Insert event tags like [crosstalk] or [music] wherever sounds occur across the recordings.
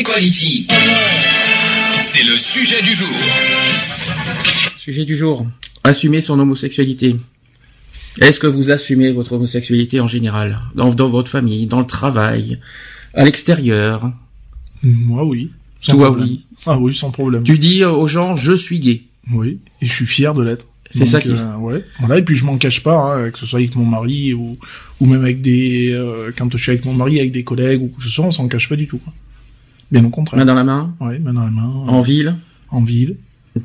Equality. C'est le sujet du jour. Sujet du jour. Assumer son homosexualité. Est-ce que vous assumez votre homosexualité en général? Dans, dans votre famille, dans le travail, à l'extérieur? Moi, oui. Sans Toi, problème. oui. Ah oui, sans problème. Tu dis aux gens, je suis gay. Oui, et je suis fier de l'être. C'est ça qui- euh, ouais. Voilà, et puis je m'en cache pas, hein, que ce soit avec mon mari ou, ou même avec des... euh, quand je suis avec mon mari, avec des collègues ou quoi que ce soit, on s'en cache pas du tout. Quoi. Bien au contraire. Main dans la main, Ouais, main dans la main. en ville, En ville.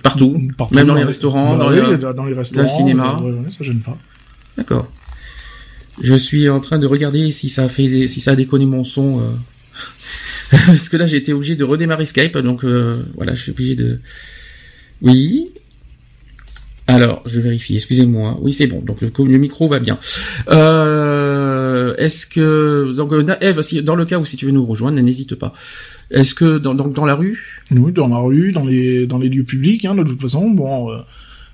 partout, Partout, même dans les restaurants, dans, Bah le... oui, dans les restaurants. cinéma. Ouais, ouais, ça gêne pas. D'accord. Je suis en train de regarder si ça a fait, si ça a déconné mon son. euh. [laughs] Parce que là, j'ai été obligé de redémarrer Skype, donc euh, voilà, je suis obligé de. Oui. Alors, je vérifie. Excusez-moi. Oui, c'est bon. Donc le, le micro va bien. Euh, Est-ce que donc euh, Eve, si, dans le cas où si tu veux nous rejoindre, n'hésite pas. Est-ce que dans, dans, dans la rue? Oui, dans la rue, dans les, dans les lieux publics, hein, de toute façon, bon, euh,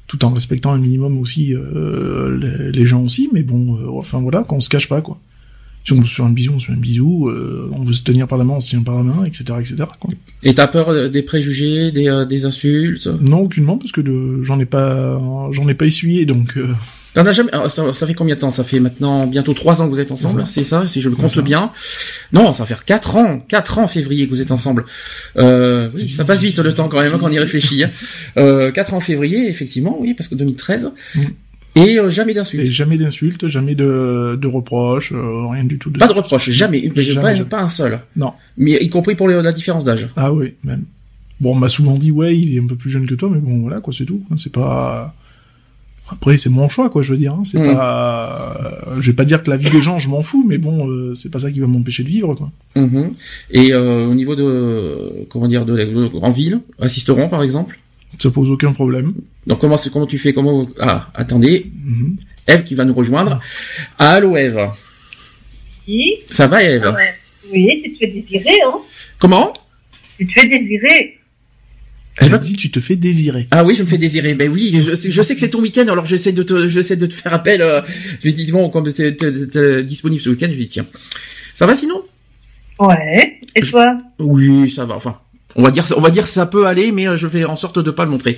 tout en respectant un minimum aussi euh, les, les gens aussi, mais bon, euh, enfin voilà, qu'on se cache pas, quoi. Si on veut se faire un bisou, on se fait un bisou, euh, on veut se tenir par la main, on se tient par la main, etc., etc., quoi. Et t'as peur euh, des préjugés, des, euh, des insultes? Non, aucunement, parce que j'en ai pas, j'en ai pas essuyé, donc, T'en as jamais. alors, ça, ça fait combien de temps? Ça fait maintenant bientôt trois ans que vous êtes ensemble, C'est ça, Si je le compte ça. bien? Non, ça va faire quatre ans, quatre ans en février que vous êtes ensemble. Euh, oui, ça passe vite le temps quand même quand on y réfléchit. Hein. Euh, quatre ans en février, effectivement, oui, parce que 2013. Mm. Et euh, jamais d'insultes. jamais d'insultes, jamais de, de reproches, euh, rien du tout. De... Pas de reproches, jamais, mais Jamais, pas, jamais. pas un seul. Non. Mais y compris pour les- la différence d'âge. Ah oui, même. Bon, on m'a souvent dit, ouais, il est un peu plus jeune que toi, mais bon, voilà, quoi, c'est tout. C'est pas... Après, c'est mon choix, quoi, je veux dire. hein, C'est Mm. pas... Je vais pas dire que la vie des gens, je m'en fous, mais bon, euh, c'est pas ça qui va m'empêcher de vivre, quoi. Mhm. Et euh, au niveau de comment dire de, en ville, assisteront par exemple? Ça pose aucun problème. Donc comment c'est comment tu fais comment ah attendez Mhm. Eve qui va nous rejoindre. Allô Eve. Oui, Ça va Eve? Ah ouais. oui, tu te fais désirer, hein. Comment? Tu te fais désirer. Elle dit, tu te fais désirer. Ah oui, je me fais désirer. Ben oui, je, sais- je sais que c'est ton week-end, alors j'essaie de te, j'essaie de te faire appel. Euh, je lui dis bon, comme t'es, t'es- t'es disponible ce week-end, je lui dis tiens. Ça va sinon? Ouais. Et Je- toi? Oui, ça va. Enfin, on va dire, on va dire ça peut aller, mais euh, je fais en sorte de pas le montrer.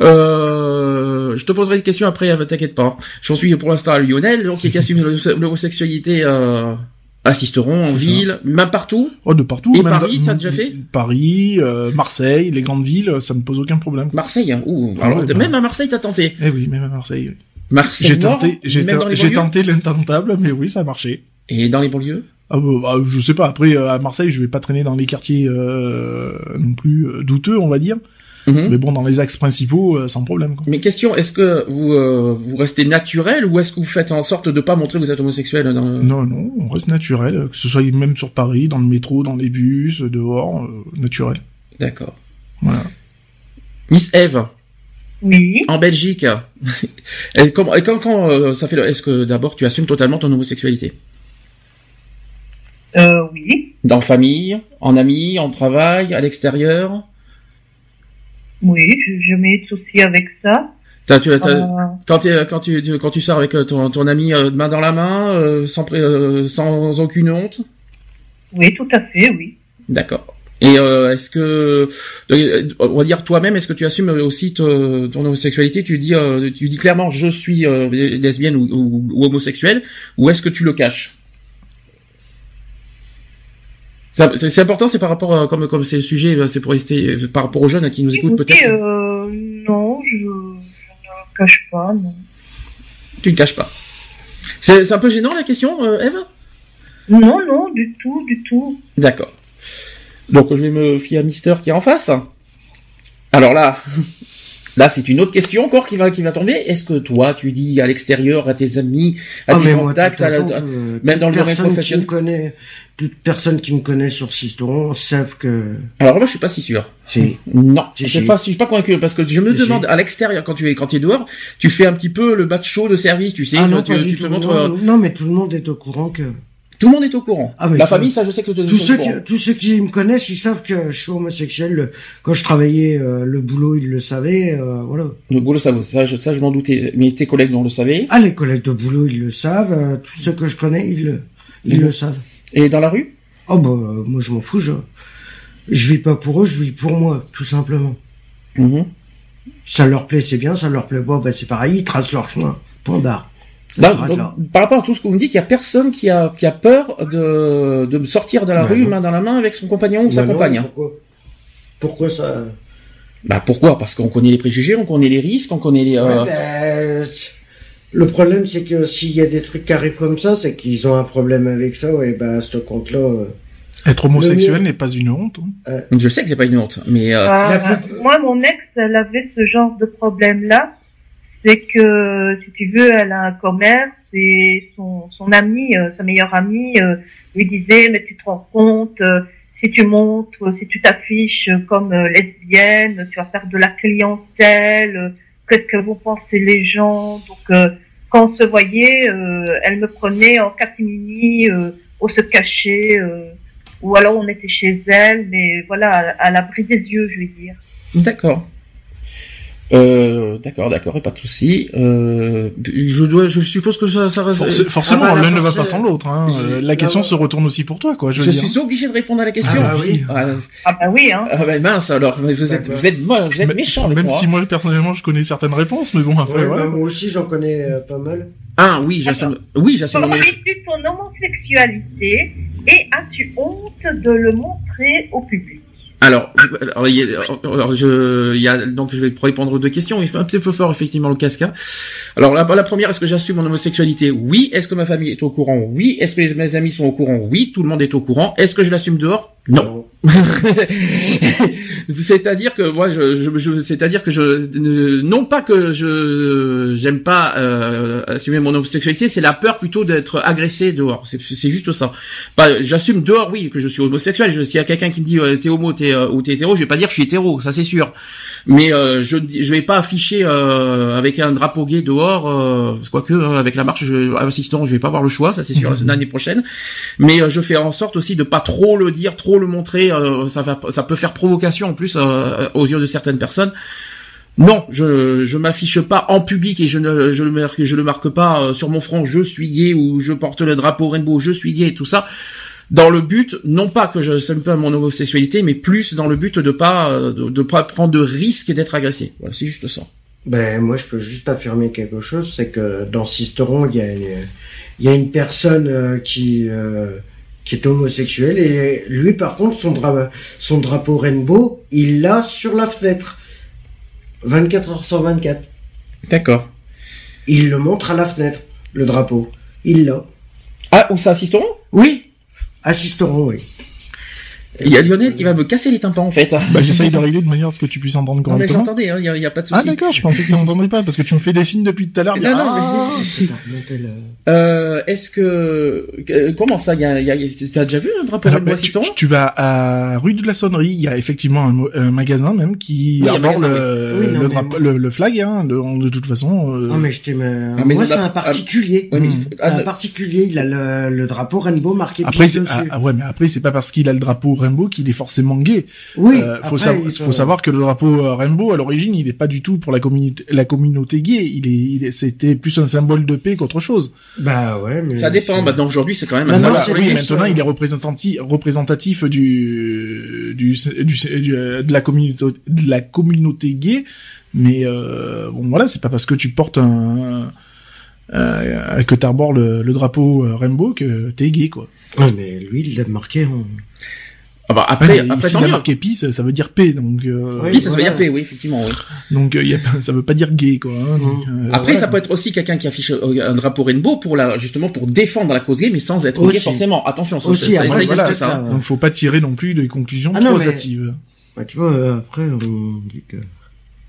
Euh, je te poserai des questions après, euh, t'inquiète pas. J'en suis pour l'instant à Lionel, donc qui assume l'homosexualité. Euh, assisteront en ça. ville, même partout. Oh, de partout. Et même Paris, t'as déjà fait Paris, euh, Marseille, les grandes villes, ça me pose aucun problème. Marseille, hein. Ouh, Ah alors, ouais, bah. même à Marseille, t'as tenté. Eh oui, même à Marseille. oui. Marseille J'ai tenté, j'ai tenté l'intentable, mais oui, ça a marché. Et dans les banlieues Ah, bah, bah, je sais pas. Après, euh, à Marseille, je vais pas traîner dans les quartiers euh, non plus euh, douteux, on va dire. Mhm. Mais bon, dans les axes principaux, euh, sans problème. Quoi. Mais question, est-ce que vous euh, vous restez naturel ou est-ce que vous faites en sorte de pas montrer que vous êtes homosexuel dans le... Non, non, on reste naturel, que ce soit même sur Paris, dans le métro, dans les bus, euh, dehors, euh, naturel. D'accord. Voilà. Miss Eve, Oui. en Belgique, [laughs] et comment, et quand, quand euh, ça fait, le- est-ce que d'abord tu assumes totalement ton homosexualité? Euh, oui. Dans famille, en amis, en travail, à l'extérieur? Oui, je, mets de soucis avec ça. T'as- tu, t'as- Euh, quand, quand, tu, quand tu sors avec euh, ton, ton ami euh, main dans la main, euh, sans, euh, sans aucune honte? Oui, tout à fait, oui. D'accord. Et euh, est-ce que, on va dire toi-même, est-ce que tu assumes aussi te- ton homosexualité? Tu dis, euh, tu dis clairement, je suis euh, lesbienne ou, ou, ou homosexuelle, ou est-ce que tu le caches? C'est important, c'est par rapport, à, comme comme c'est le sujet, euh, c'est pour rester euh, par rapport aux jeunes qui nous écoutent peut-être. euh, non, je, je ne cache pas, non. Tu ne caches pas. C'est c'est un peu gênant la question, euh, Eve Non, non, du tout, du tout. D'accord. Donc je vais me fier à Mister qui est en face. Alors là, [laughs] Là, c'est une autre question encore qui va qui va tomber. Est-ce que toi, tu dis à l'extérieur, à tes amis, à Ah, tes moi, contacts, la- euh, même toute dans le domaine professionnel? connaît, toute personne qui me connaît sur Sisteron savent que Alors moi, je suis pas si sûr. Non, Si, je suis si. pas, je suis pas convaincu parce que je me Si, demande à l'extérieur quand tu es quand tu es dehors, tu fais un petit peu le macho de service, tu sais, ah non, tu- tu te montres. Euh, non, mais tout le monde est au courant que Tout le monde est au courant. Ah, La famille, ça, je sais que tout, tous ceux qui tous ceux qui me connaissent, ils savent que je suis homosexuel. Quand je travaillais euh, le boulot, ils le savaient. euh, voilà. Le boulot, ça, ça, je, ça, je m'en doutais. Mais tes collègues, on le savait? Ah, les collègues de boulot, ils le savent. euh, tous ceux que je connais, ils le ils le savent. Et dans la rue? Oh bah moi je m'en fous. Je je vis pas pour eux, je vis pour moi, tout simplement. Mhm. Ça leur plaît, c'est bien. Ça leur plaît pas, bah c'est pareil. Ils tracent leur chemin. Point barre. Donc, là. par rapport à tout ce que vous me dites, il y a personne qui a, qui a peur de, de sortir de la Bah rue non. main dans la main avec son compagnon ou sa Bah non, compagne. hein. Pourquoi Pourquoi ça Bah pourquoi? Parce qu'on connaît les préjugés, on connaît les risques, on connaît les. euh, Ouais, le problème, c'est que s'il y a des trucs qui arrivent comme ça, c'est qu'ils ont un problème avec ça, ouais, bah, à ce compte-là, euh, Être homosexuel n'est pas une honte. hein. Je sais que c'est pas une honte, mais euh, Ah, plus- Moi, mon ex, elle avait ce genre de problème-là. C'est que, si tu veux, elle a un commerce et son, son ami, euh, sa meilleure amie, euh, lui disait, mais tu te rends compte, euh, si tu montres, si tu t'affiches comme euh, lesbienne, tu vas faire de la clientèle, euh, qu'est-ce que vont penser les gens? Donc, euh, quand on se voyait, elle me prenait en catimini, on se cachait, euh, ou alors on était chez elle, mais voilà, à, à l'abri des yeux, je veux dire. d'accord. Euh, d'accord, d'accord, et pas de souci. Euh, je dois, je suppose que ça, ça reste. Forc- forcément, ah bah, l'un ne va pas sans l'autre. Hein. La Ah question bah. se retourne aussi pour toi, quoi. Je, je veux dire. suis obligé de répondre à la question. Ah bah oui. Ah, Ah bah oui, hein. ah bah mince alors, vous êtes, vous êtes, moi, vous êtes Mais- méchant avec Même moi. si moi personnellement je connais certaines réponses, mais bon après ouais, voilà. bah, moi aussi, j'en connais euh, pas mal. Ah oui, j'assume. Oui, j'assume. Comment vis-tu ton homosexualité et as-tu honte de le montrer au public? Alors, je, il y a, donc je vais répondre aux deux questions. Il fait un petit peu fort effectivement le casca. Alors la, première, est-ce que j'assume mon homosexualité? Oui. Est-ce que ma famille est au courant? Oui. Est-ce que mes amis sont au courant? Oui. Tout le monde est au courant. Est-ce que je l'assume dehors? Non. [laughs] c'est-à-dire que moi, je, je, je- c'est-à-dire que je, non pas que je j'aime pas euh, assumer mon homosexualité, c'est la peur plutôt d'être agressé dehors. C'est, c'est juste ça. Pas, j'assume dehors, oui, que je suis homosexuel. Je, s'il y a quelqu'un qui me dit euh, t'es homo, t'es euh, ou t'es hétéro, je vais pas dire que je suis hétéro, ça c'est sûr. Mais euh, je je vais pas afficher euh, avec un drapeau gay dehors, euh, quoique euh, avec la marche, je, assistant, je vais pas avoir le choix, ça c'est sûr [laughs] l'année prochaine. Mais euh, je fais en sorte aussi de pas trop le dire, trop le montrer. Euh, ça peut faire provocation en plus euh, aux yeux de certaines personnes. Non, je je m'affiche pas en public et je ne le marque pas euh, sur mon front. Je suis gay ou je porte le drapeau rainbow. Je suis gay et tout ça. Dans le but, non pas que je s'aime pas mon homosexualité, mais plus dans le but de pas pas prendre de risque et d'être agressé. Voilà, c'est juste ça. Ben, moi, je peux juste affirmer quelque chose, c'est que dans Sisteron, il y a une, y a une personne qui, qui est homosexuelle et lui, par contre, son, dra son drapeau rainbow, il l'a sur la fenêtre. 24 heures sur 24. D'accord. Il le montre à la fenêtre, le drapeau. Il l'a. Ah, où ça assisteront? Oui. À Sisteron, oui. Il y a Lionel qui va me casser les tympans en fait. Bah, j'essaye de régler de manière à ce que tu puisses entendre Non mais correctement. j'entendais, hein, il y, a, il y a pas de Ah souci. d'accord, je pensais que tu n'entendrais pas parce que tu me fais des signes depuis tout à l'heure. Non, non, ah [laughs] Euh, est-ce que comment ça, y a, y a, tu as déjà vu un drapeau Alors, rainbow bah, tu, tu vas à rue de la Sonnerie, il y a effectivement un, magasin même qui Oui, arbore magasin, le, oui. Oui, non, le, mais drape- moi- le, le flag, hein, de, de toute façon. euh, Ah, mais je mais- Ah, mais moi, c'est un particulier. Ouais, mais faut- ah, un particulier, il a le, le drapeau rainbow marqué Après, dessus. ah, ah ouais, mais après, c'est pas parce qu'il a le drapeau rainbow qu'il est forcément gay. oui, Euh, faut, après, il faut savoir que le drapeau euh, rainbow, à l'origine, il est pas du tout pour la communauté, la communauté gay. Il est, il est, c'était plus un symbole de paix qu'autre chose. Bah ouais, mais ça dépend. Maintenant aujourd'hui, c'est quand même Non, un non, les oui, maintenant, il est représentatif, représentatif du, du, du, du- euh, de la communauté, de la communauté gay. Mais euh, bon, voilà, c'est pas parce que tu portes un, euh, que t'arbores le, le drapeau rainbow que t'es gay, quoi. Ouais, mais lui, il l'a marqué en... Ah bah Ouais, après, mais après s'il tant a marqué ça veut dire paix, donc. Euh, Oui, ça, ça veut dire paix, oui, effectivement, oui. Donc euh, y a, ça veut pas dire gay quoi. hein, donc, euh, Après, voilà, ça peut être aussi quelqu'un qui affiche euh, un drapeau rainbow pour la, justement, pour défendre la cause gay, mais sans être Aussi. gay forcément. Attention, ça, Aussi, ça, ça après, existe voilà, ça. hein. ça. Donc faut pas tirer non plus des conclusions Ah non, mais-. Bah, tu vois, euh, après.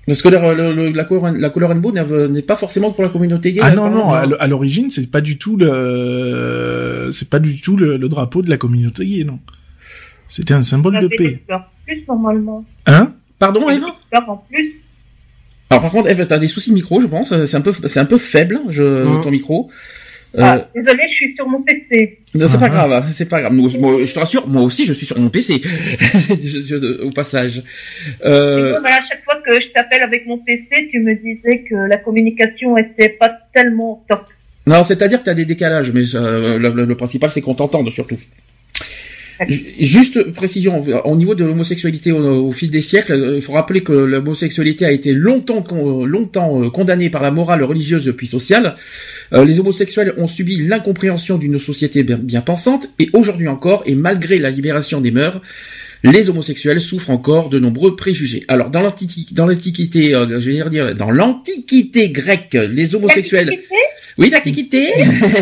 Parce que couleur, la couleur rainbow n'est pas forcément pour la communauté gay. Ah non non, à l'origine c'est pas du tout le, c'est pas du tout le, drapeau de la communauté gay non. C'était un symbole de paix. Plus normalement. Hein? Pardon Eva? En plus. Alors par contre Eva, t'as des soucis de micro, je pense. C'est un peu, c'est un peu faible, je, ton micro. Ah, euh, désolé, je suis sur mon PC. C'est pas grave, hein, c'est pas grave. je te rassure, moi aussi, je suis sur mon PC. [laughs] au passage. Euh... à chaque fois que je t'appelle avec mon PC, tu me disais que la communication était pas tellement top. Non, c'est-à-dire que tu as des décalages, mais euh, le, principal, c'est qu'on t'entende surtout. Juste précision, au niveau de l'homosexualité au, fil des siècles, euh, il faut rappeler que l'homosexualité a été longtemps, longtemps euh, condamnée par la morale religieuse puis sociale. Euh, les homosexuels ont subi l'incompréhension d'une société bien pensante et aujourd'hui encore, et malgré la libération des mœurs, les homosexuels souffrent encore de nombreux préjugés. Alors dans l'antiquité, je vais dire dans l'antiquité grecque, les homosexuels oui, l'Antiquité.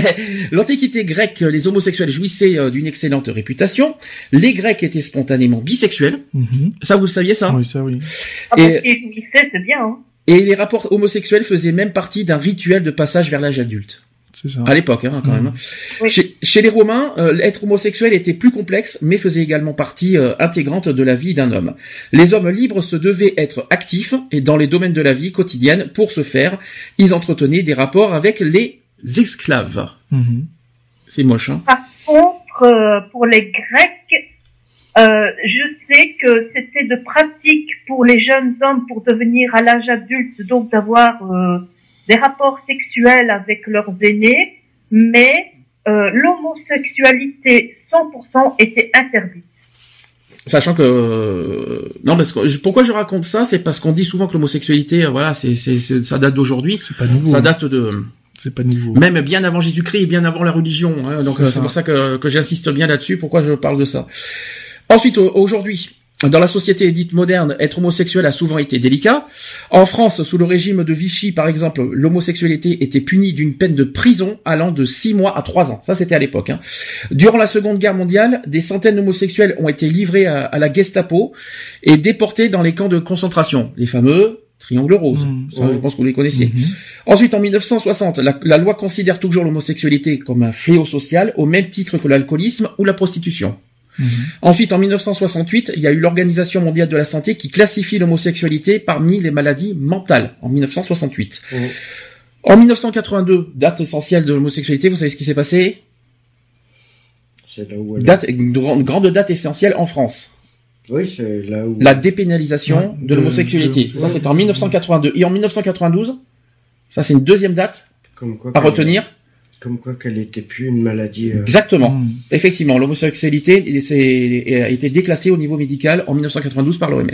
[laughs] L'Antiquité grecque, les homosexuels jouissaient euh, d'une excellente réputation. Les Grecs étaient spontanément bisexuels. Mhm. Ça, vous le saviez, ça? Oui, ça, oui. Ah, et, c'est bien. Hein. Et les rapports homosexuels faisaient même partie d'un rituel de passage vers l'âge adulte. C'est ça. À l'époque, hein, quand même. Hein. Chez, les Romains, euh, être homosexuel était plus complexe, mais faisait également partie euh, intégrante de la vie d'un homme. Les hommes libres se devaient être actifs et dans les domaines de la vie quotidienne. Pour ce faire, ils entretenaient des rapports avec les esclaves. Mhm. C'est moche, hein. Par contre, euh, pour les Grecs, je sais que c'était de pratique pour les jeunes hommes pour devenir à l'âge adulte, donc d'avoir des rapports sexuels avec leurs aînés, mais euh, l'homosexualité 100% était interdite. Sachant que euh, non parce que pourquoi je raconte ça c'est parce qu'on dit souvent que l'homosexualité euh, voilà c'est c'est ça date d'aujourd'hui. C'est pas nouveau ça hein. date de c'est pas nouveau. même bien avant Jésus-Christ et bien avant la religion hein, donc c'est pour ça que que j'insiste bien là-dessus pourquoi je parle de ça. Ensuite aujourd'hui dans la société dite moderne, être homosexuel a souvent été délicat. En France, sous le régime de Vichy, par exemple, l'homosexualité était punie d'une peine de prison allant de 6 mois à 3 ans. Ça, c'était à l'époque. Hein. Durant la Seconde Guerre mondiale, des centaines d'homosexuels ont été livrés à, la Gestapo et déportés dans les camps de concentration, les fameux Triangle rose. Mmh. je pense que vous les connaissez. Mmh. Ensuite, en 1960, la, la loi considère toujours l'homosexualité comme un fléau social au même titre que l'alcoolisme ou la prostitution. Mhm. Ensuite, en 1968, il y a eu l'Organisation mondiale de la santé qui classifie l'homosexualité parmi les maladies mentales, en 1968. Mhm. En 1982, date essentielle de l'homosexualité, vous savez ce qui s'est passé? C'est là où date, une grande, date essentielle en France. Oui, c'est là où... La dépénalisation de, l'homosexualité. ça, c'est en 1982. Et en 1992, ça, c'est une deuxième date à retenir. Comme quoi qu'elle n'était plus une maladie. Euh, Exactement. Hmm. Effectivement, l'homosexualité a été déclassée au niveau médical en 1992 par l'OMS.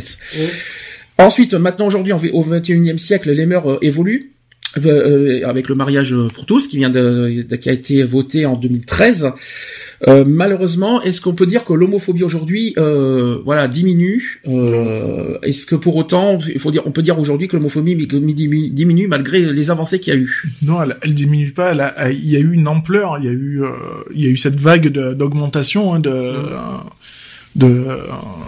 Ensuite, maintenant aujourd'hui, au 21e siècle, les mœurs euh, évoluent. Euh, avec le mariage pour tous qui vient de, qui a été voté en 2013 euh, malheureusement, est-ce qu'on peut dire que l'homophobie aujourd'hui, euh, voilà, diminue euh, Est-ce que pour autant, il faut dire, on peut dire aujourd'hui que l'homophobie diminue, malgré les avancées qu'il y a eu? Non, elle, elle diminue pas. il y a eu une ampleur. Il y a eu, il y a eu cette vague d'augmentation hein, de, de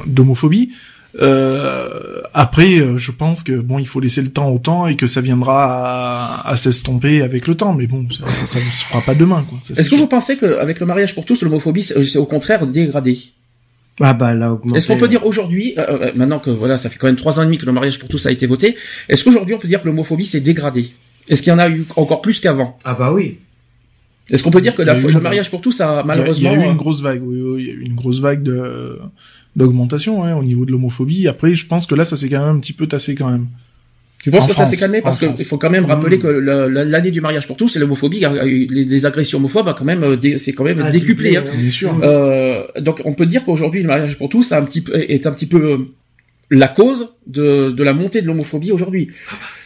d'homophobie. Euh, après, euh, je pense que bon, il faut laisser le temps au temps et que ça viendra à, s'estomper avec le temps. Mais bon, ça, ne se fera pas demain, quoi. Est-ce que vous pensez qu'avec le mariage pour tous, l'homophobie c'est au contraire dégradé? Ah bah là, Est-ce qu'on peut dire aujourd'hui, euh, maintenant que voilà, ça fait quand même trois ans et demi que le mariage pour tous a été voté, est-ce qu'aujourd'hui on peut dire que l'homophobie s'est dégradée? Est-ce qu'il y en a eu encore plus qu'avant? Ah bah oui. Est-ce qu'on peut dire que le mariage pour tous a malheureusement il y a, eu une grosse vague, oui, oui, il y a eu une grosse vague de d'augmentation hein, au niveau de l'homophobie. Après, je pense que là, ça s'est quand même un petit peu tassé quand même. Tu penses que ça s'est calmé? Parce qu'il faut quand même rappeler mmh. que l'année du mariage pour tous, c'est l'homophobie, les, agressions homophobes, quand même, c'est quand même ah, décuplé. Hein. Bien sûr. Euh, donc, on peut dire qu'aujourd'hui, le mariage pour tous un petit peu, est un petit peu euh, la cause de, de la montée de l'homophobie aujourd'hui.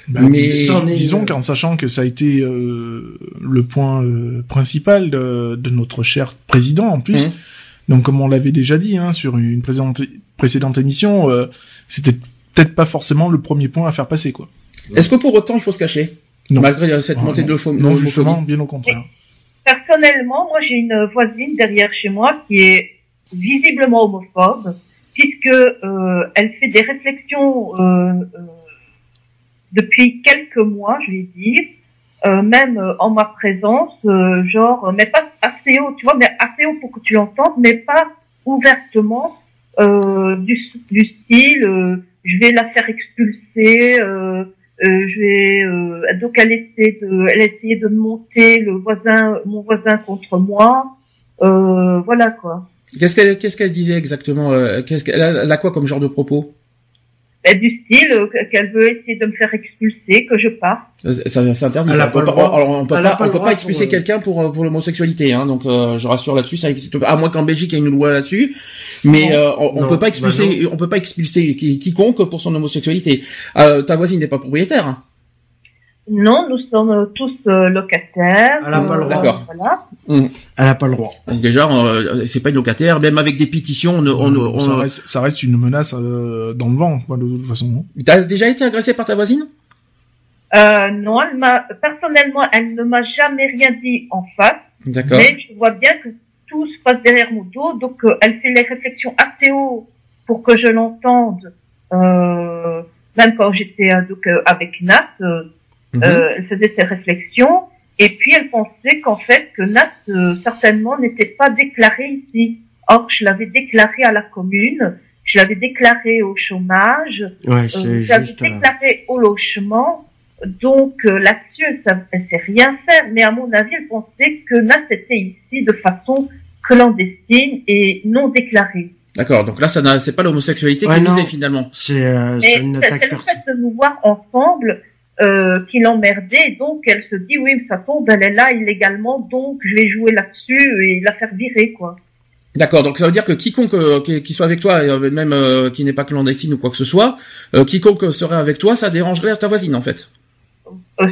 Bah, Mais disons qu'en sachant que ça a été euh, le point euh, principal de, de, notre cher président en plus. Mmh. Donc comme on l'avait déjà dit hein, sur une précédente, émission, euh, c'était peut-être pas forcément le premier point à faire passer quoi. Est-ce que pour autant il faut se cacher? Non. malgré cette montée de l'homophobie Non, justement, bien au contraire. Personnellement, moi j'ai une voisine derrière chez moi qui est visiblement homophobe puisque euh, elle fait des réflexions euh, depuis quelques mois, je vais dire, euh, même euh, en ma présence, euh, genre, mais pas assez haut, tu vois, mais assez haut pour que tu l'entendes, mais pas ouvertement, euh, du, du style, euh, je vais la faire expulser, euh, euh, je vais euh, donc elle essaie de, elle essayait de monter le voisin, mon voisin contre moi, euh, voilà quoi. Qu'est-ce qu'elle qu'est-ce qu'elle disait exactement euh, Qu'est-ce qu'elle elle a quoi comme genre de propos? Et du style euh, qu'elle veut essayer de me faire expulser, que je parte. Ça, c'est interdit. Ça. a On pas peut alors, on peut pas, pas on peut pas expulser pour, euh, quelqu'un pour euh, pour l'homosexualité. Hein, donc euh, je rassure là-dessus, ça existe pas. À moins qu'en Belgique il y ait une loi là-dessus, mais Non. euh, on, on Non, peut pas bah expulser, on peut pas expulser qui- quiconque pour son homosexualité. Euh, ta voisine n'est pas propriétaire. Hein. Non, nous sommes euh, tous euh, locataires. Elle a pas le droit. D'accord. Voilà. Elle a pas le droit. Donc déjà, euh, c'est pas une locataire. Même avec des pétitions, on, on, on- ça, reste, ça reste une menace euh, dans le vent, quoi, de toute façon. T'as déjà été agressé par ta voisine? Euh, non, elle m'a personnellement, elle ne m'a jamais rien dit en face, D'accord. mais je vois bien que tout se passe derrière mon dos, donc euh, elle fait les réflexions assez haut pour que je l'entende. Euh, même quand j'étais euh, donc euh, avec Nat, euh, Mhm. euh, elle faisait ses réflexions, et puis elle pensait qu'en fait que Nat euh, certainement n'était pas déclaré ici. Or, je l'avais déclaré à la commune, je l'avais déclaré au chômage, Ouais, euh, j'avais juste. euh, déclaré au logement, donc euh, là-dessus, elle elle sait rien faire. Mais à mon avis, elle pensait que Nat était ici de façon clandestine et non déclarée. D'accord. Donc là, ça n'a- c'est pas l'homosexualité Ouais, qui est visée finalement. C'est euh, une attaque c'est le fait de nous voir ensemble euh, qui l'emmerdait. Donc elle se dit, oui, mais ça tombe, elle est là illégalement, donc je vais jouer là-dessus et la faire virer, quoi. D'accord, donc ça veut dire que quiconque euh, qui, soit avec toi, euh, même euh, qui n'est pas clandestine ou quoi que ce soit, quiconque serait avec toi, ça dérangerait ta voisine en fait.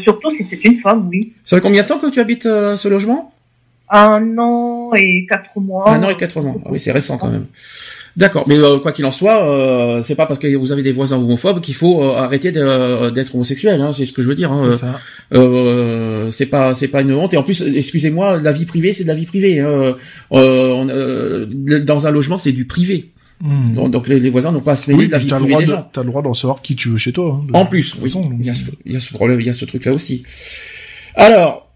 Surtout si c'est une femme, oui. Ça fait combien de temps que tu habites ce logement? Un an et quatre mois. Un an et quatre mois. Ah oui, c'est récent quand même. D'accord, mais euh, quoi qu'il en soit, euh, c'est pas parce que vous avez des voisins homophobes qu'il faut euh, arrêter de- d'être homosexuel. Hein, c'est ce que je veux dire. Hein. C'est ça. Euh, c'est pas c'est pas une honte et en plus excusez-moi la vie privée c'est de la vie privée hein. euh, on, euh, dans un logement c'est du privé Hmm. donc, donc les, les voisins n'ont pas à se mêler Oui, de la vie privée des de, gens t'as le droit d'en savoir qui tu veux chez toi. hein, de- en plus oui, il y a ce, il y a ce problème il y a ce truc là aussi alors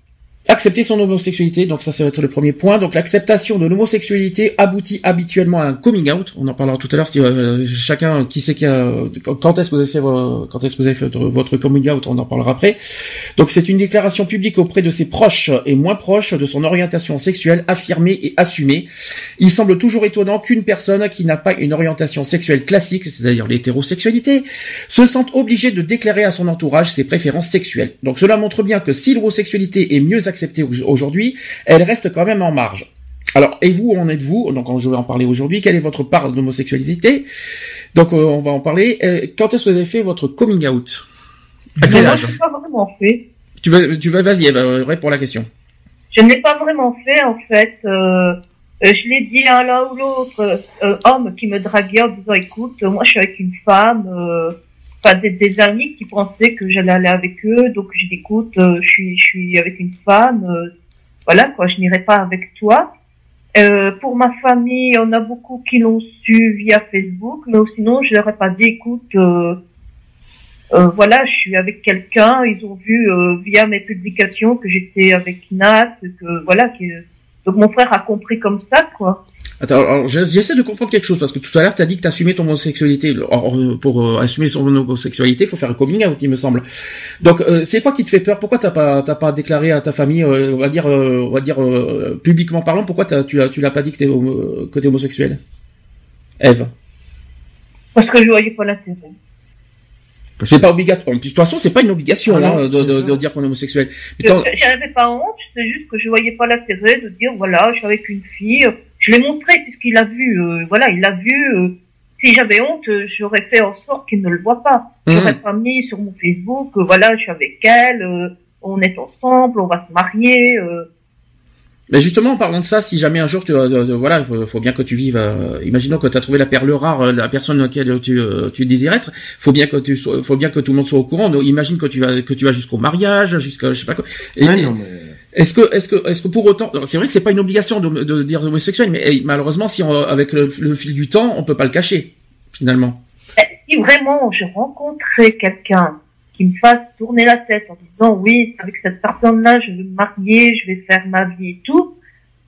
Accepter son homosexualité, donc ça, ça va être le premier point. Donc l'acceptation de l'homosexualité aboutit habituellement à un coming out. On en parlera tout à l'heure. Si euh, chacun qui sait y a, quand est-ce que vous avez fait, vo- quand est-ce que vous avez fait votre, votre coming out, on en parlera après. Donc c'est une déclaration publique auprès de ses proches et moins proches de son orientation sexuelle affirmée et assumée. Il semble toujours étonnant qu'une personne qui n'a pas une orientation sexuelle classique, c'est-à-dire l'hétérosexualité, se sente obligée de déclarer à son entourage ses préférences sexuelles. Donc cela montre bien que si l'homosexualité est mieux acceptée aujourd'hui, elle reste quand même en marge. Alors, et vous, où en êtes-vous? Donc, je vais en parler aujourd'hui. Quelle est votre part d'homosexualité? Donc, euh, on va en parler. Euh, quand est-ce que vous avez fait votre coming out? À quel âge? pas vraiment fait. Tu vas, tu vas, vas-y, euh, réponds à la question. Je ne l'ai pas vraiment fait, en fait. Euh, je l'ai dit à l'un ou l'autre homme qui me draguait en disant, écoute, moi je suis avec une femme, enfin des, amis qui pensaient que j'allais aller avec eux, donc j'ai dit, écoute, euh, je suis, je suis avec une femme, euh, voilà quoi, je n'irai pas avec toi. Euh, pour ma famille, on a beaucoup qui l'ont su via Facebook, mais sinon je leur ai pas dit, écoute, voilà, je suis avec quelqu'un, ils ont vu via mes publications que j'étais avec Nat, que voilà, que donc mon frère a compris comme ça, quoi. Attends, alors, je- j'essaie de comprendre quelque chose parce que tout à l'heure tu as dit que tu assumais ton homosexualité. Or, euh, pour euh, assumer son homosexualité, il faut faire un coming out, il me semble. Donc, euh, c'est quoi qui te fait peur? Pourquoi t'as pas t'as pas déclaré à ta famille, euh, on va dire, euh, on va dire euh, publiquement parlant, pourquoi t'as- tu l'as tu l'as pas dit que t'es homo- que t'es homosexuel? Eve, Parce que je voyais pas l'intérêt. c'est pas obligatoire. De toute façon, c'est pas une obligation Ah non, hein, de, de, de dire qu'on est homosexuel. Mais Je tant- J'avais pas honte, c'est juste que je voyais pas l'intérêt de dire voilà, je suis avec une fille. Je l'ai montré puisqu'il a vu, euh, voilà, il l'a vu. euh, si j'avais honte, euh, j'aurais fait en sorte qu'il ne le voit pas. J'aurais Mhm. pas mis sur mon Facebook, euh, voilà, je suis avec elle, euh, on est ensemble, on va se marier. euh, Mais justement, en parlant de ça, si jamais un jour, tu, euh, euh, voilà, faut, faut bien que tu vives. euh, imaginons que tu as trouvé la perle rare, euh, la personne laquelle tu, euh, tu désires être. Faut bien que tu, sois, faut bien que tout le monde soit au courant. Donc, imagine que tu vas, que tu vas jusqu'au mariage, jusqu'à, je sais pas quoi. Et- non, mais... Est-ce que, est-ce que, est-ce que pour autant, c'est vrai que c'est pas une obligation de, de dire homosexuel, mais eh, malheureusement, si on, avec le, le fil du temps, on peut pas le cacher, finalement. si vraiment je rencontrais quelqu'un qui me fasse tourner la tête en disant oui, avec cette personne-là, je vais me marier, je vais faire ma vie et tout.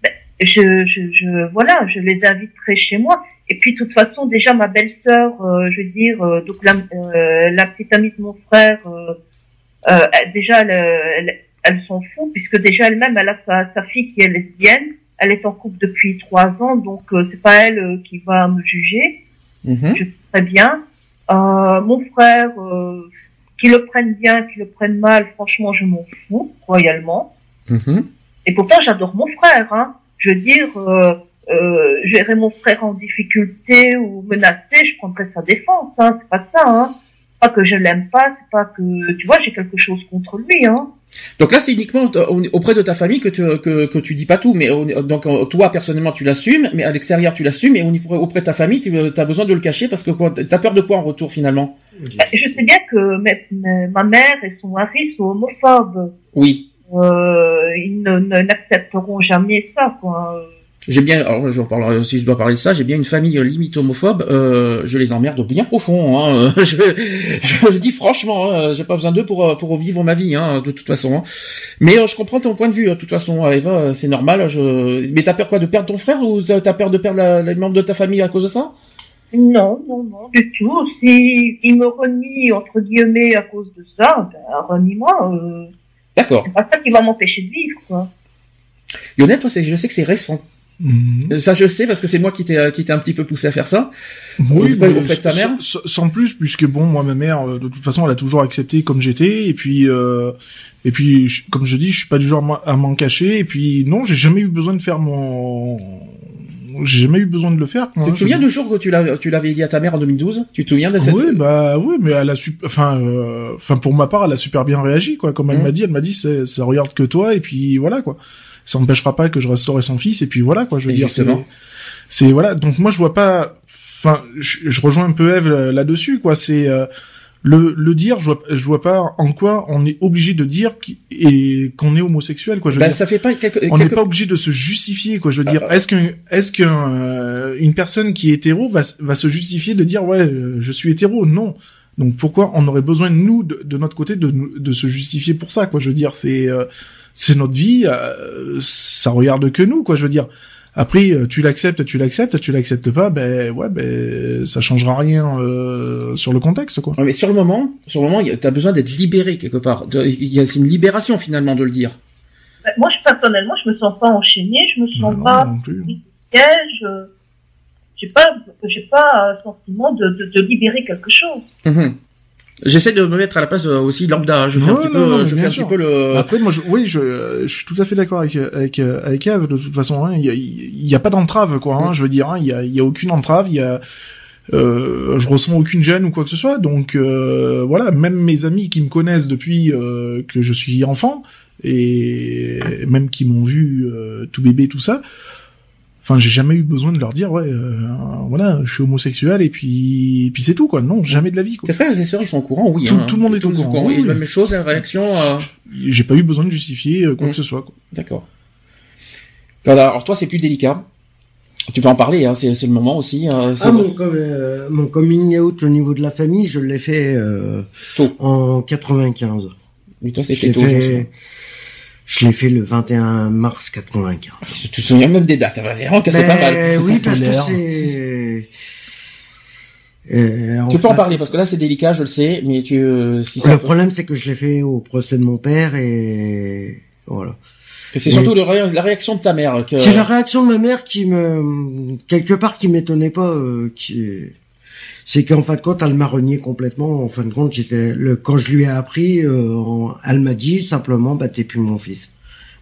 Ben, je, je, je, voilà, je les inviterai chez moi. Et puis, de toute façon, déjà, ma belle-sœur, euh, je veux dire, euh, donc la, euh, la petite amie de mon frère, déjà, elle, elle, elle s'en fout, puisque déjà elle-même, elle a sa, sa, fille qui est lesbienne. Elle est en couple depuis trois ans, donc c'est pas elle qui va me juger. Mm-hmm. Je sais très bien. mon frère, qu'ils le prennent bien, qu'ils le prennent mal, franchement, je m'en fous, royalement. Mm-hmm. Et pourtant, j'adore mon frère. Hein. Je veux dire, euh, euh, gérer mon frère en difficulté ou menacé, je prendrais sa défense. Hein. C'est pas ça. Hein. Pas que je l'aime pas, c'est pas que, tu vois, j'ai quelque chose contre lui. Hein. Donc là, c'est uniquement auprès de ta famille que tu, que, que tu dis pas tout, mais donc toi personnellement tu l'assumes, mais à l'extérieur tu l'assumes, et auprès de ta famille tu as besoin de le cacher parce que tu as peur de quoi en retour finalement? Bah, Je sais bien que ma mère et son mari sont homophobes. Oui. Euh, ils n'accepteront jamais ça, quoi j'ai bien, alors je parle, si je dois parler de ça, j'ai bien une famille limite homophobe. Euh, je les emmerde bien profond. Hein, [laughs] je, je le dis franchement, hein, j'ai pas besoin d'eux pour pour vivre ma vie, hein, de toute façon. Hein. Mais euh, je comprends ton point de vue. De toute façon, Eva, c'est normal. Je... Mais t'as peur quoi de perdre ton frère ou t'as peur de perdre les membres de ta famille à cause de ça? Non, non, non, du tout. Si il me renie entre guillemets à cause de ça, ben, renie-moi. Euh... D'accord. C'est pas ça qui va m'empêcher de vivre, quoi. Yonette, toi, je sais que c'est récent. Mhm. Ça je sais parce que c'est moi qui t'ai qui t'ai un petit peu poussé à faire ça. Oui, mais auprès de ta mère. Sans, plus, puisque bon, moi ma mère, euh, de toute façon, elle a toujours accepté comme j'étais, et puis euh, et puis comme je dis, je suis pas du genre à m'en cacher, et puis non, j'ai jamais eu besoin de faire mon j'ai jamais eu besoin de le faire. tu te souviens du jour que tu l'avais, tu l'avais dit à ta mère en 2012 Tu te souviens de cette Oui, bah oui, mais elle a enfin, euh, enfin pour ma part, elle a super bien réagi, quoi. Comme elle mmh. m'a dit, elle m'a dit, ça regarde que toi, et puis voilà, quoi ça n'empêchera pas que je restaurerai son fils et puis voilà quoi je veux dire c'est voilà donc moi je vois pas enfin je, rejoins un peu Eve là-dessus quoi c'est euh, le, le dire, je vois, je vois pas en quoi on est obligé de dire et qu'on est homosexuel, quoi. Je veux bah, dire. ça fait pas On n'est pas obligé de se justifier, quoi. Je veux dire, ah, est-ce qu'une est-ce qu'une euh, personne qui est hétéro va, va se justifier de dire ouais, euh, je suis hétéro? Non. Donc pourquoi on aurait besoin nous de, de notre côté de, de se justifier pour ça, quoi Je veux dire, c'est c'est notre vie, euh, ça regarde que nous, quoi. Je veux dire. Après, euh, tu l'acceptes, tu l'acceptes, tu l'acceptes pas, ben ouais, ben ça changera rien euh, sur le contexte, quoi. mais sur le moment, sur le moment, t'as besoin d'être libéré quelque part. C'est une libération finalement de le dire. Ben, moi, je, personnellement, je me sens pas enchaînée, je me sens pas piège. J'ai pas, j'ai pas un sentiment de, de, de, libérer quelque chose. Mmh. J'essaie de me mettre à la place euh, aussi lambda. Je fais un petit peu, je fais un petit peu le. Après, moi, je, oui, je, je suis tout à fait d'accord avec avec avec Eve. De toute façon, hein. il y, a, y a pas d'entrave, quoi. Hein, mm. je veux dire, hein. il y a il y a aucune entrave. Il y a euh, je ressens aucune gêne ou quoi que ce soit. Donc euh, voilà, même mes amis qui me connaissent depuis euh, que je suis enfant et même qui m'ont vu euh, tout bébé, tout ça, Enfin, j'ai jamais eu besoin de leur dire, ouais, euh, voilà, je suis homosexuel et puis, et puis c'est tout, quoi. Non, jamais de la vie, quoi. Tes frères et sœurs, ils sont au courant, oui. Tout, hein. tout le monde est au courant. Oui, la même chose, la réaction. Euh... J'ai pas eu besoin de justifier euh, quoi que mmh. ce soit, quoi. D'accord. Alors, toi, c'est plus délicat. Tu peux en parler, hein, c'est, le moment aussi. Hein, ah, mon, euh, mon coming out au niveau de la famille, je l'ai fait euh, en 95. Mais toi, c'était tôt. Fait... Je l'ai fait le 21 mars 95. Tu te souviens même des dates, vraiment c'est pas mal. Oui, parce que c'est... Euh, tu peux en parler parce que là c'est délicat, je le sais, mais tu. Euh, si le problème c'est que je l'ai fait au procès de mon père et voilà. Et c'est surtout la réaction de ta mère. Que... C'est la réaction de ma mère qui me quelque part qui m'étonnait pas, euh, qui c'est qu'en fin de compte, elle m'a renié complètement. En fin de compte, j'étais le quand je lui ai appris, euh, elle m'a dit simplement, bah t'es plus mon fils.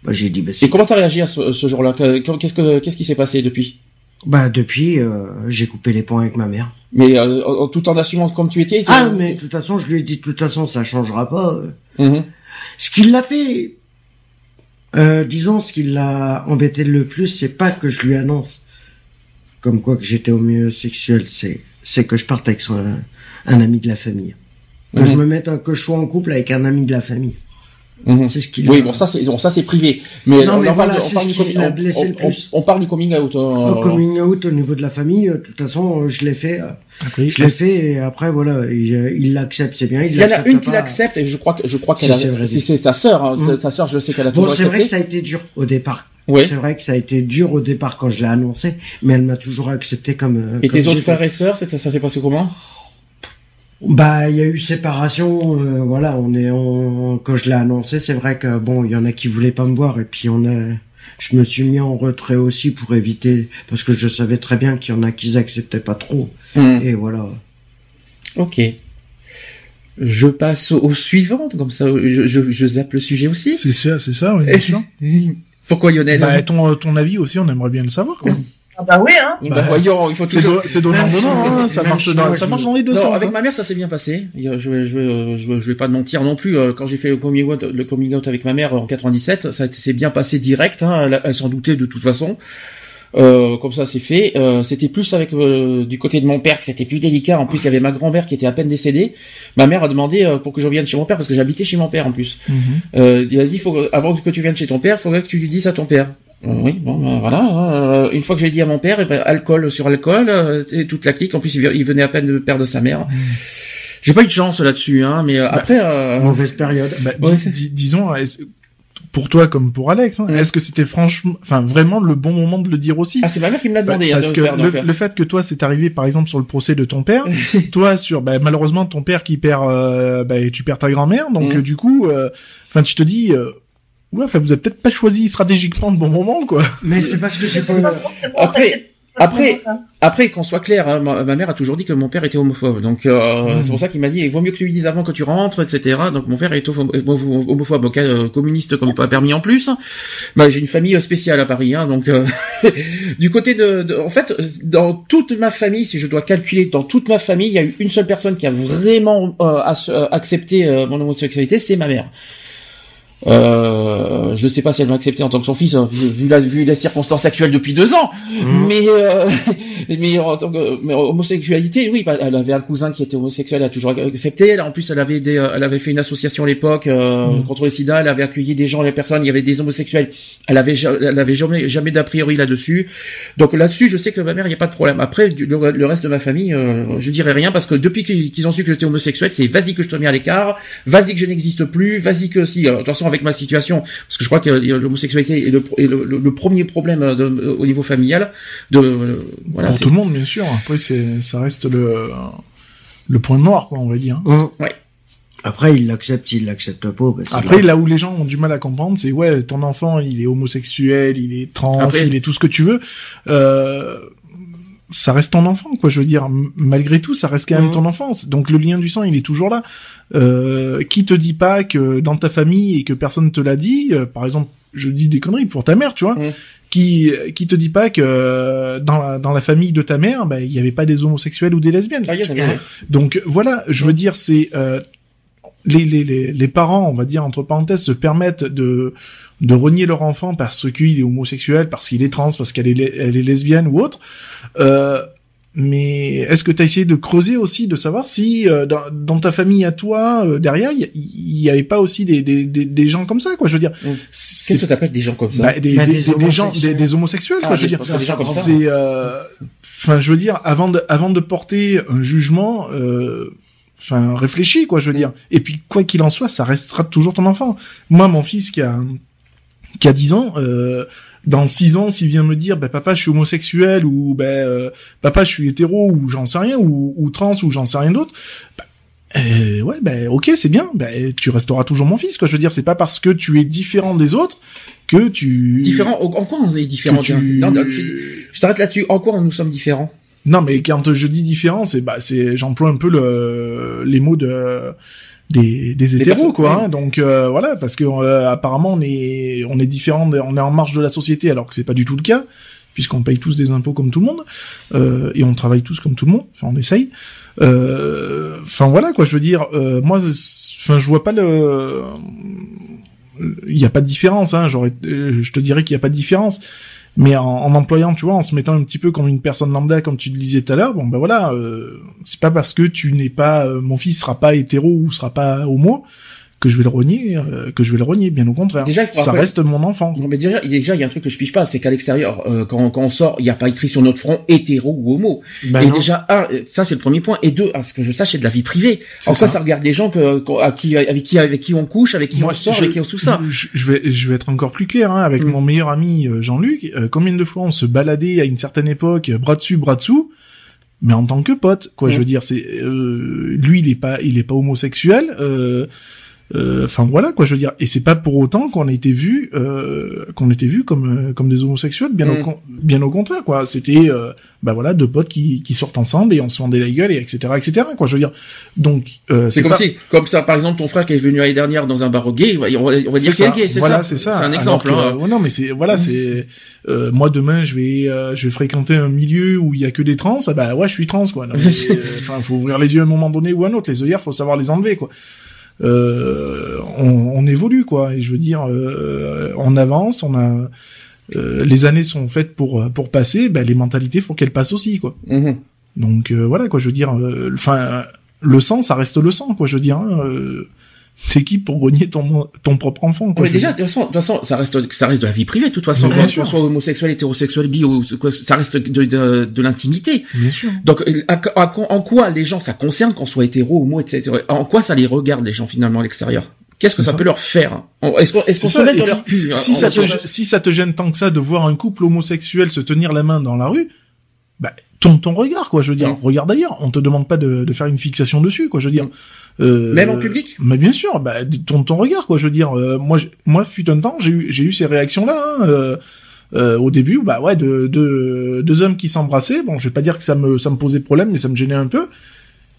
Bah j'ai dit. Bah, Et comment t'as réagi à ce, jour-là? Qu'est-ce que qu'est-ce qui s'est passé depuis? Bah depuis, euh, j'ai coupé les ponts avec ma mère. Mais euh, tout en assumant comme tu étais. Ah mais de toute façon, je lui ai dit de toute façon, ça changera pas. Mm-hmm. Ce qui l'a fait, disons, ce qui l'a embêté le plus, c'est pas que je lui annonce comme quoi que j'étais homosexuel, c'est c'est que je parte avec un, ami de la famille. Que je mhm. me mette, que je sois en couple avec un ami de la famille. Mhm. C'est ce qu'il Oui, a- bon, ça c'est bon, ça c'est privé. Mais, Non, on, mais on voilà, on c'est parle l'a on- blessé le on- plus. on parle du coming out. euh, Au coming out au niveau de la famille, euh, de toute façon, euh, je l'ai fait. euh, Après, Je l'ai fait et après voilà, il il l'accepte, c'est bien. Il S'il y en a une qui l'accepte, et je crois que je crois Si, qu'elle a, c'est vrai. c'est c'est ta sœur, hein, Mm. ta sœur, je sais qu'elle a Bon, toujours c'est vrai que ça a été dur au départ. Oui. C'est vrai que ça a été dur au départ quand je l'ai annoncé, mais elle m'a toujours accepté comme. euh, Et comme tes autres frères et sœurs, c'est- ça s'est passé comment? Bah, il y a eu séparation. euh, voilà, on est quand je l'ai annoncé, c'est vrai que bon, il y en a qui voulaient pas me voir et puis on a. Je me suis mis en retrait aussi pour éviter parce que je savais très bien qu'il y en a qui acceptaient pas trop. Hmm. Et voilà. Ok. Je passe au, au suivant, comme ça je, je, je zappe le sujet aussi. C'est ça, c'est ça, oui. [laughs] Pourquoi Lionel Bah, ton, ton avis aussi, on aimerait bien le savoir, quoi. Ah bah oui, hein. Bah, voyons, il faut C'est toujours... donnant, donnant, hein, ça marche dans, ça marche dans les deux Non, sens. avec hein. ma mère, ça s'est bien passé. Je vais, je vais, je vais, je vais pas te mentir non plus. euh, Quand j'ai fait le coming out, le coming out avec ma mère en 97, ça s'est bien passé direct. Hein, elle, elle s'en doutait de toute façon. Euh, comme ça, c'est fait. Euh, c'était plus avec euh, du côté de mon père que c'était plus délicat. En plus, il y avait ma grand-mère qui était à peine décédée. Ma mère a demandé euh, pour que je revienne chez mon père parce que j'habitais chez mon père en plus. Mhm. Euh, il a dit, faut, avant que tu viennes chez ton père, il faudrait que tu lui dises à ton père. Euh, oui, bon, ben, voilà. euh, une fois que j'ai dit à mon père, eh ben, alcool sur alcool, euh, et toute la clique. En plus, il, venait à peine de perdre sa mère. J'ai pas eu de chance là-dessus, hein, mais euh, après, euh, Mauvaise période. Bah, Ouais, dis- c'est- dis- disons, pour toi comme pour Alex, hein, est-ce que c'était franchement, enfin vraiment le bon moment de le dire aussi? Ah, c'est ma mère qui me l'a demandé hein, Parce de que faire. de le, le faire. le fait que toi c'est arrivé par exemple sur le procès de ton père, [laughs] toi sur bah, malheureusement ton père qui perd, euh, bah, tu perds ta grand-mère, donc Mm. euh, du coup, euh, enfin tu te dis, euh, ouais, enfin vous avez peut-être pas choisi stratégiquement le bon moment quoi. Mais c'est parce que j'ai pas. Après- après- ça. Après, qu'on soit clair, hein, ma, ma mère a toujours dit que mon père était homophobe. Donc euh, Mm. c'est pour ça qu'il m'a dit, il vaut mieux que tu lui dises avant que tu rentres, etc. Donc mon père est homo- homo- homophobe, donc, euh, communiste comme pas permis en plus. Bah, j'ai une famille spéciale à Paris, hein, donc euh, [laughs] du côté de, de- en fait, dans toute ma famille, si je dois calculer, dans toute ma famille, il y a eu une seule personne qui a vraiment euh, euh, accepté euh, mon homosexualité, c'est ma mère. Euh, je sais pas si elle m'a accepté en tant que son fils, hein, vu, la, vu les circonstances actuelles depuis deux ans. Mhm. Mais, euh, [laughs] mais en tant que mais homosexualité, oui, bah, elle avait un cousin qui était homosexuel, elle a toujours accepté. Elle, en plus, elle avait des, euh, elle avait fait une association à l'époque euh, Mhm. contre le SIDA. Elle avait accueilli des gens, des personnes. Il y avait des homosexuels. Elle avait, elle avait jamais, jamais d'a priori là-dessus. Donc là-dessus, je sais que ma mère, il n'y a pas de problème. Après, du- le, le reste de ma famille, euh, je dirais rien parce que depuis qu'ils ont su que j'étais homosexuel, c'est vas-y que je te mets à l'écart, vas-y que je n'existe plus, vas-y que si. De toute façon, avec ma situation, parce que je crois que l'homosexualité est le, est le, le- le premier problème euh, de- euh, au niveau familial. De euh, voilà. pour tout le monde bien sûr. Après c'est, ça reste le le point noir quoi on va dire. Ouais. Après, il l'accepte, il l'accepte pas. bah, Après, là où les gens ont du mal à comprendre, c'est ouais, ton enfant, il est homosexuel, il est trans, Après- il est tout ce que tu veux. Euh, ça reste ton enfant, quoi. Je veux dire, malgré tout, ça reste quand même Mhm. ton enfant. Donc le lien du sang, il est toujours là. Euh, qui te dit pas que dans ta famille et que personne te l'a dit, euh, par exemple, je dis des conneries pour ta mère, tu vois. Mhm. Qui, qui te dit pas que euh, dans la, dans la famille de ta mère, bah, il y avait pas des homosexuels ou des lesbiennes. Ah. Donc voilà, je veux dire, c'est euh, les, les, les, les parents, on va dire entre parenthèses, se permettent de de renier leur enfant parce qu'il est homosexuel, parce qu'il est trans, parce qu'elle est le- elle est lesbienne ou autre. Euh, mais est-ce que tu as essayé de creuser aussi, de savoir si euh, dans, dans ta famille à toi, euh, derrière, il y, y avait pas aussi des, des, des, des gens comme ça, quoi Je veux dire, Mm. c'est Qu'est-ce que t'appelles des gens comme ça bah, des, Bah, des, des des- des gens, des, homosexuels. des homosexuels, Ah, quoi. Je veux des- dire, des gens comme ça. c'est, euh, enfin, je veux dire, avant de, avant de porter un jugement, euh, enfin, réfléchi, quoi, je veux dire. Et puis, quoi qu'il en soit, ça restera toujours ton enfant. Moi, mon fils qui a, qui a 10 ans, euh, dans 6 ans, s'il vient me dire, bah, papa, je suis homosexuel, ou, bah, euh, papa, je suis hétéro, ou j'en sais rien, ou, ou trans, ou j'en sais rien d'autre, bah, euh, ouais, ben ok, c'est bien. Tu resteras toujours mon fils, quoi. Je veux dire, c'est pas parce que tu es différent des autres que tu Différent. En quoi on est différent tu- Non, je t'arrête là-dessus. En quoi nous sommes différents? Non, mais quand je dis différent, c'est bah c'est j'emploie un peu le les mots de des des hétéros quoi. hein. Donc euh, voilà, parce que euh, apparemment on est on est différent, on est en marge de la société, alors que c'est pas du tout le cas, puisqu'on paye tous des impôts comme tout le monde euh, et on travaille tous comme tout le monde. Enfin, on essaye. Euh, Enfin voilà quoi, je veux dire, euh, moi, enfin je vois pas le il y a pas de différence hein j'aurais euh, je te dirais qu'il y a pas de différence mais en, en employant tu vois en se mettant un petit peu comme une personne lambda comme tu le disais tout à l'heure bon ben voilà euh, c'est pas parce que tu n'es pas euh, mon fils sera pas hétéro ou sera pas homo que je vais le renier, euh, que je vais le renier. Bien au contraire. Déjà, il faut ça rappeler- reste mon enfant. Non, mais déjà, déjà, il y a un truc que je piche pas, c'est qu'à l'extérieur, euh, quand, quand on sort, il n'y a pas écrit sur notre front hétéro ou homo. Ben et non, déjà, un, euh, ça c'est le premier point. Et deux, à ce que je sache, c'est de la vie privée. En quoi ça. ça regarde les gens que, à qui, avec qui, avec qui on couche, avec qui Moi, on sort, je- avec qui on tout ça. Je, je vais, je vais être encore plus clair hein, avec Mm. mon meilleur ami euh, Jean-Luc. euh, combien de fois on se baladait à une certaine époque, euh, bras dessus, bras dessous, mais en tant que pote, quoi. Mm. Je veux dire, c'est euh, lui, il est pas, il est pas homosexuel. euh, euh, Enfin voilà quoi, je veux dire, et c'est pas pour autant qu'on a été vu, euh, qu'on était vu comme euh, comme des homosexuels, bien Mm. au con- bien au contraire quoi. C'était euh, bah voilà deux potes qui qui sortent ensemble et on se vendait la gueule et etc etc quoi. Je veux dire, donc euh, C'est comme pas- si, comme ça, par exemple, ton frère qui est venu l'année dernière dans un bar gay, on va, on dire C'est qu'il est ça. gay, c'est voilà, ça. c'est ça. C'est un exemple. que, hein. non, mais c'est voilà, c'est euh, moi demain je vais euh, je vais fréquenter un milieu où il y a que des trans. Ah bah ouais, je suis trans quoi. [laughs] Euh, Enfin, faut ouvrir les yeux à un moment donné ou à un autre. Les œillères, faut savoir les enlever quoi. Euh, on, on évolue quoi. Et je veux dire, euh, on avance, on a euh, les années sont faites pour pour passer. Ben les mentalités, faut qu'elles passent aussi quoi. Mhm. Donc voilà quoi, je veux dire, enfin le sang, ça reste le sang quoi. Je veux dire, hein, t'es qui pour renier ton ton propre enfant quoi. mais déjà, de toute façon, de toute façon, ça reste, ça reste de la vie privée. De toute façon, bien sûr. soit homosexuel, hétérosexuel, bi ou quoi, ça reste de, de, de l'intimité. bien sûr. Donc, à- à- en quoi les gens ça concerne qu'on soit hétéro, homo, etc. En quoi ça les regarde les gens finalement à l'extérieur? Qu'est-ce que C'est ça, ça. peut leur faire En- Est-ce qu'on est-ce qu'on C'est se met et dans leur cul si, hein, si ça te, si ça te gêne tant que ça de voir un couple homosexuel se tenir la main dans la rue, bah, tourne ton regard, quoi. Je veux dire, Mm. regarde ailleurs. On te demande pas de, de faire une fixation dessus, quoi. Je veux dire. Mm. Euh, Même en public? Mais bien sûr, bah, tourne ton regard, quoi. Je veux dire, euh, moi, moi, fut un temps, j'ai eu, j'ai eu ces réactions-là. hein, euh, euh, au début, bah ouais, de, de deux hommes qui s'embrassaient. Bon, je vais pas dire que ça me, ça me posait problème, mais ça me gênait un peu.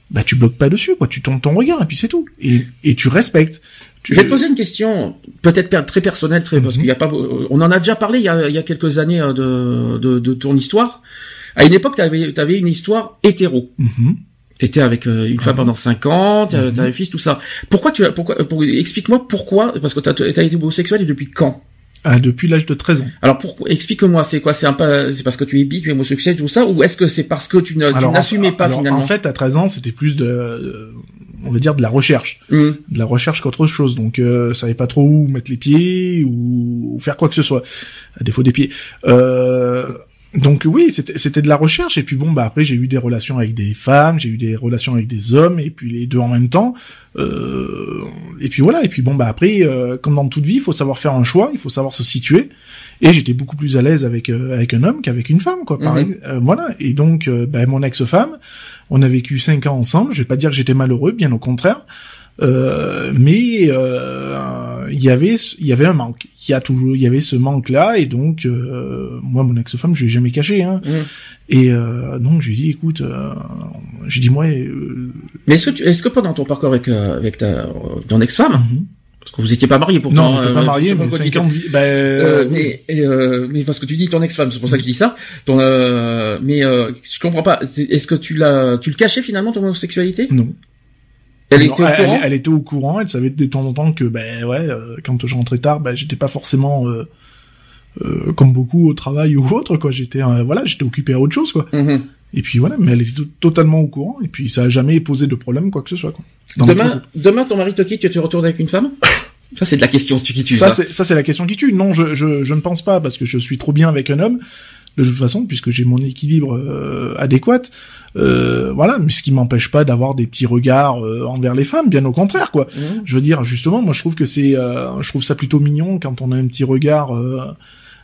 Bah, tu bloques pas dessus, quoi. Tu tournes ton regard et puis c'est tout. Et, et tu respectes. Tu- Je vais te poser une question, peut-être très personnelle, très parce Mhm. qu'il y a pas, on en a déjà parlé il y a, il y a quelques années euh, de, de, de ton histoire. À une époque, tu avais, avais une histoire hétéro. Mhm. T'étais avec euh, une femme pendant cinq ans, t'as Mhm. t'as un fils, tout ça. Pourquoi tu as, pourquoi, pour, explique-moi pourquoi, parce que t'as as été homosexuel et depuis quand? Ah, depuis l'âge de 13 ans. Alors pourquoi, explique-moi, c'est quoi, c'est un peu, c'est parce que tu es bi, tu es homosexuel, tout ça, ou est-ce que c'est parce que tu n'assumais pas alors, finalement? En fait, à 13 ans, c'était plus de, euh, on va dire, de la recherche, Hum. de la recherche qu'autre chose. Donc, euh, savais pas trop où mettre les pieds ou, ou faire quoi que ce soit, à défaut des pieds. Euh, donc oui, c'était de la recherche. Et puis bon, bah après, j'ai eu des relations avec des femmes, j'ai eu des relations avec des hommes, et puis les deux en même temps. Euh, et puis voilà. Et puis bon, bah après, euh, comme dans toute vie, il faut savoir faire un choix, il faut savoir se situer. Et j'étais beaucoup plus à l'aise avec euh, avec un homme qu'avec une femme, quoi. Mhm. euh, voilà. Et donc, euh, bah, mon ex-femme, on a vécu cinq ans ensemble. Je vais pas dire que j'étais malheureux, bien au contraire. Euh, mais euh, il y avait il y avait un manque. Il y a toujours il y avait ce manque là et donc euh, moi mon ex-femme je l'ai jamais caché hein. Hum. Et euh, donc je lui ai dit écoute euh, j'ai dit moi euh, Mais est-ce que tu, est-ce que pendant ton parcours avec, euh, avec ta, euh, ton ex-femme, mhm. parce que vous étiez pas mariés pourtant. non on était pas euh, sais mais quoi cinq dire. ans de vie bah, Euh, mais, et, euh, mais parce que tu dis ton ex-femme, c'est pour ça que je dis ça. Ton, euh, mais euh, je comprends pas. Est-ce que tu l'as, tu le cachais finalement ton homosexualité? Non Elle Non, était au courant. elle, était au courant, elle savait de temps en temps que ben ouais, euh, quand je rentrais tard, ben j'étais pas forcément euh, euh, comme beaucoup au travail ou autre quoi. J'étais euh, voilà, j'étais occupé à autre chose quoi. Mhm. Et puis voilà, mais elle était to- totalement au courant et puis ça a jamais posé de problème quoi que ce soit quoi. Dans Demain, demain ton mari te quitte, tu te retournes avec une femme? Ça c'est de la question qui tue. ça Ça, c'est ça c'est la question qui tue. Non, je, je je ne pense pas parce que je suis trop bien avec un homme de toute façon puisque j'ai mon équilibre euh, adéquat. Euh, voilà, mais ce qui m'empêche pas d'avoir des petits regards euh, envers les femmes, bien au contraire quoi. Mhm. Je veux dire, justement, moi je trouve que c'est, euh, je trouve ça plutôt mignon quand on a un petit regard, euh,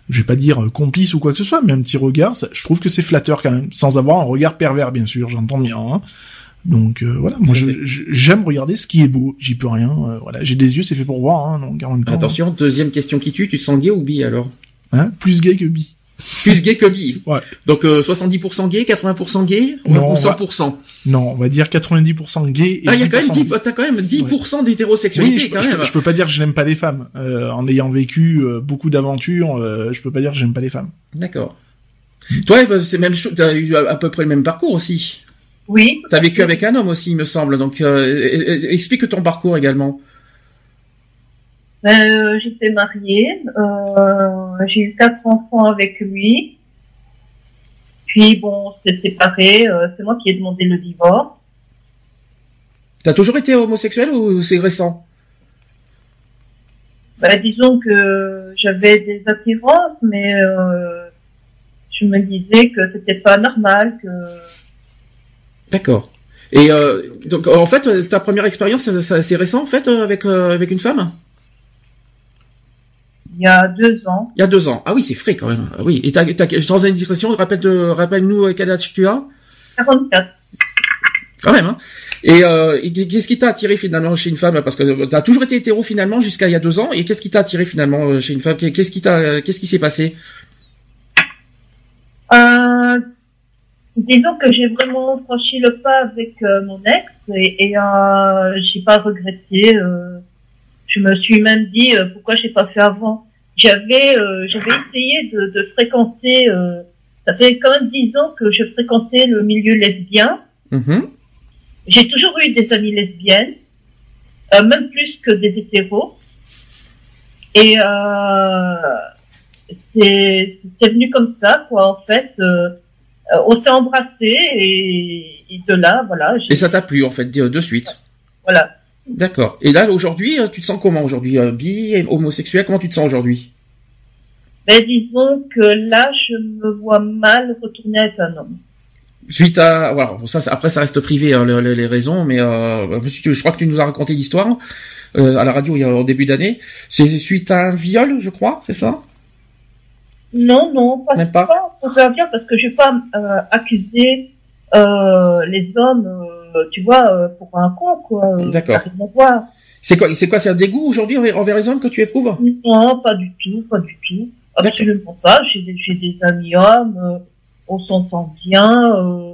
je vais pas dire euh, complice ou quoi que ce soit, mais un petit regard, ça- je trouve que c'est flatteur quand même, sans avoir un regard pervers bien sûr, j'entends bien. hein. Donc euh, voilà, moi j'aime regarder ce qui est beau, j'y peux rien. euh, voilà, j'ai des yeux, c'est fait pour voir, hein, donc en même temps, Attention, deuxième question qui tue, tu sens gay ou bi alors? Hein, plus gay que bi. Plus gay que bi. Ouais. Donc euh, 70% gay, 80% gay Non, ou on va- 100% Non, on va dire 90% gay et Ah, il y a quand même 10% 10, t'as quand même 10% Oui, d'hétérosexualité je, quand je- même. je peux pas dire que je n'aime pas les femmes. Euh, en ayant vécu euh, beaucoup d'aventures, euh, je peux pas dire que j'aime pas les femmes. D'accord. Toi, c'est même chose, t'as eu à à peu près le même parcours aussi. Oui. T'as vécu avec un homme aussi, il me semble. Donc, euh, euh, euh, explique ton parcours également. Ben, euh, j'étais mariée, euh, j'ai eu quatre enfants avec lui. Puis bon, on s'est séparés, euh, c'est moi qui ai demandé le divorce. T'as toujours été homosexuel ou c'est récent? Bah, disons que j'avais des attirances, mais je me disais que c'était pas normal, que D'accord. Et donc en fait, ta première expérience, c'est récent en fait avec avec une femme? Il y a deux ans, Il y a deux ans. Ah oui, c'est frais quand même. Ah Oui. Et t'as, t'as, sans indiscrétion, rappelle, rappelle-nous quel âge tu as? 44. Quand même. Hein. Et, euh, et qu'est-ce qui t'a attiré finalement chez une femme? Parce que t'as toujours été hétéro finalement jusqu'à il y a deux ans. Et qu'est-ce qui t'a attiré finalement euh, chez une femme? Qu'est-ce qui t'a, qu'est-ce qui s'est passé? Euh, disons que j'ai vraiment franchi le pas avec euh, mon ex et, et euh, j'ai pas regretté. euh, je me suis même dit euh, pourquoi j'ai pas fait avant? J'avais euh, j'avais essayé de, de fréquenter. euh, ça fait quand même dix ans que je fréquentais le milieu lesbien. Mhm. J'ai toujours eu des amies lesbiennes, euh, même plus que des hétéros. Et c'est c'est venu comme ça, quoi. En fait, on s'est embrassé et, et de là, voilà. Et ça t'a plu en fait de suite. Voilà. D'accord. Et là aujourd'hui, euh, tu te sens comment aujourd'hui euh, Bi, homosexuel, comment tu te sens aujourd'hui? Mais disons que là, je me vois mal retourner avec un homme. Suite à, voilà, bon, ça, après ça reste privé hein, le- le- les raisons, mais euh, je crois que tu nous as raconté l'histoire euh, à la radio il y a, au début d'année. C'est suite à un viol, je crois, c'est ça? Non, non, pas Même pas. pas, faut faire dire parce que je vais pas euh, accuser euh, les hommes, euh, tu vois, euh, pour un con, quoi. euh, D'accord. C'est quoi C'est quoi C'est un dégoût aujourd'hui envers, les hommes que tu éprouves? Non, pas du tout, pas du tout. Absolument pas. J'ai des, amis hommes, euh, on s'entend bien. euh.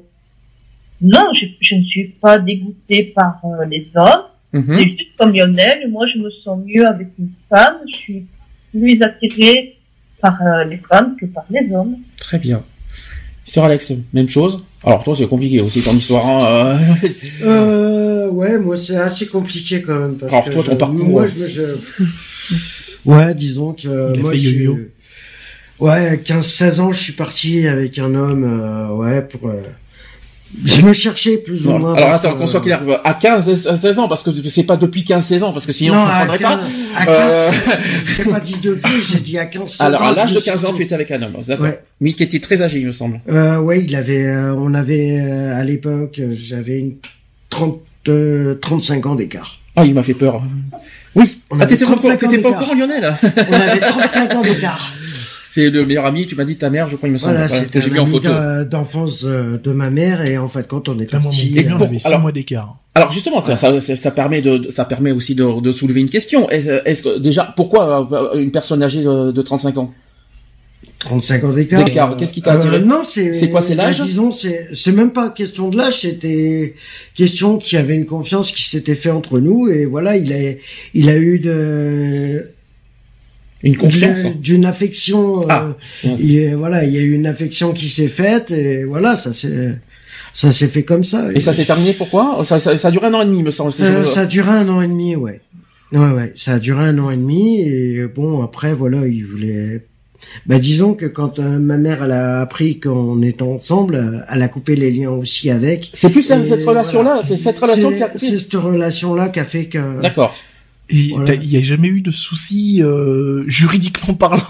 Non, je, je ne suis pas dégoûtée par euh, les hommes. Mhm. C'est juste comme Lionel, moi je me sens mieux avec une femme. Je suis plus attirée par euh, les femmes que par les hommes. Très bien. Sœur Alex, même chose. Alors toi c'est compliqué aussi ton histoire. Hein, euh. Euh, ouais, moi c'est assez compliqué quand même. Parce Alors, que toi, ton je- parcours, Moi, ouais. je, je- [laughs] Ouais, disons que euh, moi fait je suis- Ouais, 15-16 ans, je suis parti avec un homme, euh, ouais, pour... euh, Je me cherchais plus ou moins. alors attends, qu'on soit clair, à 15 à 16 ans, parce que c'est pas depuis 15-16 ans, parce que sinon Non, je à comprendrais 15, pas. à 15 Euh, j'ai pas dit depuis, j'ai dit à 15 16 Alors ans, à je l'âge de suis 15 ans, tu étais avec un homme, d'accord. Ouais. Mais qui était très âgé, il me semble. Euh, ouais, il avait, euh, on avait, euh, à l'époque, euh, j'avais une 30, euh, 35 ans d'écart. Ah, il m'a fait peur. Oui. On ah, t'étais pas, au courant- 35 ans t'étais pas au d'écart. courant, Lionel On avait 35 ans d'écart. [laughs] C'est le meilleur ami, tu m'as dit de ta mère, je crois, il me semble. Voilà, voilà, c'était que j'ai un vu en ami d'enfance euh, de ma mère et en fait quand on est parti, gamin, euh, on avait 6 alors- mois d'écart. Alors justement, ça, ça, ça permet de, ça permet aussi de, de soulever une question. Est-ce que déjà, pourquoi euh, une personne âgée de, de 35 ans? 35 ans d'écart. D'écart, qu'est-ce qui t'a Euh, attiré Non, c'est. C'est quoi, c'est l'âge? bah, Disons, c'est c'est même pas question de l'âge, c'était question qu'il y avait une confiance qui s'était fait entre nous et voilà, il a il a eu de Une confiance d'une- d'une affection. euh, Ah. il est- voilà, il y a eu une affection qui s'est faite et voilà, ça s'est ça s'est fait comme ça. Et ça s'est terminé pourquoi? Ça, ça, ça a duré un an et demi, me semble. c'est Euh, ça a duré un an et demi, ouais. Ouais, ouais, ça a duré un an et demi et bon après voilà, il voulait. Bah disons que quand euh, ma mère elle a appris qu'on était ensemble, euh, elle a coupé les liens aussi avec. C'est plus Et cette relation-là, voilà. c'est cette relation C'est- qui a coupé. C'est cette relation-là qui a fait que. D'accord. Et Voilà. t'as- il y a jamais eu de soucis euh, juridiquement parlant?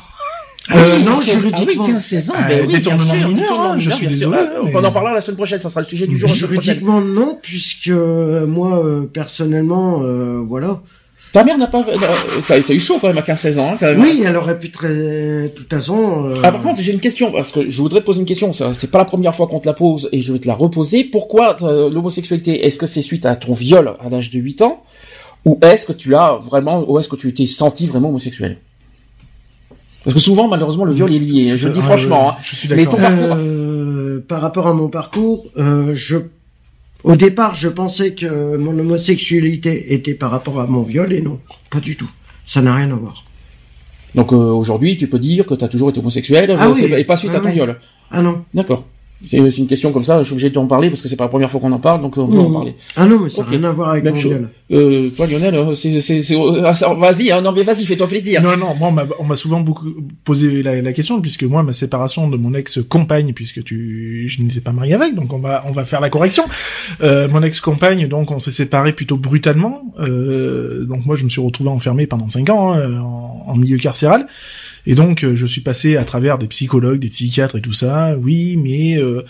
Euh, non, Ah oui, juridiquement. 15-16 ans, Euh, ben oui, bien détournement sûr, mineur, détournement hein, je suis désolé, mais- On en parlera la semaine prochaine, ça sera le sujet du jour. Juridiquement non, puisque euh, moi euh, personnellement, euh, voilà. Ta mère n'a pas, t'as eu chaud quand même à 15-16 ans, hein, quand même. Oui, elle aurait pu très, de toute façon. euh, Ah, par contre, j'ai une question, parce que je voudrais te poser une question. C'est pas la première fois qu'on te la pose et je vais te la reposer. Pourquoi l'homosexualité Est-ce que c'est suite à ton viol à l'âge de 8 ans? Ou est-ce que tu as vraiment, ou est-ce que tu t'es senti vraiment homosexuel? Parce que souvent, malheureusement, le viol est lié. Je le dis Ah, franchement. hein. Je suis Mais d'accord. ton parcours. Euh, par rapport à mon parcours, euh, je, au départ, je pensais que mon homosexualité était par rapport à mon viol et non, pas du tout. Ça n'a rien à voir. Donc euh, aujourd'hui, tu peux dire que tu as toujours été homosexuel Ah oui. et pas suite Ah à ton oui. viol. Ah non. D'accord. C'est une question comme ça, je suis obligé d'en parler parce que c'est pas la première fois qu'on en parle, donc on peut en Mmh. parler. Ah non, mais ça n'a rien à voir avec Même viol. Euh, toi Lionel, euh, c'est, c'est, c'est, ah, vas-y, hein, non mais vas-y, fais-toi plaisir. Non, non, moi, on m'a- on m'a souvent beaucoup posé la, la question, puisque moi, ma séparation de mon ex-compagne, puisque tu, je n'étais pas marié avec, donc on va, on va faire la correction. Euh, mon ex-compagne, donc, on s'est séparés plutôt brutalement. Euh, donc moi, je me suis retrouvé enfermé pendant cinq ans hein, en, en milieu carcéral. Et donc, euh, je suis passé à travers des psychologues, des psychiatres et tout ça. Oui, mais euh,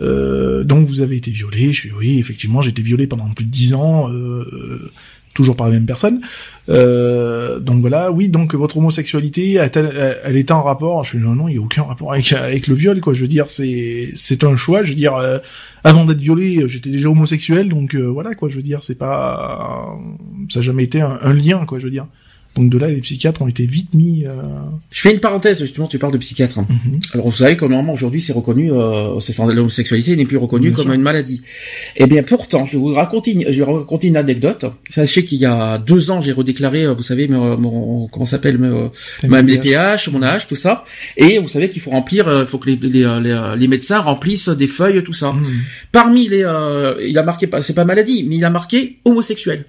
euh, donc vous avez été violé. Je suis oui, effectivement, j'ai été violé pendant plus de dix ans, euh, euh, toujours par la même personne. Euh, donc voilà, oui, donc votre homosexualité, elle, est en rapport? Je suis non, non, il y a aucun rapport avec le viol, quoi. Je veux dire, c'est c'est un choix. Je veux dire, euh, avant d'être violé, j'étais déjà homosexuel, donc euh, voilà, quoi. Je veux dire, c'est pas, ça a jamais été un, un lien, quoi. Je veux dire. Donc de là, les psychiatres ont été vite mis. Euh... Je fais une parenthèse, justement, tu parles de psychiatre. mhm. Alors vous savez que normalement aujourd'hui c'est reconnu, euh, c'est sans- l'homosexualité n'est plus reconnue Bien comme sûr. une maladie. Eh bien pourtant, je vais vous raconter, une, je vais raconter une anecdote. Sachez qu'il y a deux ans j'ai redéclaré, euh, vous savez, mon, mon- comment s'appelle, mon- ma MDPH, mon âge, tout ça. Et vous savez qu'il faut remplir, euh, il faut que les, les, euh, les, les médecins remplissent des feuilles, tout ça. Mhm. Parmi les, euh, il a marqué, pas- c'est pas maladie, mais il a marqué homosexuel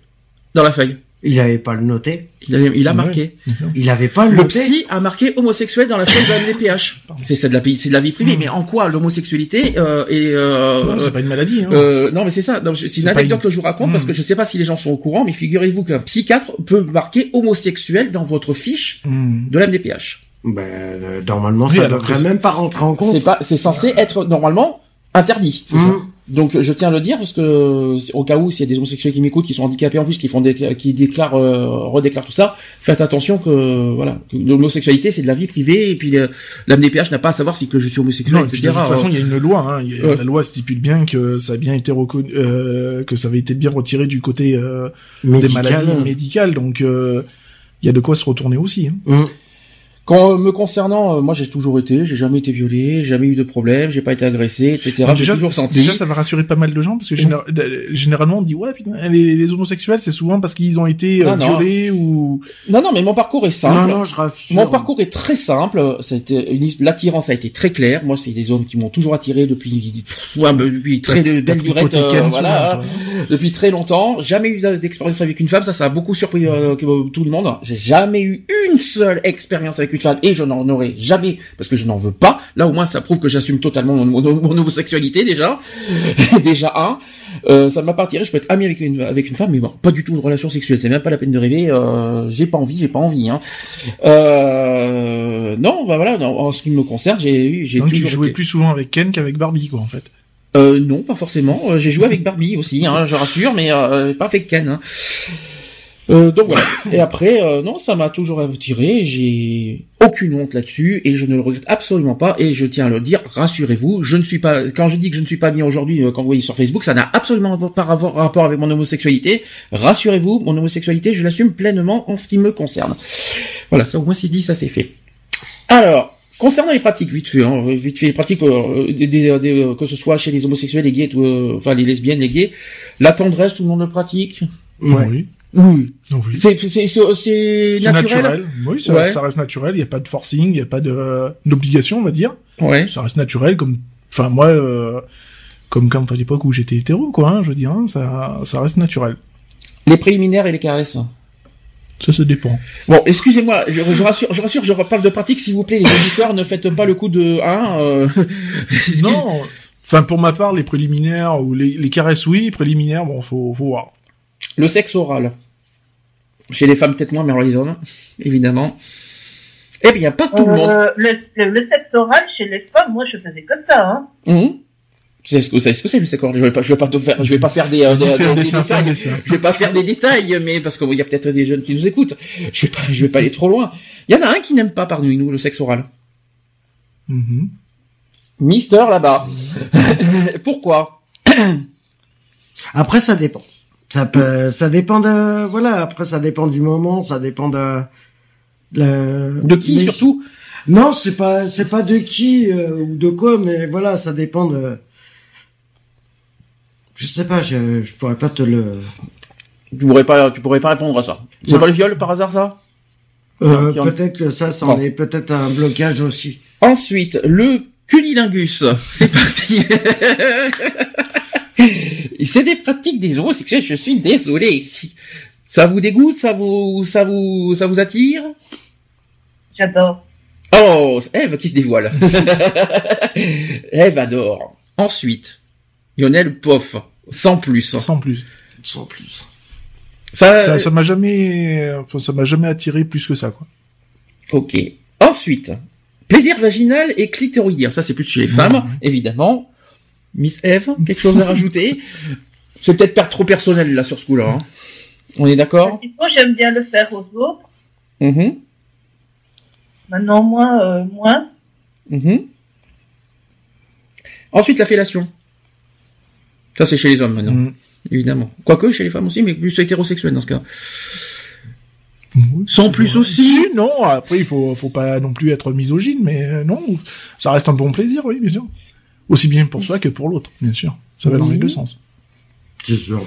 dans la feuille. Il avait pas le noté. Il a, il a Ouais. marqué. Il avait pas le, Le noté. psy a marqué homosexuel dans la feuille de la MDPH. C'est de la vie- c'est de la vie privée, mais en quoi l'homosexualité euh, est euh, c'est pas une maladie. Hein. euh, non mais c'est ça. C'est une anecdote une- que je vous raconte parce Hmm. que je sais pas si les gens sont au courant, mais figurez-vous qu'un psychiatre peut marquer homosexuel dans votre fiche Mhm. de la MDPH. Ben, euh, normalement, Oui, ça alors devrait même pas rentrer en compte. C'est pas, c'est censé être normalement interdit. C'est ça. Donc je tiens à le dire parce que au cas où s'il y a des homosexuels qui m'écoutent, qui sont handicapés en plus, qui font des, qui déclarent, euh, redéclarent tout ça, faites attention que voilà, que l'homosexualité c'est de la vie privée et puis le- la MDPH n'a pas à savoir si que je suis homosexuel, Non, et puis etc. de toute façon, il y a une loi. Hein. Il y a- Ouais. La loi stipule bien que ça a bien été reconnu, euh, que ça avait été bien retiré du côté euh, des Médical. maladies médicales. Donc, euh, il y a de quoi se retourner aussi. Hein. Mhm. Quand euh, me concernant, euh, moi j'ai toujours été, j'ai jamais été violé, jamais eu de problème, j'ai pas été agressé, etc. J'ai déjà, toujours senti. déjà, ça va rassurer pas mal de gens parce que généra- euh, généralement, on dit ouais, putain, les, les homosexuels, c'est souvent parce qu'ils ont été euh, Non, non. violés ou. Non, non, mais mon parcours est simple. Non, non, je rassure. Mon parcours est très simple. C'était une- l'attirance a été très claire. Moi, c'est des hommes qui m'ont toujours attiré depuis ouais, depuis très de belle durée, Ken voilà, depuis très longtemps. Jamais eu d'expérience avec une femme. Ça, ça a beaucoup surpris euh, tout le monde. J'ai jamais eu une seule expérience avec une et je n'en aurai jamais parce que je n'en veux pas. Là, au moins, ça prouve que j'assume totalement mon, mon- mon homosexualité déjà. [laughs] déjà un. Euh, ça ne m'a pas attiré. Je peux être ami avec une avec une femme, mais bon, pas du tout une relation sexuelle. C'est même pas la peine de rêver. Euh, j'ai pas envie, j'ai pas envie. Hein. Euh, non, bah voilà. non, en ce qui me concerne, j'ai eu, j'ai Donc, tu toujours jouais plus souvent avec Ken qu'avec Barbie, quoi, en fait. Euh, non, pas forcément. J'ai joué avec Barbie aussi, hein, je rassure, mais euh, pas avec Ken. hein. Euh, donc voilà. [coughs] Et après, euh, non, ça m'a toujours attiré. J'ai aucune honte là-dessus et je ne le regrette absolument pas. Et je tiens à le dire, rassurez-vous, je ne suis pas. Quand je dis que je ne suis pas bien aujourd'hui, euh, quand vous voyez sur Facebook, ça n'a absolument pas rapport, rapport avec mon homosexualité. Rassurez-vous, mon homosexualité, je l'assume pleinement en ce qui me concerne. Voilà, ça au moins c'est dit, ça c'est fait. Alors. Concernant les pratiques, vite fait, hein, vite fait, les pratiques, euh, des, des- des- euh, que ce soit chez les homosexuels, les gays, tout, euh, enfin les lesbiennes, les gays, la tendresse, tout le monde le pratique? Ouais. Oui. Oui. C'est naturel. naturel. Oui, ça, Ouais. ça reste naturel. Il n'y a pas de forcing, il n'y a pas de d'obligation, on va dire. Ouais. Ça reste naturel, comme, enfin moi, euh, comme quand à l'époque où j'étais hétéro, quoi. hein, je veux dire, hein, ça, ça reste naturel. Les préliminaires et les caresses. Ça se dépend. Bon, excusez-moi, je, je rassure, je rassure, je reparle de pratique. S'il vous plaît, les auditeurs, ne faites pas le coup de hein. euh, [laughs] Non. Enfin, pour ma part, les préliminaires ou les, les caresses, oui. Préliminaires, bon, faut, faut voir. Le sexe oral. Chez les femmes, peut-être moins, mais alors les hommes, évidemment. Eh bien, pas tout le monde. Euh, le, le, le sexe oral chez les femmes, moi je faisais que ça. Hein. Hum. Vous savez ce que c'est le sexe oral Je vais pas, je vais pas te faire, je vais pas faire des, euh, des, Faire des- des détails. Je vais pas faire des détails, mais parce qu'il y a peut-être des jeunes qui nous écoutent. Je vais pas, je vais pas aller trop loin. Il y en a un qui n'aime pas parmi nous le sexe oral. Mhm. Mister là-bas. [laughs] Pourquoi? Après, ça dépend. Ça peut, ça dépend de, voilà. Après, ça dépend du moment, ça dépend de, de, De qui surtout? Non, c'est pas, c'est pas de qui euh, ou de quoi, mais voilà, ça dépend de. Je sais pas, je, je pourrais pas te le. Tu pourrais pas, tu pourrais pas répondre à ça. C'est pas le viol par hasard ça? Euh, en- peut-être que ça, ça Bon. en est peut-être un blocage aussi. Ensuite, le Cunilingus, c'est parti. [laughs] c'est des pratiques des homosexuels, je suis désolé. Ça vous dégoûte, ça vous, ça vous, ça vous attire? J'adore. Oh, Eve qui se dévoile. [laughs] Eve adore. Ensuite, Lionel Poff, sans plus. Sans plus. Sans plus. Ça, Ça, ça m'a jamais, enfin, ça m'a jamais attiré plus que ça, quoi. ok. Ensuite, plaisir vaginal et clitoridien. Ça, c'est plus chez les femmes, ouais. évidemment. Miss Eve, quelque chose à [laughs] rajouter? C'est peut-être per- trop personnel là sur ce coup-là. hein. On est d'accord? Moi, j'aime bien le faire aux autres. Mhm, Maintenant, moi, euh, moins. mhm. Ensuite, la fellation. Ça, c'est chez les hommes maintenant, Mm. évidemment. Quoique chez les femmes aussi, mais plus hétérosexuel dans ce cas. Oui, Sans plus vrai. aussi Si, non, après, il faut, faut pas non plus être misogyne, mais euh, non, ça reste un bon plaisir, oui, bien sûr. Aussi bien pour soi que pour l'autre, bien sûr. Ça va dans les deux sens. C'est sûr.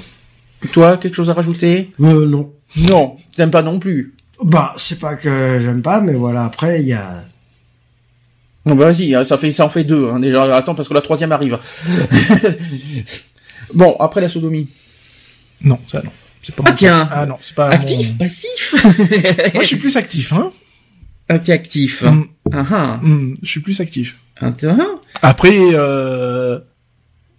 Toi, quelque chose à rajouter? Euh, non. Non, t'aimes pas non plus? Bah, c'est pas que j'aime pas, mais voilà, après, il y a... Non, bah, vas-y, hein, ça fait ça en fait deux hein, déjà. Attends parce que la troisième arrive. [laughs] bon, après la sodomie. Non, ça, non. C'est pas Ah mon- tiens. Ah non, c'est pas Actif, mon- passif? Moi, je suis plus actif, hein. Ah, t'es actif. Mm, Ah ah. mm, je suis plus actif. Après, euh,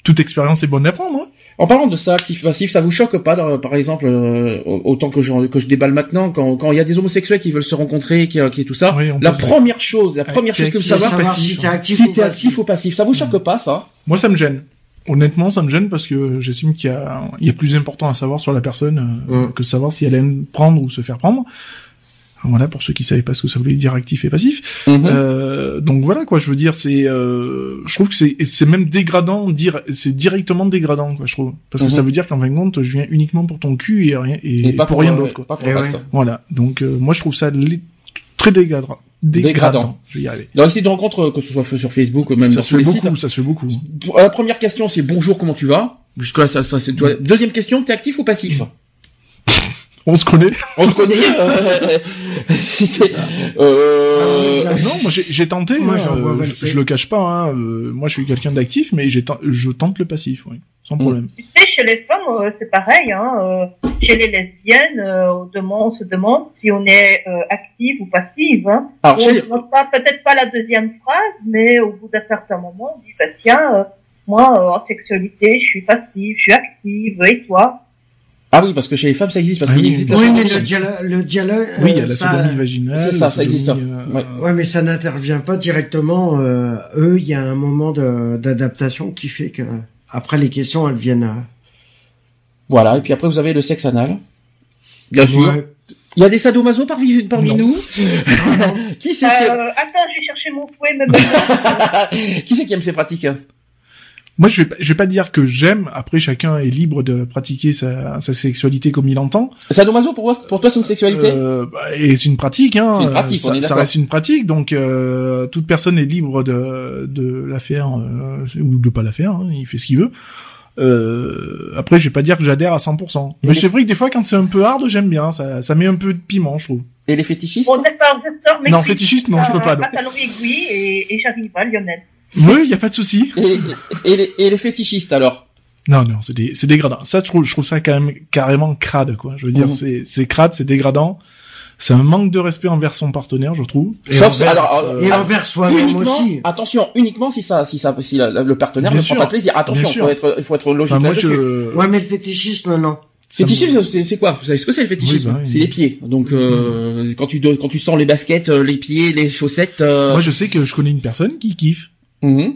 toute expérience est bonne à prendre, hein. En parlant de ça, actif passif, ça vous choque pas, dans- par exemple, euh, autant que je, que je déballe maintenant, quand quand il y a des homosexuels qui veulent se rencontrer, qui, qui est tout ça, Oui, la première chose, la première chose que vous qui- savez, savoir passif, si t'es hein. actif si pas. actif ou passif, ça vous choque pas ça? Moi, ça me gêne. Honnêtement, ça me gêne parce que j'estime qu'il y a, il y a plus important à savoir sur la personne euh, Mm. que de savoir si elle aime prendre ou se faire prendre. Voilà, pour ceux qui savaient pas ce que ça voulait dire actif et passif. Mhm. Euh, donc voilà quoi, je veux dire, c'est, euh, je trouve que c'est, c'est même dégradant, dire, c'est directement dégradant quoi, je trouve, parce que Mhm. ça veut dire qu'en fin de compte, je viens uniquement pour ton cul et rien et, Et pas pour rien euh, d'autre quoi. Pas pour Eh le ouais. reste. Voilà, donc euh, moi je trouve ça très dégradant. Dégradant. Je vais y arriver. Dans les sites de rencontres, que ce soit sur Facebook ou même ça dans se fait les beaucoup, sites, ça se fait beaucoup. La première question, c'est bonjour, comment tu vas? Jusque là, ça, ça c'est toi. Deuxième question, t'es actif ou passif? On se connaît. On se connaît. [laughs] euh, euh, Ah Non, moi j'ai j'ai tenté. Moi, hein, euh, je, 27. je le cache pas. Hein, euh, moi, je suis quelqu'un d'actif, mais j'ai je tente le passif, oui, sans Mm. problème. Tu sais, chez les femmes, euh, c'est pareil. Hein, euh, chez les lesbiennes, euh, on, demande, on se demande si on est euh, active ou passive. Hein. Alors, on ne demande pas, peut-être pas la deuxième phrase, mais au bout d'un certain moment, on dit, bah, tiens, euh, moi, euh, en sexualité, je suis passive, je suis active, et toi? Ah oui, parce que chez les femmes, ça existe, parce Ah qu'il oui, existe la Oui, mais le dialogue... Le dialogue Oui, il y a euh, la sodomie vaginale. c'est ça, ça existe. euh, Ouais. Ouais, mais ça n'intervient pas directement. Euh, eux, il y a un moment de- d'adaptation qui fait que après les questions, elles viennent. à- Voilà, et puis après, vous avez le sexe anal. Bien sûr. Ouais. Il y a des sadomaso parmi, parmi nous. [laughs] qui c'est qui... euh, Attends, je vais chercher mon fouet, mais bon, [laughs] qui c'est qui aime ces pratiques Moi, je vais, pas- je vais pas dire que j'aime. Après, chacun est libre de pratiquer sa, sa sexualité comme il entend. Sadomaso, pour, pour toi, c'est une sexualité Euh, bah, et c'est une pratique, hein. C'est une pratique, ça, on est ça reste une pratique, donc euh, toute personne est libre de de la faire euh, ou de pas la faire. hein, il fait ce qu'il veut. Euh, après, je vais pas dire que j'adhère à 100%. Mais Mais- c'est vrai que des fois, quand c'est un peu hard, j'aime bien. Ça, ça met un peu de piment, je trouve. Et les fétichistes bon, d'accord, je sors mes Non, fétichiste, non, je peux pas. non. Pantalon aiguille et, et j'arrive à Lionel. Oui, y a pas de souci. et, et, les, et les fétichistes, alors? Non, non, c'est des, c'est dégradant. Ça, je trouve, je trouve ça quand même carrément crade, quoi. Je veux dire, Mhm. c'est, c'est crade, c'est dégradant. C'est un manque de respect envers son partenaire, je trouve. Et Sauf, envers- alors, euh, Et envers soi-même aussi. attention, uniquement si ça, si ça, si la- la- le partenaire Bien ne prend pas plaisir. Attention, faut être, il faut être logique Enfin, moi, là-dessus. je... Ouais, mais le fétichisme, non. Fétichisme, c'est c'est quoi? Vous savez ce que c'est le fétichisme Oui, bah oui. C'est les pieds. Donc euh, quand tu dois- quand tu sens les baskets, euh, les pieds, les chaussettes. euh, Moi, je sais que je connais une personne qui kiffe. Mhm.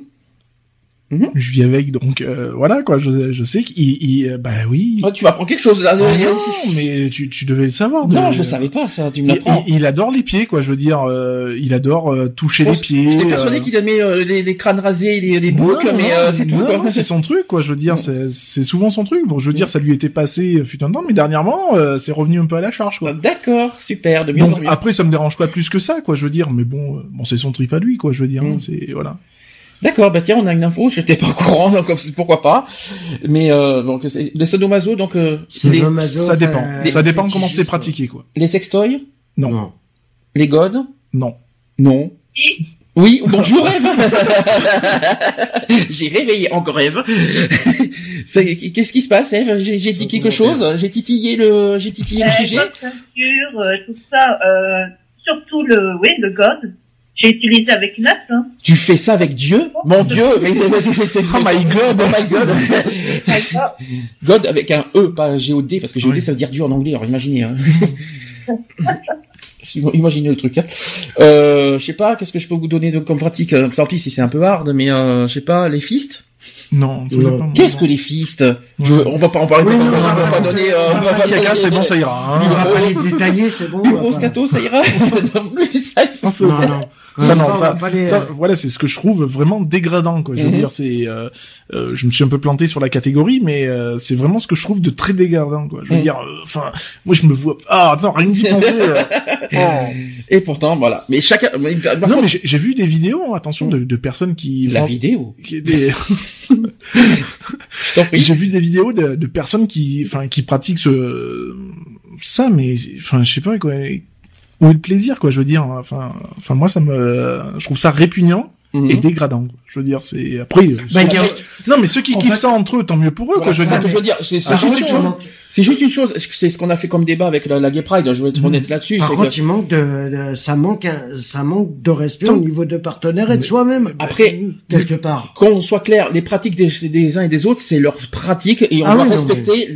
Je vis avec, donc euh, voilà quoi. Je, je sais qu'il, il, euh, bah oui. Ouais, tu m'apprends quelque chose là. Ah non, mais tu, tu devais le savoir. de- Non, je savais pas ça. Tu me Il, l'apprends. il- il adore les pieds, quoi. Je veux dire, euh, il adore euh, toucher Je les pieds. J'étais persuadé euh, qu'il aimait euh, les, les crânes rasés, les, les boucles, non, mais euh, c'est tout. quoi. c'est son truc, quoi. Je veux dire, c'est, c'est souvent son truc. Bon, je veux dire, ça lui était passé euh, fut un temps, mais dernièrement, euh, c'est revenu un peu à la charge, quoi. D'accord, super, de mieux en mieux. après, ça me dérange pas plus que ça, quoi. Je veux dire, mais bon, euh, bon, c'est son trip à lui, quoi. Je veux dire, Mm. hein, c'est voilà. D'accord, bah tiens, on a une info, j'étais pas au courant, donc pourquoi pas. Mais euh, donc c'est- les sadomaso, donc euh, les, ça dépend. enfin, ça dépend comment c'est pratiqué, quoi. les sextoys, Non, Non. les godes, non. non. Oui, bonjour Eve. [laughs] j'ai réveillé encore Eve. [laughs] Qu'est-ce qui se passe Eve? J'ai dit quelque chose? J'ai titillé le, j'ai titillé le Euh, sujet? Euh, tout ça, euh, surtout le, oui, le God. J'ai utilisé avec Nat, hein. Tu fais ça avec Dieu? Mon Dieu mais c'est- c'est- c'est- Oh my God. Oh my God. [laughs] God avec un E, pas G-O-D, parce que G-O-D ça veut dire Dieu en anglais, alors imaginez. Hein. [laughs] Imaginez le truc. Hein. Euh, je sais pas, qu'est-ce que je peux vous donner de, comme pratique? Euh, Tant pis si c'est un peu hard, mais euh, je sais pas, les fistes? Non, Non. Qu'est-ce que les fistes? Je, On va pas en parler, Oui, on, non, va, on va non, pas non, donner... euh, on va pas Caca, donner- c'est bon, ça ira. On Hein. va pas les détailler, c'est bon. On va gros pas- scato, ça ira [laughs] En plus, ça, Non, non. Ça, non, ça, les- ça, voilà, c'est ce que je trouve vraiment dégradant, quoi. Je veux Mhm. dire, c'est, euh, euh, je me suis un peu planté sur la catégorie, mais euh, c'est vraiment ce que je trouve de très dégradant, quoi. Je veux Mhm. dire, euh, enfin, moi, je me vois. Ah, attends, rien que d'y penser. euh, [laughs] oh. Et pourtant, voilà. Mais chacun... mais Non, contre, mais j'ai j'ai vu des vidéos, attention, de, de personnes qui. La vidéo, qui- des- [laughs] je t'en prie. [laughs] J'ai vu des vidéos de, de personnes qui, enfin, qui pratiquent ce, ça, mais, enfin, je sais pas quoi. Où est le plaisir, quoi Je veux dire, enfin, enfin, moi, ça me, je trouve ça répugnant Mhm. et dégradant. quoi. Je veux dire, c'est après. euh, Bah, ceux- a- non, mais ceux qui En kiffent fait- ça entre eux, tant mieux pour eux, Voilà, quoi. Je veux dire. que je veux dire. C'est juste une chose. C'est juste une chose. C'est ce qu'on a fait comme débat avec la, la Gay Pride. Je vais être Mhm. honnête là-dessus. Par contre, que- il manque de, de- ça manque, un- ça manque de respect Tant- au niveau de partenaire et de soi-même. Après- quelque part. qu'on soit clair, les pratiques des, des uns et des autres, c'est leurs pratiques et on Ah doit oui, respecter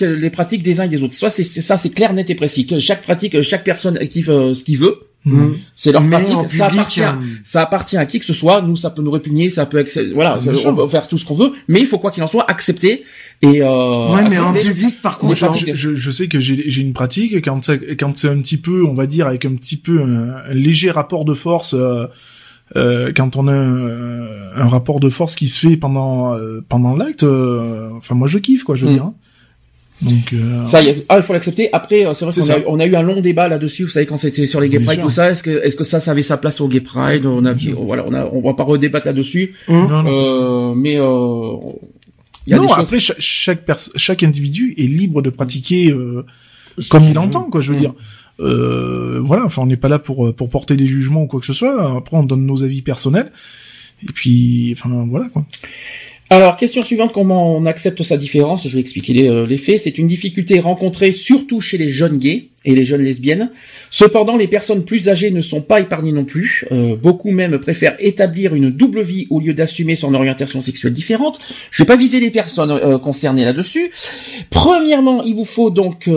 les pratiques des uns et des autres. Soit c'est c'est ça, c'est clair, net et précis. Que chaque pratique, chaque personne kiffe euh, ce qu'il veut. Mm. C'est leur Mais pratique. en ça public, appartient. euh, Ça appartient à qui que ce soit. Nous, ça peut nous répugner, ça peut, voilà, ça- on peut faire tout ce qu'on veut, mais il faut quoi qu'il en soit accepter et euh, ouais, mais en public, par contre, je, en- je, je- je sais que j'ai j'ai une pratique quand c'est quand c'est un petit peu, on va dire, avec un petit peu un, un léger rapport de force. euh, euh, quand on a un, un rapport de force qui se fait pendant euh, pendant l'acte, euh, enfin moi je kiffe quoi, je veux Mm. dire. Donc euh, Ça, y a- ah, il faut l'accepter. Après, euh, c'est vrai qu'on a, on a eu un long débat là-dessus. Vous savez, quand c'était sur les Gay Pride, tout ça, est-ce que, est-ce que ça, ça avait sa place au Gay Pride? On a, dit- voilà, on a, on va pas redébattre là-dessus. Non, non, Euh, mais euh, il y a non, des choses. après cha- chaque pers- chaque individu est libre de pratiquer euh, comme il entend quoi, je veux Mm. dire. Euh, voilà, enfin on n'est pas là pour pour porter des jugements ou quoi que ce soit. Après on donne nos avis personnels. Et puis, enfin voilà quoi. Alors, question suivante, comment on accepte sa différence? Je vais expliquer les, euh, les faits. C'est une difficulté rencontrée surtout chez les jeunes gays et les jeunes lesbiennes. Cependant, les personnes plus âgées ne sont pas épargnées non plus. Euh, beaucoup même préfèrent établir une double vie au lieu d'assumer son orientation sexuelle différente. Je vais pas viser les personnes euh, concernées là-dessus. Premièrement, il vous faut donc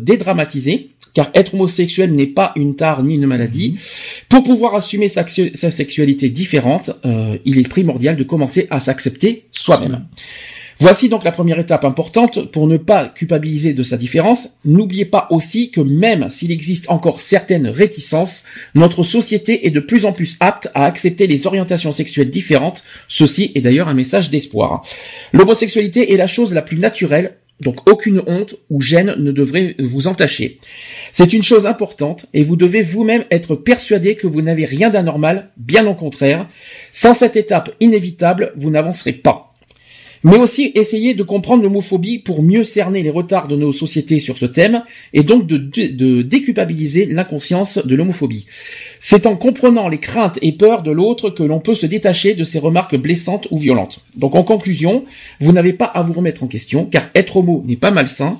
dédramatiser. Car être homosexuel n'est pas une tare ni une maladie. Pour pouvoir assumer sa, sa sexualité différente, euh, il est primordial de commencer à s'accepter soi-même. Voici donc la première étape importante pour ne pas culpabiliser de sa différence. N'oubliez pas aussi que même s'il existe encore certaines réticences, notre société est de plus en plus apte à accepter les orientations sexuelles différentes. Ceci est d'ailleurs un message d'espoir. L'homosexualité est la chose la plus naturelle, donc aucune honte ou gêne ne devrait vous entacher. C'est une chose importante et vous devez vous-même être persuadé que vous n'avez rien d'anormal, bien au contraire. Sans cette étape inévitable, vous n'avancerez pas mais aussi essayer de comprendre l'homophobie pour mieux cerner les retards de nos sociétés sur ce thème et donc de, déculpabiliser l'inconscience de l'homophobie. C'est en comprenant les craintes et peurs de l'autre que l'on peut se détacher de ces remarques blessantes ou violentes. Donc en conclusion, vous n'avez pas à vous remettre en question car être homo n'est pas malsain.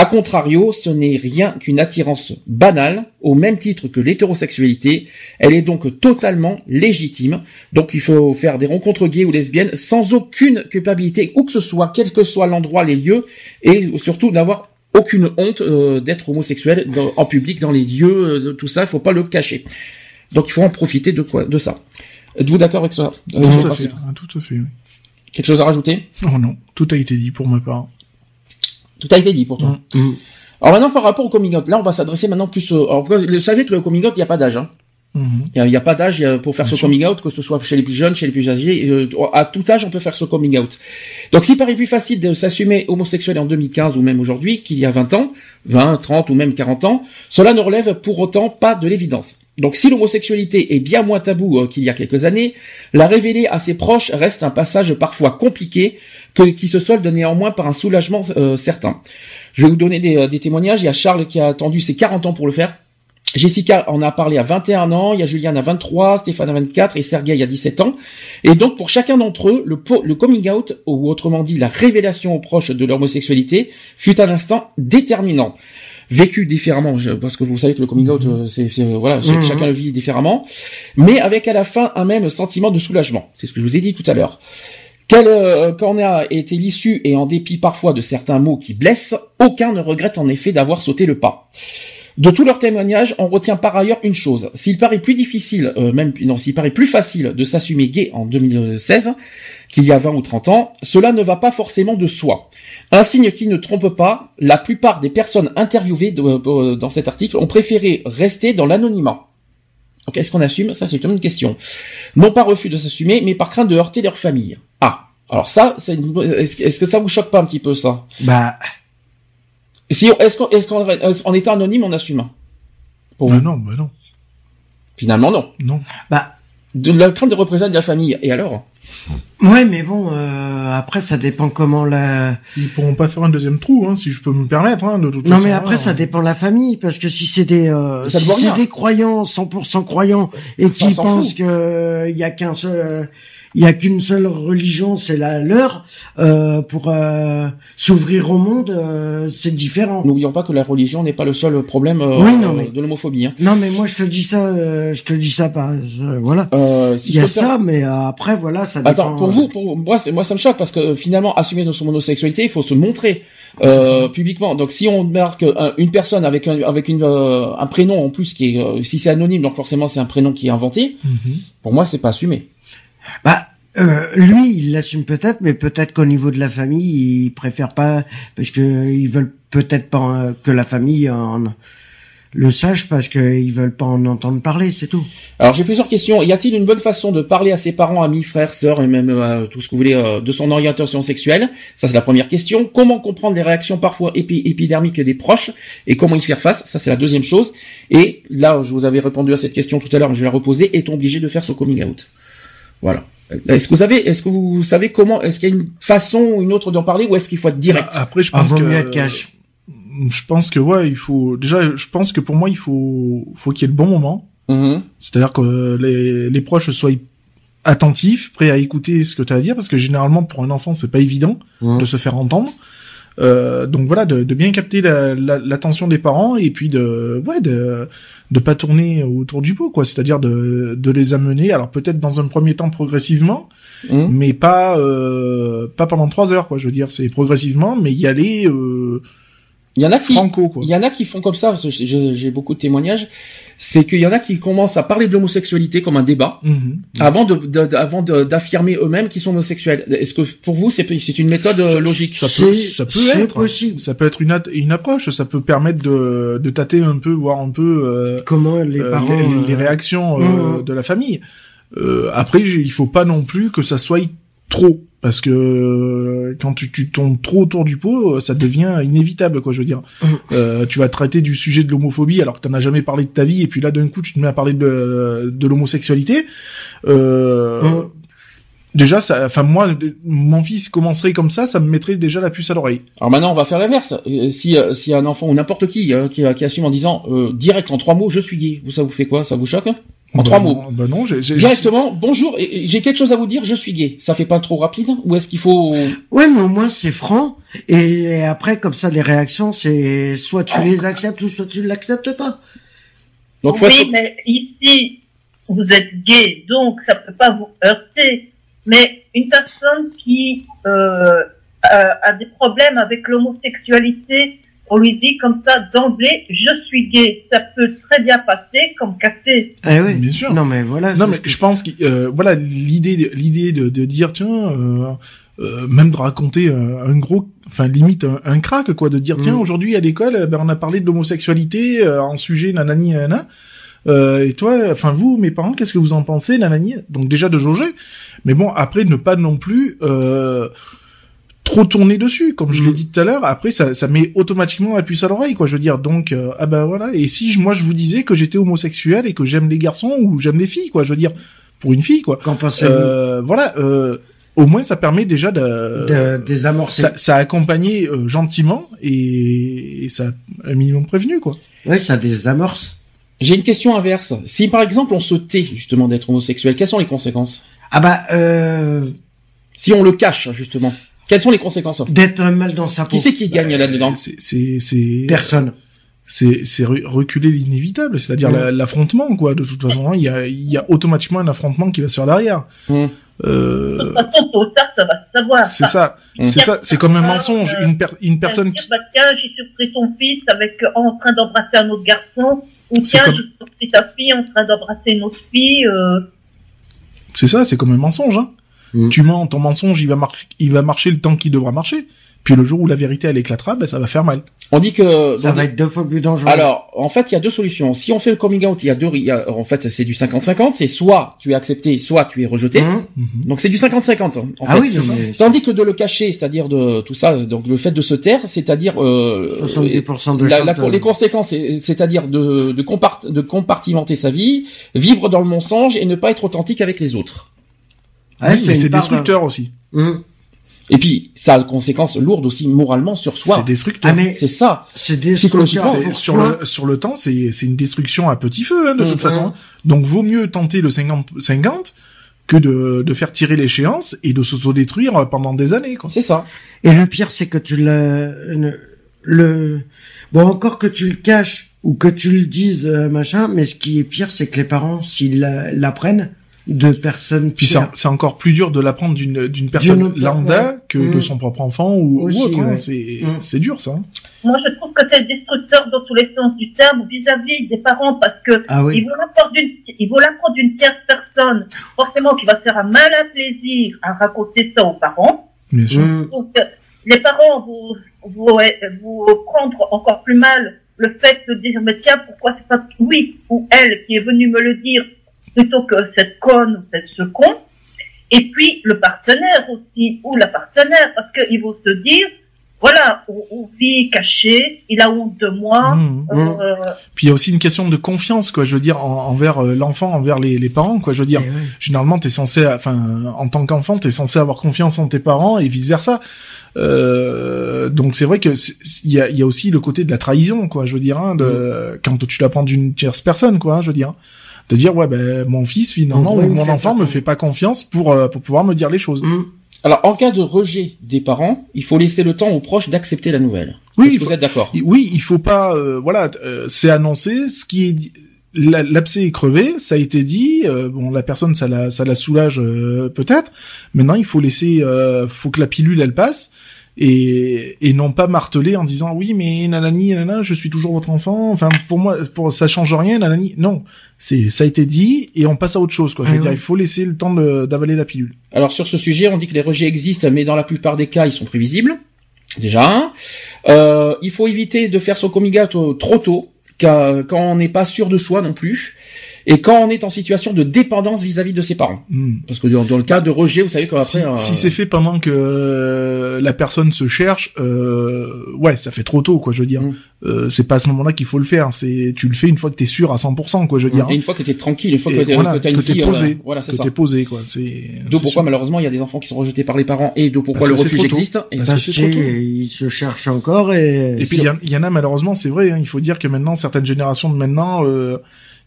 A contrario, ce n'est rien qu'une attirance banale, au même titre que l'hétérosexualité. Elle est donc totalement légitime. Donc il faut faire des rencontres gays ou lesbiennes sans aucune culpabilité, où que ce soit, quel que soit l'endroit, les lieux, et surtout d'avoir aucune honte euh, d'être homosexuel dans, en public, dans les lieux, euh, tout ça, il faut pas le cacher. Donc il faut en profiter de quoi, de ça. Êtes-vous d'accord avec ça? Tout, à fait, hein, tout à fait. Oui. Quelque chose à rajouter? Oh non, tout a été dit pour ma part. Tout a été dit pour toi. Mmh. Alors maintenant par rapport au coming out, là on va s'adresser maintenant plus. Au... Alors, vous savez que le coming out, il n'y a pas d'âge. Hein. -hmm. Il n'y a, a, pas d'âge pour faire Bien ce sûr. coming out, que ce soit chez les plus jeunes, chez les plus âgés. Euh, à tout âge, on peut faire ce coming out. Donc, s'il paraît plus facile de s'assumer homosexuel en 2015 ou même aujourd'hui qu'il y a 20 ans, 20, 30 ou même 40 ans, cela ne relève pour autant pas de l'évidence. Donc, si l'homosexualité est bien moins tabou euh, qu'il y a quelques années, la révéler à ses proches reste un passage parfois compliqué, que, qui se solde néanmoins par un soulagement euh, certain. Je vais vous donner des, des témoignages. Il y a Charles qui a attendu ses 40 ans pour le faire. Jessica en a parlé à 21 ans, il y a Juliane à 23, Stéphane à 24 et Sergei à 17 ans. Et donc pour chacun d'entre eux, le, le coming out, ou autrement dit la révélation aux proches de l'homosexualité, fut un instant déterminant vécu différemment, parce que vous savez que le coming out, euh, c'est voilà, Mhm. chacun le vit différemment, mais avec à la fin un même sentiment de soulagement. C'est ce que je vous ai dit tout à l'heure. Quel euh, qu'en a été l'issue et en dépit parfois de certains mots qui blessent, aucun ne regrette en effet d'avoir sauté le pas. De tous leurs témoignages, on retient par ailleurs une chose. S'il paraît plus difficile, euh, même non, s'il paraît plus facile de s'assumer gay en 2016 qu'il y a 20 ou 30 ans, cela ne va pas forcément de soi. Un signe qui ne trompe pas, la plupart des personnes interviewées euh, dans cet article ont préféré rester dans l'anonymat. Est-ce qu'on assume? Ça c'est une question. Non pas refus de s'assumer, mais par crainte de heurter leur famille. Ah, alors ça, est-ce que ça vous choque pas un petit peu ça? Bah, Si est-ce qu'on est-ce qu'on en étant anonyme on assume Pour Bah vous non, bah non, Finalement non. non. bah, De la crainte de représailles de la famille. Et alors? Ouais, mais bon, euh, après, ça dépend comment la. Ils pourront pas faire un deuxième trou, hein, si je peux me permettre, hein, de toute Non, façon. mais après, hein. ça dépend de la famille, parce que si c'est des, euh, si c'est des croyants, 100% croyants, et Ça, on qui s'en pensent que euh, il y a qu'un seul, euh, il y a qu'une seule religion, c'est la leur, euh, pour euh, s'ouvrir au monde, euh, c'est différent. N'oublions pas que la religion n'est pas le seul problème euh, Oui, non, mais- de l'homophobie. Hein. Non, mais moi, je te dis ça, euh, je te dis ça pas, euh, voilà. Euh, si Il y a ça, mais après, voilà, ça dépend. Attends, pour vous, pour moi, moi ça me choque parce que finalement, assumer son homosexualité, il faut se montrer euh, publiquement. Donc, si on marque un- une personne avec un, avec une, euh, un prénom en plus qui est, euh, si c'est anonyme, donc forcément c'est un prénom qui est inventé. Mhm. Pour moi, c'est pas assumé. Bah, euh, lui, il l'assume peut-être, mais peut-être qu'au niveau de la famille, il préfère pas, parce que ils veulent peut-être pas euh, que la famille en, le sache, parce qu'ils veulent pas en entendre parler, c'est tout. Alors, j'ai plusieurs questions. Y a-t-il une bonne façon de parler à ses parents, amis, frères, sœurs et même euh, tout ce que vous voulez euh, de son orientation sexuelle? Ça, c'est la première question. Comment comprendre les réactions parfois épi- épidermiques des proches et comment y faire face? Ça, c'est la deuxième chose. Et là, je vous avais répondu à cette question tout à l'heure, je vais la reposer. Est-on obligé de faire son coming out? Voilà. Est-ce que vous savez, est-ce que vous savez comment, est-ce qu'il y a une façon ou une autre d'en parler ou est-ce qu'il faut être direct Ah, Après, je Ah, pense vaut que être cash. je pense que ouais, il faut déjà. Je pense que pour moi, il faut faut qu'il y ait le bon moment. Mhm. C'est-à-dire que les les proches soient attentifs, prêts à écouter ce que tu as à dire, parce que généralement pour un enfant, c'est pas évident Mhm. de se faire entendre. Euh, donc voilà, de, de bien capter la- la- l'attention des parents et puis de ouais de de pas tourner autour du pot quoi. C'est-à-dire de de les amener. Alors peut-être dans un premier temps progressivement, Mhm. mais pas euh, pas pendant trois heures quoi. Je veux dire, c'est progressivement, mais y aller euh, Il y en a qui, franco quoi. Il y en a qui font comme ça, parce que j'ai- beaucoup de témoignages, c'est qu'il y en a qui commencent à parler de l'homosexualité comme un débat, Mhm. avant de, de- de- avant d'affirmer eux-mêmes qu'ils sont homosexuels. Est-ce que pour vous c'est c'est une méthode euh, logique? Ça peut, ça peut être. possible. Ça peut être une, approche. Ça peut permettre de, de tâter un peu, voir un peu euh, Comment les euh, parents... les, les euh, réactions euh, Mhm. de la famille. Euh, après, il faut pas non plus que ça soit trop, parce que quand tu, tu tombes trop autour du pot, euh, ça devient inévitable, quoi. Je veux dire, Mhm. Euh, tu vas traiter du sujet de l'homophobie alors que t'en as jamais parlé de ta vie, et puis là d'un coup tu te mets à parler de, de l'homosexualité. Euh, Mhm. Déjà, ça, enfin moi, mon fils commencerait comme ça, ça me mettrait déjà la puce à l'oreille. Alors maintenant on va faire l'inverse. Euh, Si euh, si un enfant ou n'importe qui hein, qui, qui assume en disant euh, direct en trois mots je suis gay, vous ça vous fait quoi? Ça vous choque? hein En Bah trois non, mots. Bah non, j'ai, j'ai- Directement, bonjour, j'ai quelque chose à vous dire, je suis gay. Ça fait pas trop rapide Ou est-ce qu'il faut... Ouais, mais au moins c'est franc. Et après, comme ça, les réactions, c'est soit tu les acceptes ou soit tu l'acceptes pas. Donc oui, mais ici, vous êtes gay, donc ça peut pas vous heurter. Mais une personne qui euh, a, a des problèmes avec l'homosexualité, on lui dit comme ça d'emblée, je suis gay. Ça peut très bien passer comme casser. Eh oui. Bien sûr. Non, mais voilà. Non, mais que- je pense que euh, voilà l'idée, de- l'idée de, de dire tiens, euh, euh, même de raconter un, un gros, enfin limite un, un crack quoi, de dire tiens Mm. aujourd'hui à l'école, euh, ben on a parlé de l'homosexualité euh, en sujet nanani nanana. Euh, et toi, enfin vous, mes parents, qu'est-ce que vous en pensez, nanani? Donc déjà de jauger, mais bon après ne pas non plus euh, trop tourner dessus, comme je Mm. l'ai dit tout à l'heure. Après ça, ça met automatiquement la puce à l'oreille, quoi. Je veux dire, donc euh, ah ben voilà. Et si je- moi je vous disais que j'étais homosexuel et que j'aime les garçons ou j'aime les filles, quoi. Je veux dire, pour une fille, quoi. Qu'en pensez-vous Euh, voilà. Euh, au moins ça permet déjà de, de désamorcer ça, ça a accompagné euh, gentiment et, et ça a un minimum prévenu, quoi. Ouais, ça désamorce. J'ai une question inverse. Si par exemple on se tait justement d'être homosexuel, quelles sont les conséquences? Ah bah, euh, Si on le cache justement, quelles sont les conséquences d'être mal dans sa peau. Qui c'est qui gagne là-dedans C'est, c'est, c'est, Personne. c'est, c'est re- reculer l'inévitable, c'est-à-dire la- l'affrontement, quoi. De toute façon, hein, il y a, il y a automatiquement un affrontement qui va se faire derrière. De Euh, toute façon, tôt ou tard, ça va se savoir. c'est ça, Mm. c'est ça, c'est comme un mensonge. Une, per- une personne Dire, qui, bah, tiens, j'ai surpris ton fils avec, euh, en train d'embrasser un autre garçon. Ou tiens, comme- j'ai surpris ta fille en train d'embrasser une autre fille. Euh, c'est ça, c'est comme un mensonge. Hein. Mm. Tu mens, ton mensonge, il va, mar- il va marcher le temps qu'il devra marcher. Puis le jour où la vérité elle éclatera, ben ça va faire mal. On dit que Ça va dit- être deux fois plus dangereux. Alors, en fait, il y a deux solutions. Si on fait le coming out, il y a deux, il y a- en fait, c'est du 50-50. C'est soit tu es accepté, soit tu es rejeté. Hum. Mhm. Donc c'est du 50-50. en Ah fait. oui, mais Tandis que de le cacher, c'est-à-dire de tout ça, donc le fait de se taire, c'est-à-dire euh, 70% de la- la- les conséquences, c'est- c'est-à-dire de, de, compart- de compartimenter sa vie, vivre dans le mensonge et ne pas être authentique avec les autres. Ouais, Mais une c'est destructeur aussi. Hum. Et puis ça a des conséquences lourdes aussi moralement sur soi. C'est destructeur. Ah mais C'est ça. c'est Psychologiquement, sur le sur le temps, c'est c'est une destruction à petit feu hein, de Mhm. toute façon. Donc vaut mieux tenter le 50 50 que de de faire tirer l'échéance et de s'autodétruire pendant des années quoi. C'est ça. Et le pire, c'est que tu le, le, bon, encore que tu le caches ou que tu le dises, euh, machin, mais ce qui est pire, c'est que les parents, s'ils la- l'apprennent de personnes Puis c'est encore plus dur de l'apprendre d'une d'une personne lambda ouais. que de son propre enfant ou, Aussi, ou autre. hein. ouais. C'est c'est dur ça. hein. moi, je trouve que c'est destructeur dans tous les sens du terme vis-à-vis des parents parce que Ah ils oui. vont l'apprendre d'une, ils vont l'apprendre d'une tierce personne, forcément qui va faire un malin plaisir à raconter ça aux parents. Bien sûr. Hum. Donc, les parents vous, vous, vous prendre encore plus mal le fait de dire, mais tiens, pourquoi c'est pas oui ou elle qui est venue me le dire plutôt que cette conne ou cette ce con. Et puis, le partenaire aussi, ou la partenaire, parce qu'ils vont se dire, voilà, on, on vit caché, il a honte de moi, Mhm. euh, Puis il y a aussi une question de confiance quoi. Je veux dire en- envers euh, l'enfant, envers les, les parents quoi. Je veux dire. Eh généralement t'es censé enfin en tant qu'enfant t'es censé avoir confiance en tes parents et vice versa euh, donc c'est vrai que il y a, il y a aussi le côté de la trahison quoi je veux dire hein, de quand tu l'apprends d'une tierce personne quoi hein, je veux dire de dire ouais ben mon fils finalement ou mon enfant me fait pas confiance pour euh, pour pouvoir me dire les choses Hum. Alors, en cas de rejet des parents, il faut laisser le temps aux proches d'accepter la nouvelle. Oui, il faut- vous êtes d'accord? oui il faut pas euh, voilà euh, c'est annoncé ce qui est l'abcès est crevé ça a été dit euh, bon la personne ça la ça la soulage euh, peut-être maintenant il faut laisser euh, faut que la pilule elle passe et et non pas marteler en disant oui mais nanani nanana je suis toujours votre enfant enfin pour moi pour ça change rien nanani non c'est ça a été dit et on passe à autre chose quoi je veux Ah dire il faut laisser le temps d'avaler la pilule Alors, sur ce sujet, on dit que les rejets existent, mais dans la plupart des cas, ils sont prévisibles. Déjà. Euh, il faut éviter de faire son coming out euh, trop tôt, quand quand on n'est pas sûr de soi non plus. Et quand on est en situation de dépendance vis-à-vis de ses parents. Hmm. Parce que dans, dans le cas de rejet, vous savez qu'après... si, euh, si c'est fait pendant que euh, la personne se cherche, euh, ouais, ça fait trop tôt, quoi. Je veux dire, Mm. euh, c'est pas à ce moment-là qu'il faut le faire. C'est, tu le fais une fois que t'es sûr à 100%, quoi. Je veux dire, Et une fois que t'es tranquille, une fois que t'es voilà, que que posé, euh, voilà, c'est que ça. t'es posé, quoi. C'est. D'où pourquoi sûr. malheureusement il y a des enfants qui sont rejetés par les parents et d'où pourquoi Parce le que refuge existe. Et Parce Parce que c'est trop tôt. qu'ils se cherchent encore et, Et puis il y, en- il y en a malheureusement, c'est vrai. hein, il faut dire que maintenant certaines générations de maintenant, euh,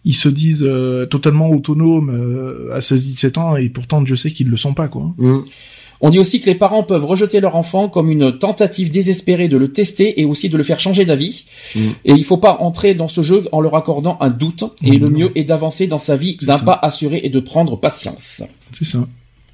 ils se disent euh, totalement autonomes euh, à 16-17 ans et pourtant Dieu sait qu'ils le sont pas, quoi. Hum. On dit aussi que les parents peuvent rejeter leur enfant comme une tentative désespérée de le tester et aussi de le faire changer d'avis. Mm. Et il faut pas entrer dans ce jeu en leur accordant un doute. Et Mm. le mieux est d'avancer dans sa vie d'un pas assuré et de prendre patience. C'est ça.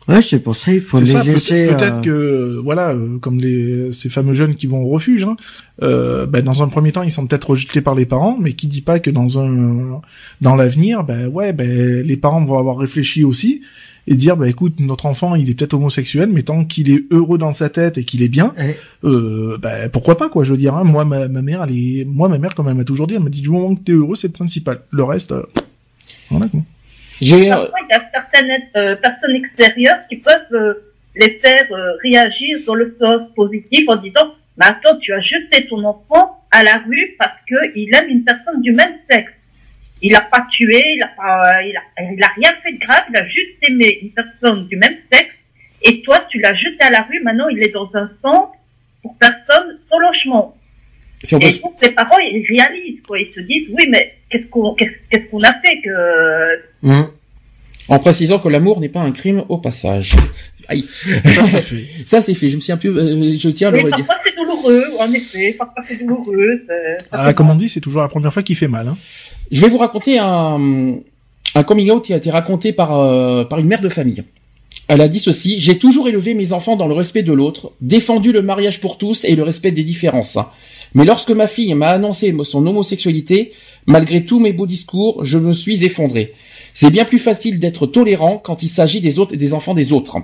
Ouais, c'est pour ça il faut les ça. laisser. Peut-être euh, que voilà, euh, comme les ces fameux jeunes qui vont au refuge, hein, euh, ben, dans un premier temps, ils sont peut-être rejetés par les parents, mais qui dit pas que dans un dans l'avenir, ben ouais, ben les parents vont avoir réfléchi aussi et dire, ben écoute, notre enfant, il est peut-être homosexuel, mais tant qu'il est heureux dans sa tête et qu'il est bien, eh, euh, ben pourquoi pas quoi. Je veux dire, hein, moi ma, ma mère, elle est, moi ma mère, comme elle m'a toujours dit, elle m'a dit du moment que t'es heureux, c'est le principal. Le reste, euh, voilà quoi. J'ai, Parfois, il y a certaines euh, personnes extérieures qui peuvent euh, les faire euh, réagir dans le sens positif en disant « Mais attends, tu as jeté ton enfant à la rue parce qu'il aime une personne du même sexe. Il a pas tué, il a pas, il a, il a rien fait de grave, il a juste aimé une personne du même sexe. Et toi, tu l'as jeté à la rue. Maintenant, il est dans un centre pour personnes sans logement. Si. Et donc les parents, ils réalisent, quoi. Ils se disent, oui, mais qu'est-ce qu'on qu'est-ce qu'est-ce qu'on a fait que Hum. En précisant que l'amour n'est pas un crime au passage. Aïe. Ça, c'est fait. [laughs] Ça c'est fait. Je me suis un peu, euh, je tiens à le oui, redire. parfois c'est douloureux, en effet, parfois c'est douloureux. Ah, comme on dit, c'est toujours la première fois qui fait mal. Hein. Je vais vous raconter un, un coming out qui a été raconté par, euh, par une mère de famille. Elle a dit ceci, j'ai toujours élevé mes enfants dans le respect de l'autre, défendu le mariage pour tous et le respect des différences. Mais lorsque ma fille m'a annoncé son homosexualité, malgré tous mes beaux discours, je me suis effondré. C'est bien plus facile d'être tolérant quand il s'agit des autres des enfants des autres.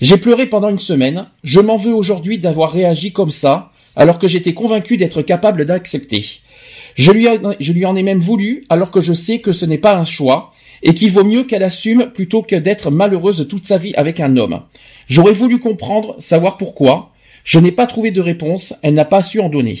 J'ai pleuré pendant une semaine. Je m'en veux aujourd'hui d'avoir réagi comme ça, alors que j'étais convaincu d'être capable d'accepter. Je lui, en- je lui en ai même voulu, alors que je sais que ce n'est pas un choix, et qu'il vaut mieux qu'elle assume plutôt que d'être malheureuse toute sa vie avec un homme. J'aurais voulu comprendre, savoir pourquoi. Je n'ai pas trouvé de réponse, elle n'a pas su en donner.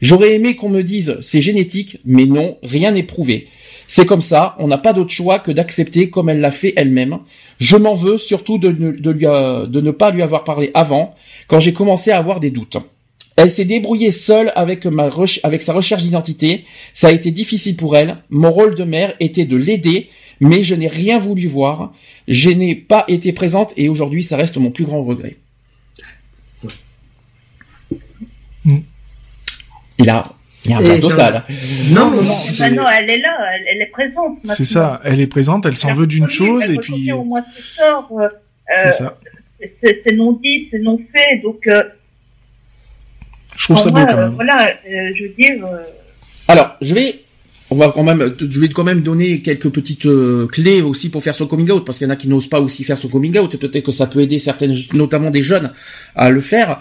J'aurais aimé qu'on me dise c'est génétique, mais non, rien n'est prouvé. C'est comme ça, on n'a pas d'autre choix que d'accepter comme elle l'a fait elle-même. Je m'en veux surtout de ne, euh, pas lui avoir parlé avant, quand j'ai commencé à avoir des doutes. Elle s'est débrouillée seule avec, ma avec sa recherche d'identité. Ça a été difficile pour elle. Mon rôle de mère était de l'aider, mais je n'ai rien voulu voir. Je n'ai pas été présente et aujourd'hui ça reste mon plus grand regret. Il a, il y a un Et blanc total. Non, mais non, c'est- ben non, elle est là, elle, elle est présente. C'est ça. Elle est présente, elle s'en veut d'une chose et puis Au moins ce sort, euh, c'est ça. c'est non dit, c'est non fait. Donc, euh, Je trouve ça beau quand euh, même. voilà, euh, je veux dire, euh, Alors, je vais, on va quand même, je vais quand même donner quelques petites euh, clés aussi pour faire son coming out, parce qu'il y en a qui n'osent pas aussi faire son coming out, et peut-être que ça peut aider certaines, notamment des jeunes, à le faire.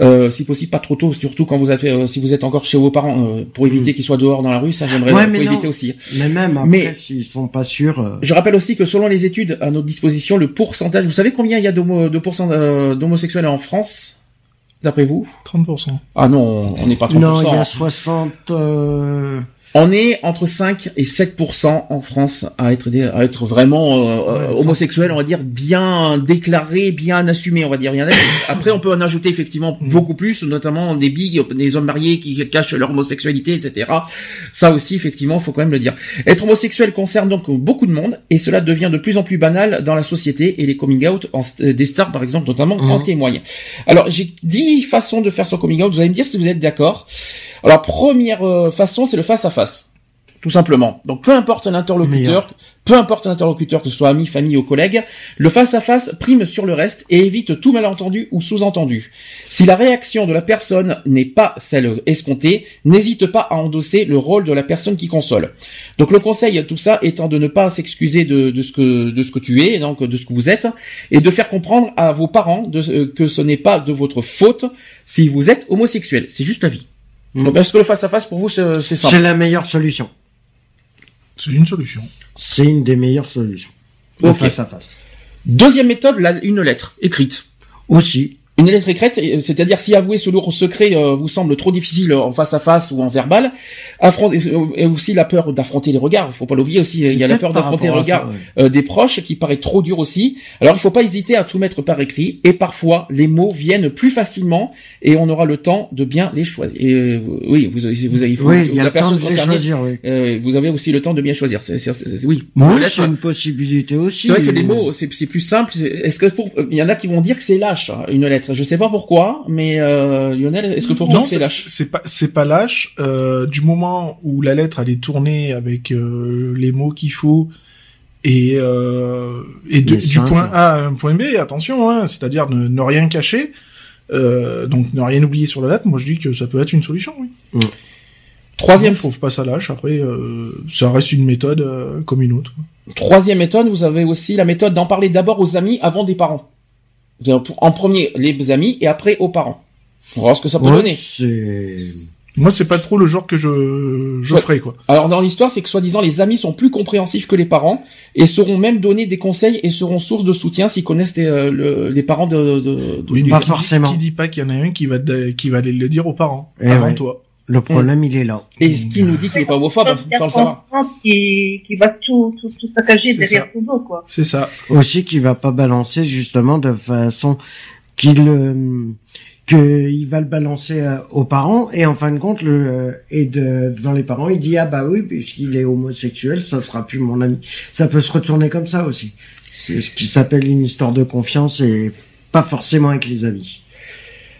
Euh, si possible pas trop tôt, surtout quand vous êtes, euh, si vous êtes encore chez vos parents, euh, pour éviter qu'ils soient dehors dans la rue, ça j'aimerais Ouais, non. éviter aussi. Mais même après, Mais- s'ils sont pas sûrs. euh, Je rappelle aussi que selon les études à notre disposition, le pourcentage, vous savez combien il y a d'homo- de pourcent- euh, d'homosexuels en France, d'après vous? 30%. Ah non, on n'est pas 30%. Non, il y a 60. On est entre 5 et 7% en France à être à être vraiment euh, euh, Ouais, homosexuel, on va dire bien déclaré, bien assumé, on va dire. [coughs] Après, on peut en ajouter effectivement Mm. beaucoup plus, notamment des billes, des hommes mariés qui cachent leur homosexualité, etc. Ça aussi, effectivement, faut quand même le dire. Être homosexuel concerne donc beaucoup de monde et cela devient de plus en plus banal dans la société et les coming out en des stars, par exemple, notamment en Mhm. témoignent. Alors, j'ai 10 façons de faire son coming out. Vous allez me dire si vous êtes d'accord. Alors, première euh, façon, c'est le face à face. Tout simplement. Donc, peu importe l'interlocuteur, peu importe l'interlocuteur, que ce soit ami, famille ou collègue, le face à face prime sur le reste et évite tout malentendu ou sous-entendu. Si la réaction de la personne n'est pas celle escomptée, n'hésite pas à endosser le rôle de la personne qui console. Donc le conseil, tout ça, étant de ne pas s'excuser de, de ce que de ce que tu es, donc de ce que vous êtes, et de faire comprendre à vos parents de, que ce n'est pas de votre faute si vous êtes homosexuel. C'est juste la vie. Mm. Donc est-ce que le face à face pour vous c'est c'est simple C'est la meilleure solution. C'est une solution. C'est une des meilleures solutions. Le face à face. Deuxième méthode, la- une lettre écrite. Aussi. Une lettre écrite, euh, c'est-à-dire si avouer ce lourd secret euh, vous semble trop difficile en face à face ou en verbal, affronter et aussi la peur d'affronter les regards. Faut pas l'oublier aussi. Il y a la peur d'affronter les regards ça, ouais. euh, des proches qui paraît trop dur aussi. Alors il faut pas hésiter à tout mettre par écrit et parfois les mots viennent plus facilement et on aura le temps de bien les choisir. Et, euh, oui, vous avez, vous avez, il faut- Oui, il y a la le temps personne de les concernée, choisir, oui. euh, vous avez aussi le temps de bien choisir. C'est, c'est- c'est- oui. Oui, Lettre- c'est une possibilité aussi. c'est vrai que les mots, c'est, plus simple. Est-ce que pour, il y en a qui vont dire que c'est lâche hein, une lettre. Je sais pas pourquoi, mais euh, Lionel, est-ce que pour toi c'est lâche? c'est pas c'est pas lâche. Euh, du moment où la lettre elle est tournée avec euh, les mots qu'il faut et et, et de- Mais du point A à un point B, attention, hein, c'est-à-dire ne, ne rien cacher. Euh, donc ne rien oublier sur la lettre. Moi je dis que ça peut être une solution. Oui. Troisième je trouve pas ça lâche. Après, euh, ça reste une méthode euh, comme une autre. Troisième méthode, vous avez aussi la méthode d'en parler d'abord aux amis avant des parents. En premier, les amis et après aux parents. On va voir ce que ça peut Ouais, donner. c'est... Moi c'est pas trop le genre que je je Ouais. ferais quoi. Alors dans l'histoire, c'est que soi-disant les amis sont plus compréhensifs que les parents et sauront même donner des conseils et seront source de soutien s'ils connaissent les, euh, le- les parents de, de, de- Oui, du- pas forcément. Qui dit pas qu'il y en a un qui va qui va aller le dire aux parents Eh avant ouais. toi. Le problème, il est là. Et ce qui nous dit qu'il est pas homophobe, sans le savoir. qui, qui va tout, tout, tout saccager C'est derrière ça. ton dos, quoi. C'est ça. Aussi qu'il va pas balancer justement de façon qu'il euh, qu'il va le balancer euh, aux parents et en fin de compte le euh, et de, devant les parents il dit ah bah oui puisqu'il est homosexuel ça sera plus mon ami ça peut se retourner comme ça aussi c'est ce qui s'appelle une histoire de confiance et pas forcément avec les amis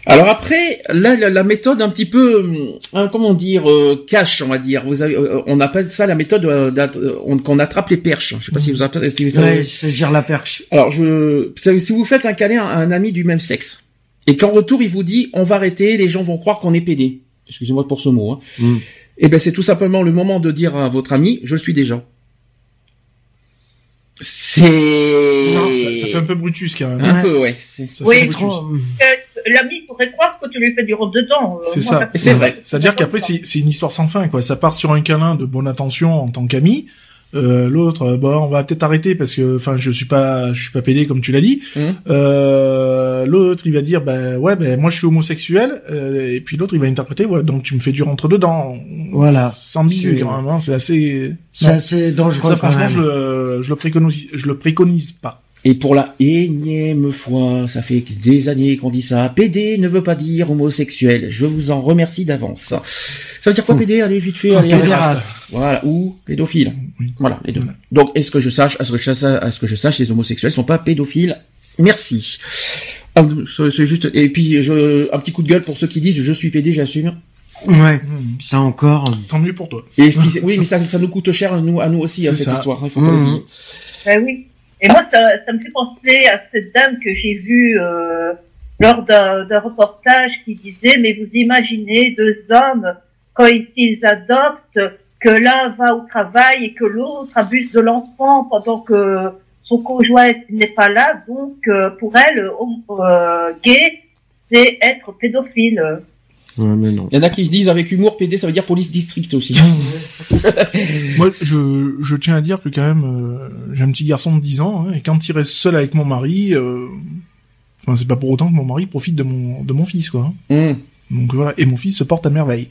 Alors après, là, la, la méthode un petit peu, hum, hein, comment dire, euh, cash, on va dire. Vous avez, euh, on appelle ça la méthode euh, euh, on- qu'on attrape les perches. Je sais pas si vous appelez, si vous savez. ouais saisir la perche Alors, je, si vous faites un câlin à un ami du même sexe, et qu'en retour il vous dit, on va arrêter, les gens vont croire qu'on est pédé. Excusez-moi pour ce mot. Hein. Mm. Eh ben, c'est tout simplement le moment de dire à votre ami, je suis déjà. C'est Non, ça, ça fait un peu Brutus quand même. un Ouais. peu, ouais. C'est Ça fait Oui. Trop- Euh, L'ami pourrait croire que tu lui fais du rond dedans. Euh, C'est ça. C'est vrai. C'est-à-dire qu'après, c'est c'est une histoire sans fin, quoi. Ça part sur un câlin de bonne intention en tant qu'ami. Euh, L'autre, bon, on va peut-être arrêter parce que, enfin, je suis pas, je suis pas pédé comme tu l'as dit. Mhm. Euh, l'autre, il va dire, ben ouais, ben moi je suis homosexuel. Euh, et puis l'autre, il va interpréter, ouais, donc tu me fais du rentre dedans. Voilà. C'est ambigu C'est- quand même. Hein, c'est assez. c'est assez dangereux Ça, quand franchement, même. je le, je le préconise, je le préconise pas. Et pour la énième fois, ça fait des années qu'on dit ça. PD ne veut pas dire homosexuel. Je vous en remercie d'avance. Ça veut dire quoi Hmm. PD Allez vite fait, allez. allez. pédéraste. Voilà, ou pédophile. Voilà, les deux. Donc, est-ce que je sache, à ce que je sache, à ce que je sache, les homosexuels sont pas pédophiles? Merci. Ah, C'est juste. Et puis, je, un petit coup de gueule pour ceux qui disent je suis PD, j'assume. ouais ça encore Tant mieux pour toi. Et puis, oui, mais ça, ça nous coûte cher nous, à nous aussi hein, cette ça. histoire. Il faut pas Mhm. l'oublier. Ben oui. Et moi, ça, ça me fait penser à cette dame que j'ai vue euh, lors d'un reportage qui disait, mais vous imaginez deux hommes, quand ils, adoptent, que l'un va au travail et que l'autre abuse de l'enfant pendant que son conjoint n'est pas là. Donc, euh, pour elle, euh, gay, c'est être pédophile. Ouais mais non Il y en a qui disent avec humour PD, ça veut dire police district aussi. [laughs] [laughs] Moi, je, je tiens à dire que quand même, euh, j'ai un petit garçon de 10 ans, hein, et quand il reste seul avec mon mari, euh, enfin, c'est pas pour autant que mon mari profite de mon, de mon fils, quoi. hein. Hum, Donc voilà, et mon fils se porte à merveille.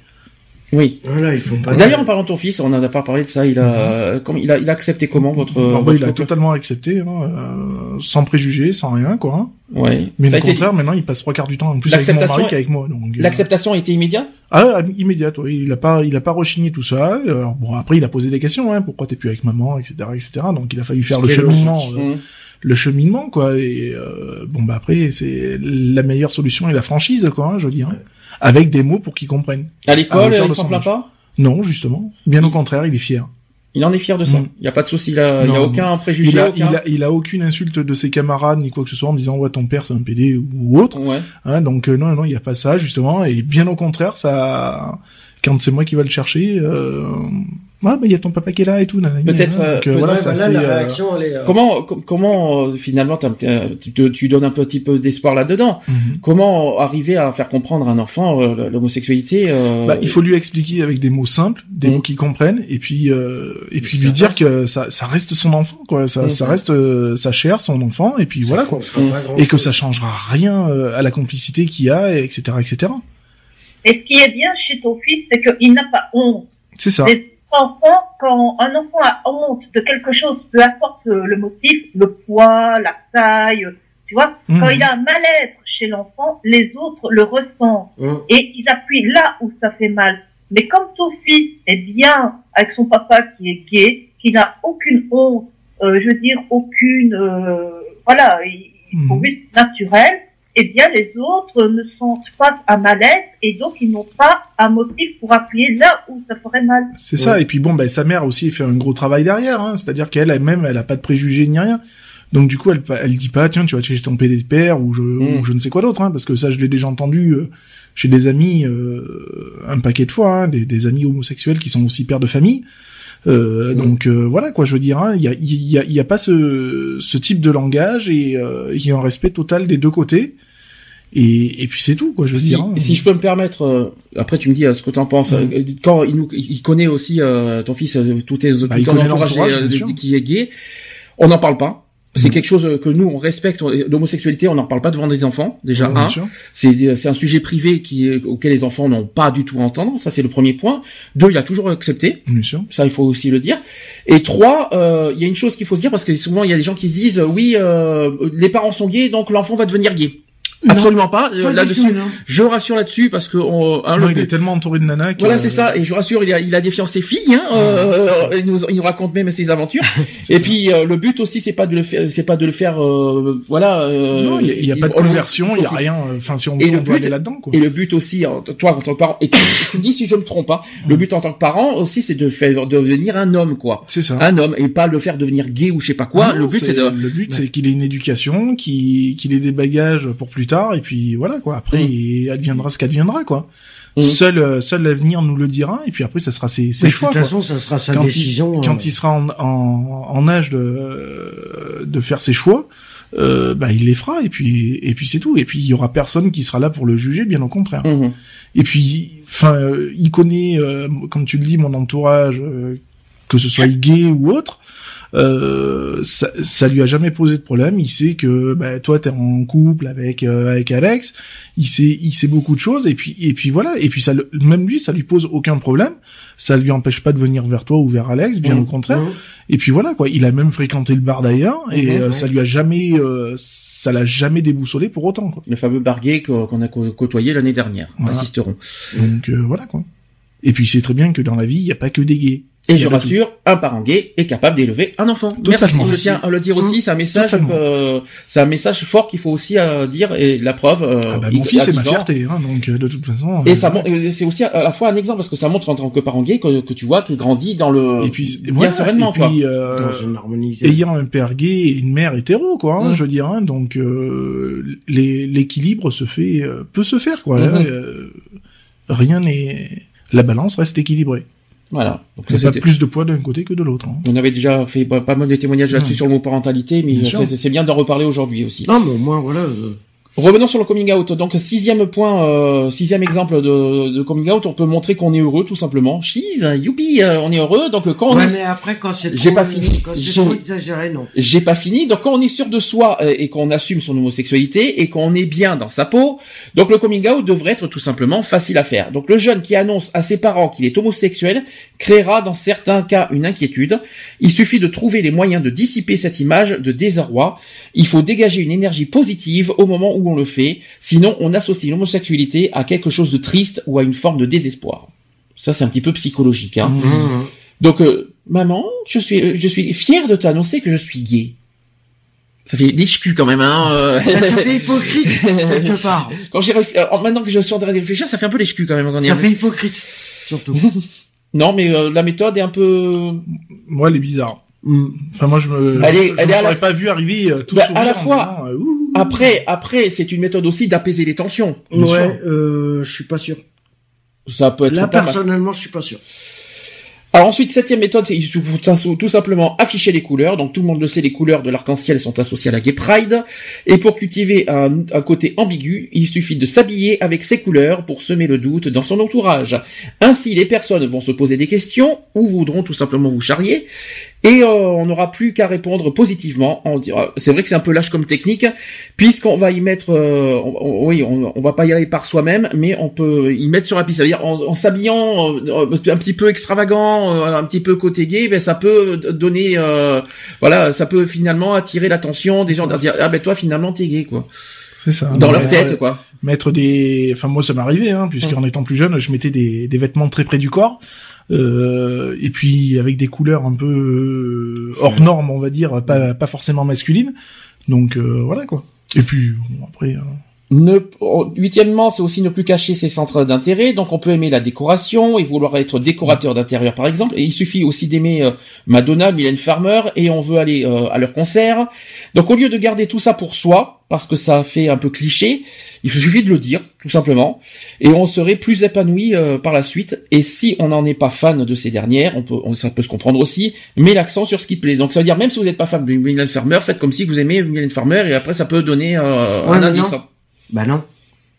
Oui. voilà il faut pas D'ailleurs, en parlant de ton fils, on n'en a pas parlé de ça. Il a, comment, il a, il a accepté comment votre. Alors, bah, votre il a totalement accepté, hein, euh, sans préjugés, sans rien, quoi. hein. Ouais. Mais Ça au été- contraire, maintenant, il passe trois quarts du temps en plus avec mon mari est- qu'avec moi. Donc, euh, L'acceptation a été immédiate? Ah, immédiate, oui. Il a pas, il a pas rechigné tout ça. Alors, bon, après, il a posé des questions, hein. Pourquoi t'es plus avec maman, etc., etc. Donc, il a fallu faire le est cheminement, euh, Hum. le cheminement, quoi. Et euh, bon, bah après, c'est la meilleure solution et la franchise, quoi. hein, je veux dire, hein. Avec des mots pour qu'ils comprennent. À l'école, il s'en plaint pas? Non, justement. Bien au contraire, il est fier. Il en est fier de ça. Mm. Il n'y a pas de souci. Il n'y a Non, aucun préjugé. Il a, aucun... il a, il a aucune insulte de ses camarades ni quoi que ce soit en disant ouais ton père c'est un PD ou autre. Ouais. Hein, donc euh, non non il y a pas ça justement et bien au contraire ça quand c'est moi qui va le chercher euh, ah bah il y a ton papa qui est là et tout Peut-être, hein. euh, euh, peut- voilà Ouais, ça bah là, c'est la euh, réaction elle est euh, Comment, com- comment finalement tu, donnes un petit peu d'espoir là-dedans mhm. Comment arriver à faire comprendre à un enfant l'homosexualité euh, Bah, il faut lui expliquer avec des mots simples, des Mhm. mots qu'il comprenne, et puis euh, et puis lui dire que ça, ça reste son enfant, quoi. Ça, Mhm. ça reste euh, sa chair, son enfant, et puis voilà, quoi. Mm. Et que ça changera rien à la complicité qu'il y a, et etc., etc. Et ce qui est bien chez ton fils, c'est qu'il n'a pas honte. C'est ça. Enfants, quand un enfant a honte de quelque chose, peu importe le, le motif, le poids, la taille, tu vois, Mhm. quand il a un mal-être chez l'enfant, les autres le ressentent Hum. et ils appuient là où ça fait mal. Mais comme ton fils est bien avec son papa qui est gay, qui n'a aucune honte, euh, je veux dire aucune, euh, voilà, il il faut juste naturel, eh bien les autres ne sentent pas à mal-être et donc ils n'ont pas un motif pour appuyer là où ça ferait mal. C'est ça. Et puis bon, bah, sa mère aussi fait un gros travail derrière. Hein. C'est-à-dire qu'elle elle-même, elle a pas de préjugés ni rien. Donc du coup, elle, elle dit pas, tiens, tu vas chez ton père ou je, Mm. ou je ne sais quoi d'autre, hein, parce que ça, je l'ai déjà entendu euh, chez des amis euh, un paquet de fois, hein, des, des amis homosexuels qui sont aussi pères de famille. Euh, Mm. Donc euh, voilà quoi, je veux dire, hein, il y, a, il y, a, y a pas ce, ce type de langage et euh, il y a un respect total des deux côtés. Et, et puis c'est tout quoi, je veux si, dire. hein. si je peux me permettre, euh, après tu me dis euh, ce que tu en penses. Mhm. euh, Quand il, nous, il connaît aussi euh, ton fils, tout, tes, tout Bah, il ton entourage sûr. qui est gay, on n'en parle pas. C'est Mhm. quelque chose que nous on respecte. L'homosexualité, on n'en parle pas devant des enfants. Déjà, Ouais, un. C'est c'est un sujet privé qui auquel les enfants n'ont pas du tout à entendre. Ça c'est le premier point. Deux, il a toujours accepté. Bien sûr. Ça, il faut aussi le dire. Et trois, euh, il y a une chose qu'il faut se dire parce que souvent il y a des gens qui disent oui, euh, les parents sont gays, donc l'enfant va devenir gay. Absolument pas. Euh, là-dessus, je rassure là-dessus parce que on, hein, Non, le il est tellement entouré de nanas que... Voilà, c'est ça. Et je rassure, il a, il a des fiancées filles. Hein, euh, il, nous, il nous raconte même ses aventures. [laughs] et puis euh, le but aussi, c'est pas de le faire, c'est pas de le faire, euh, voilà. euh, Non, il y a- il y a, pas de on- conversion, il y a rien. euh, Enfin, si on, Et on le doit but- aller là-dedans, quoi. Et le but aussi, toi en tant que parent, et tu, tu me dis si je me trompe pas, le but en tant que parent aussi, c'est de faire devenir un homme, quoi. C'est ça. Un homme et pas le faire devenir gay ou je sais pas quoi. Non, le but c'est de. le but c'est qu'il ait une éducation, qu'il qu'il ait des bagages pour plus tard et puis voilà quoi. Après Mm. il adviendra ce qu'adviendra quoi. Mm. Seul euh, seul l'avenir nous le dira et puis après ça sera ses, choix de toute quoi. façon, ça sera sa Quand il- décision. Quand euh, il sera en, en, en âge de de faire ses choix, euh, bah il les fera et puis et puis c'est tout et puis il y aura personne qui sera là pour le juger bien au contraire. Mhm. Et puis, enfin, euh, il connaît, euh, comme tu le dis, mon entourage, euh, que ce soit gay ou autre. Euh, ça, ça lui a jamais posé de problème. Il sait que bah, toi t'es en couple avec euh, avec Alex. Il sait il sait beaucoup de choses et puis et puis voilà et puis ça le- même lui ça lui pose aucun problème. Ça lui empêche pas de venir vers toi ou vers Alex, bien Mhm. au contraire. Mhm. Et puis voilà quoi. Il a même fréquenté le bar d'ailleurs et Mhm, euh, ça lui a jamais euh, ça l'a jamais déboussolé pour autant quoi. Le fameux barguet qu'on qu'on a côtoyé l'année dernière. Voilà. Assisteront. Donc euh, voilà quoi. Et puis c'est très bien que dans la vie il y a pas que des gays. Et je tout. rassure, un parent gay est capable d'élever un enfant. Totalement. Merci. Je tiens à le dire aussi. C'est un message, euh, c'est un message fort qu'il faut aussi euh, dire. Et la preuve. euh, Ah bah, mon fils à c'est ma 10 ans. fierté, hein, donc euh, de toute façon. Et euh, ça, mon- euh, c'est aussi à la fois un exemple parce que ça montre en tant que parent gay que, que tu vois qu'il grandit dans le et puis bien voilà, sereinement et puis, quoi. euh, Dans une harmonie. ayant un père gay et une mère hétéro quoi, hein, Mm. je veux dire, hein, donc euh, l'équilibre se fait euh, peut se faire quoi. Mhm. hein, euh, rien n'est la balance reste équilibrée. Voilà. Donc ça, pas plus de poids d'un côté que de l'autre. hein. on avait déjà fait pas mal de témoignages là-dessus sur le mot parentalité, mais c'est bien d'en reparler aujourd'hui aussi. Non, mais au moins, voilà. euh, Revenons sur le coming out. Donc sixième point, euh, sixième exemple de, de coming out, on peut montrer qu'on est heureux tout simplement. Cheese, youpi, euh, on est heureux. Donc quand on est mais après, quand c'est J'ai pas fini. Quand c'est J'ai- trop exagéré, non. J'ai pas fini. Donc quand on est sûr de soi euh, et qu'on assume son homosexualité et qu'on est bien dans sa peau, donc le coming out devrait être tout simplement facile à faire. Donc le jeune qui annonce à ses parents qu'il est homosexuel créera dans certains cas une inquiétude. Il suffit de trouver les moyens de dissiper cette image de désarroi. Il faut dégager une énergie positive au moment où on le fait. Sinon, on associe l'homosexualité à quelque chose de triste ou à une forme de désespoir. Ça, c'est un petit peu psychologique. Hein. Mhm. Donc, euh, maman, je suis, je suis fier de t'annoncer que je suis gay. Ça fait liche-cul quand même, hein. euh. Ça, ça fait hypocrite, quelque [laughs] part. quand j'ai réfl- euh, maintenant que je suis en train de réfléchir, ça fait un peu liche-cul quand même. Quand Ça fait hypocrite, surtout. [laughs] Non, mais euh, la méthode est un peu. Moi, elle est bizarre. Mm. Enfin, moi, je me, Elle est- je, elle me est à la serais pas vu arriver euh, tout Bah, sourire à la fois- disant, euh. Après, après, c'est une méthode aussi d'apaiser les tensions. Ouais, euh, je suis pas sûr. Ça peut être Là, personnellement, je suis pas sûr. Alors ensuite, septième méthode, c'est tout simplement afficher les couleurs. Donc tout le monde le sait, les couleurs de l'arc-en-ciel sont associées à la Gay Pride. Et pour cultiver un, un côté ambigu, il suffit de s'habiller avec ces couleurs pour semer le doute dans son entourage. Ainsi, les personnes vont se poser des questions ou voudront tout simplement vous charrier. Et euh, on n'aura plus qu'à répondre positivement. On dira, c'est vrai que c'est un peu lâche comme technique, puisqu'on va y mettre, euh, on- oui, on, on va pas y aller par soi-même, mais on peut y mettre sur la piste. C'est-à-dire en, en s'habillant euh, un petit peu extravagant, euh, un petit peu côté gay, ben ça peut donner, euh, voilà, ça peut finalement attirer l'attention des gens, de dire ah ben toi finalement t'es gay quoi, C'est ça. dans leur tête quoi. mettre des enfin moi ça m'arrivait hein puisqu'en étant plus jeune je mettais des, des vêtements très près du corps euh, et puis avec des couleurs un peu euh, hors normes on va dire pas pas forcément masculines. Donc euh, voilà quoi. Et puis bon, après euh, Ne, huitièmement, c'est aussi ne plus cacher ses centres d'intérêt. Donc, on peut aimer la décoration et vouloir être décorateur d'intérieur, par exemple. Et il suffit aussi d'aimer euh, Madonna, Mylène Farmer, et on veut aller euh, à leur concert. Donc, au lieu de garder tout ça pour soi, parce que ça fait un peu cliché, il suffit de le dire, tout simplement, et on serait plus épanoui euh, par la suite. Et si on n'en est pas fan de ces dernières, on peut, on- ça peut se comprendre aussi, mais l'accent sur ce qui te plaît. Donc, ça veut dire même si vous n'êtes pas fan de Mylène Farmer, faites comme si vous aimez Mylène Farmer, et après ça peut donner euh, Ouais, un indice. non. Bah non.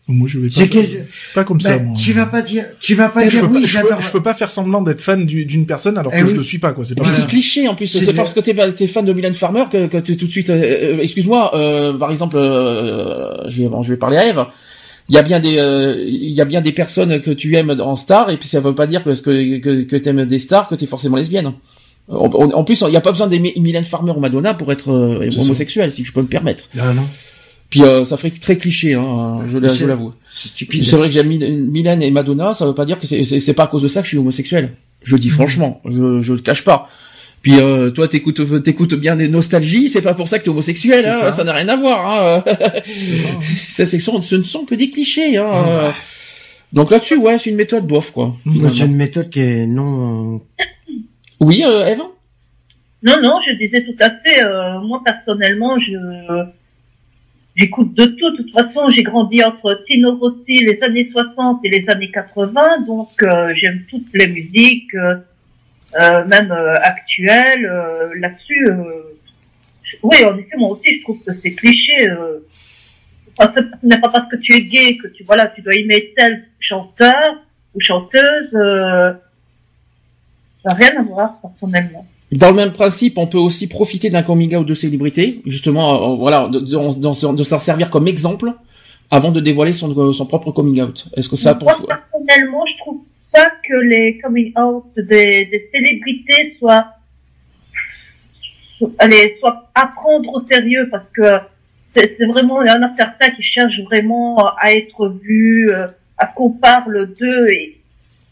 moi je vais pas je suis pas comme ça Bah, moi. tu vas pas dire, tu vas pas je dire peux, pas, oui, je, peux, j'adore. je peux pas faire semblant d'être fan du- d'une personne alors Eh que oui. je le suis pas quoi c'est pas c'est cliché en plus, C'est parce que t'es t'es fan de Mylène Farmer que, que t'es tout de suite. euh, euh, Excuse-moi, euh, par exemple, euh, je vais bon, je vais parler à Eve. Il y a bien des euh, il y a bien des personnes que tu aimes en star et puis ça veut pas dire que que que, que t'aimes des stars que t'es forcément lesbienne. En, plus, il n'y a pas besoin d'aimer Mylène Farmer ou Madonna pour être euh, ça. homosexuel, si je peux me permettre. Ah non. Puis euh, ça ferait très cliché, hein, je l'a- je l'avoue. C'est stupide. C'est vrai que j'aime Mil- Mylène et Madonna, ça veut pas dire que c'est- pas à cause de ça que je suis homosexuel. Je Mhm. dis franchement, je je le cache pas. Puis euh, toi t'écoutes t'écoutes bien des nostalgies, c'est pas pour ça que t'es homosexuel, hein, ça. n'a rien à voir. Hein. ça, c'est ce ne sont que des clichés. Hein. Ah. Donc là-dessus, ouais, c'est une méthode bof quoi. C'est une méthode qui est non. Oui, euh, Eve Non, non, je disais tout à fait. euh, moi, personnellement, je j'écoute de tout. De toute façon, j'ai grandi entre Tino Rossi, les années 60 et les années 80, donc euh, j'aime toutes les musiques, euh, euh, même euh, actuelles. euh, Là-dessus, euh, oui, en effet, moi aussi, je trouve que c'est cliché. Ce n'est pas parce que tu es gay que tu voilà, tu dois aimer tel chanteur ou chanteuse. Ça n'a rien à voir personnellement. Dans le même principe, on peut aussi profiter d'un coming out de célébrité, justement, euh, voilà, de, de, de- de s'en servir comme exemple avant de dévoiler son, son propre coming out. Est-ce que ça pour Moi, personnellement, je trouve pas que les coming out des, des célébrités soient, allez, soient à prendre au sérieux parce que c'est vraiment, il y en a certains qui cherchent vraiment à être vus, euh, à qu'on parle d'eux et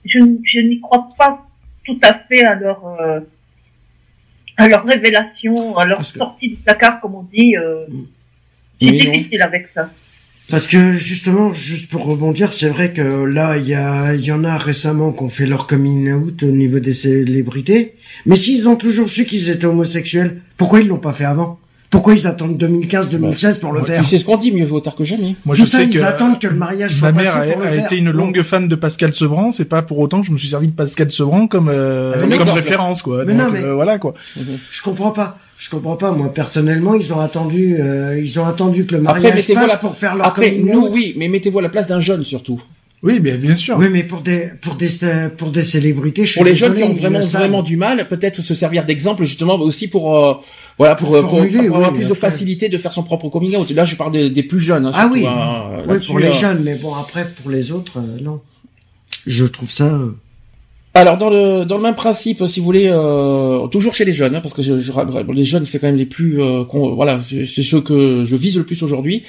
je, je n'y crois pas tout à fait à leur, euh, à leur révélation, à leur Parce que- sortie du placard, comme on dit. Euh, c'est Oui, non. difficile avec ça. Parce que justement, juste pour rebondir, c'est vrai que là, il y a, y en a récemment qui ont fait leur coming out au niveau des célébrités. Mais s'ils ont toujours su qu'ils étaient homosexuels, pourquoi ils l'ont pas fait avant? Pourquoi ils attendent 2015-2016 pour le Tu faire sais ce qu'on dit, mieux vaut tard que jamais. Moi, Tout je ça, sais ils que attendent que le mariage soit ma mère passé a, pour le a faire. été une longue fan de Pascal Sevran. C'est pas pour autant que je me suis servi de Pascal Sevran comme euh, Ah, mais comme référence, quoi. mais Donc, non, mais- euh, voilà, quoi. Je comprends pas. Je comprends pas. Moi, personnellement, ils ont attendu, euh, ils ont attendu que le Après, mariage mettez-vous passe la- pour faire leur Après, nous, oui, mais mettez-vous à la place d'un jeune surtout. Oui, bien, bien sûr. Oui, mais pour des, pour des, pour des célébrités, je suis Pour les jeunes qui ont vraiment vraiment du mal, peut-être se servir d'exemple justement aussi pour euh, voilà pour, euh, pour, pour avoir oui, plus de facilité de faire son propre coming out. Là, je parle des, des plus jeunes. Hein, Ah surtout, oui. hein, Oui, pour les euh. jeunes, mais bon, après, pour les autres, euh, non. Je trouve ça, euh, Alors dans le dans le même principe, si vous voulez, euh, toujours chez les jeunes, hein, parce que je, je- les jeunes c'est quand même les plus, euh, voilà, c'est ceux que je vise le plus aujourd'hui.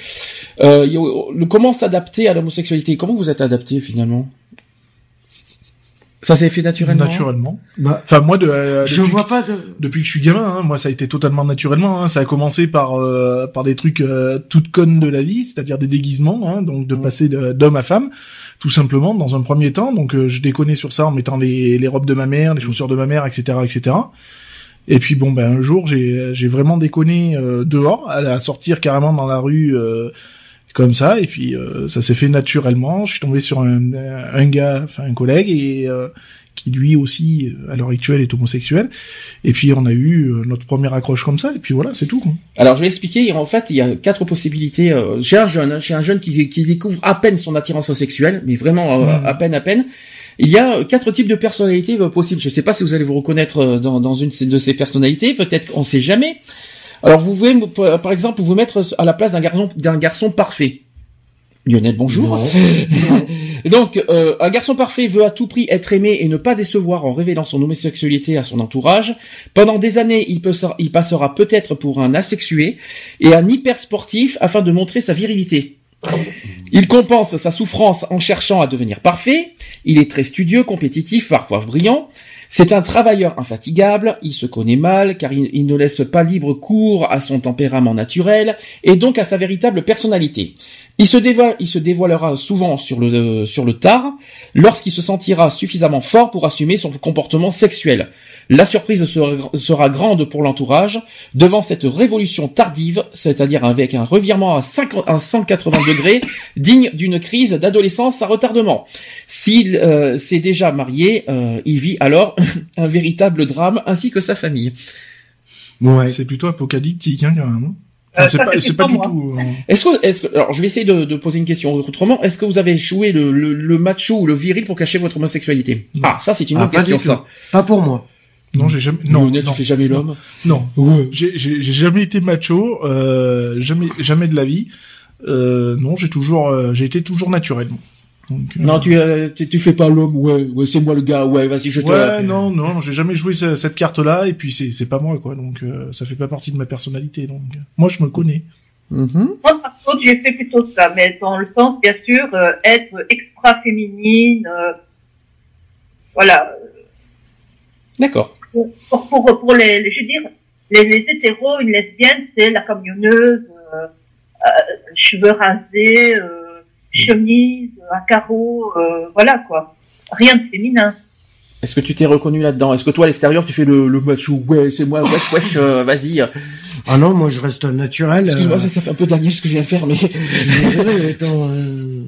Euh, comment s'adapter à l'homosexualité? Comment vous êtes adapté finalement? Ça s'est fait naturellement. Naturellement. bah, Enfin, moi, de, euh, je depuis, vois pas de, depuis que je suis gamin, hein, moi, ça a été totalement naturellement. Hein. Ça a commencé par euh, par des trucs euh, toutes connes de la vie, c'est-à-dire des déguisements, hein, donc de passer de- d'homme à femme, tout simplement, dans un premier temps. Donc, euh, je déconnais sur ça en mettant les, les robes de ma mère, les chaussures de ma mère, etc., etc. Et puis bon, ben un jour, j'ai j'ai vraiment déconné euh, dehors, à, à sortir carrément dans la rue. Comme ça et puis euh, ça s'est fait naturellement je suis tombé sur un, un gars enfin un collègue et euh, qui lui aussi à l'heure actuelle est homosexuel et puis on a eu euh, notre première accroche comme ça et puis voilà c'est tout quoi. Alors je vais expliquer. En fait, il y a quatre possibilités. euh, Chez un jeune, hein, chez un jeune qui, qui découvre à peine son attirance sexuelle, mais vraiment euh, Mm. à peine, à peine. Il y a quatre types de personnalités possibles. Je ne sais pas si vous allez vous reconnaître dans, dans une de ces- de ces personnalités. Peut-être qu'on sait jamais. Alors vous pouvez, par exemple, vous mettre à la place d'un garçon, d'un garçon parfait. Lionel, bonjour. [laughs] Donc, euh, un garçon parfait veut à tout prix être aimé et ne pas décevoir en révélant son homosexualité à son entourage. Pendant des années, il, peut, il passera peut-être pour un asexué et un hyper sportif afin de montrer sa virilité. Il compense sa souffrance en cherchant à devenir parfait. Il est très studieux, compétitif, parfois brillant. C'est un travailleur infatigable, il se connaît mal car il, ne laisse pas libre cours à son tempérament naturel et donc à sa véritable personnalité. Il se, dévoile, il se dévoilera souvent le, sur le tard lorsqu'il se sentira suffisamment fort pour assumer son comportement sexuel. La surprise sera, sera grande pour l'entourage devant cette révolution tardive, c'est-à-dire avec un revirement à, 50, à 180 degrés, [laughs] digne d'une crise d'adolescence à retardement. S'il euh, s'est déjà marié, euh, il vit alors [laughs] un véritable drame ainsi que sa famille. ouais. c'est plutôt apocalyptique hein quand même hein. Euh, Enfin, c'est pas c'est pas pas du tout euh, Est-ce que, est-ce que, alors je vais essayer de, de poser une question autrement. Est-ce que vous avez joué le, le, le macho ou le viril pour cacher votre homosexualité? Non. Ah, ça c'est une Ah, bonne du question ça. Pas pour moi. Non j'ai jamais non Lionel, non tu fais jamais l'homme. non j'ai j'ai j'ai jamais été macho euh, jamais jamais de la vie euh, non j'ai toujours euh, j'ai été toujours naturellement Donc, euh, Non, tu, euh, tu, tu fais pas l'homme, ouais, ouais, c'est moi le gars, ouais, vas-y, je te. Ouais, non, non, j'ai jamais joué ce- cette carte-là, et puis c'est c'est pas moi, quoi. Donc euh, ça fait pas partie de ma personnalité. Donc moi, je me connais. Mhm. Moi, par contre, j'ai fait plutôt ça, mais dans le sens, bien sûr, euh, être extra féminine, euh, voilà. D'accord. Pour, pour, pour, pour les, les- je veux dire, les, les hétéros, une lesbienne, c'est la camionneuse, euh, euh, cheveux rasés, euh, chemise, un carreau, euh, voilà quoi. Rien de féminin. Est-ce que tu t'es reconnu là-dedans? Est-ce que toi à l'extérieur tu fais le, le macho Ouais, c'est moi, wesh, wesh, euh, vas-y. Ah non, moi je reste naturel. Excuse-moi, euh, ça, ça fait un peu Daniel ce que je viens de faire, mais je suis [laughs] désolé, attends, euh,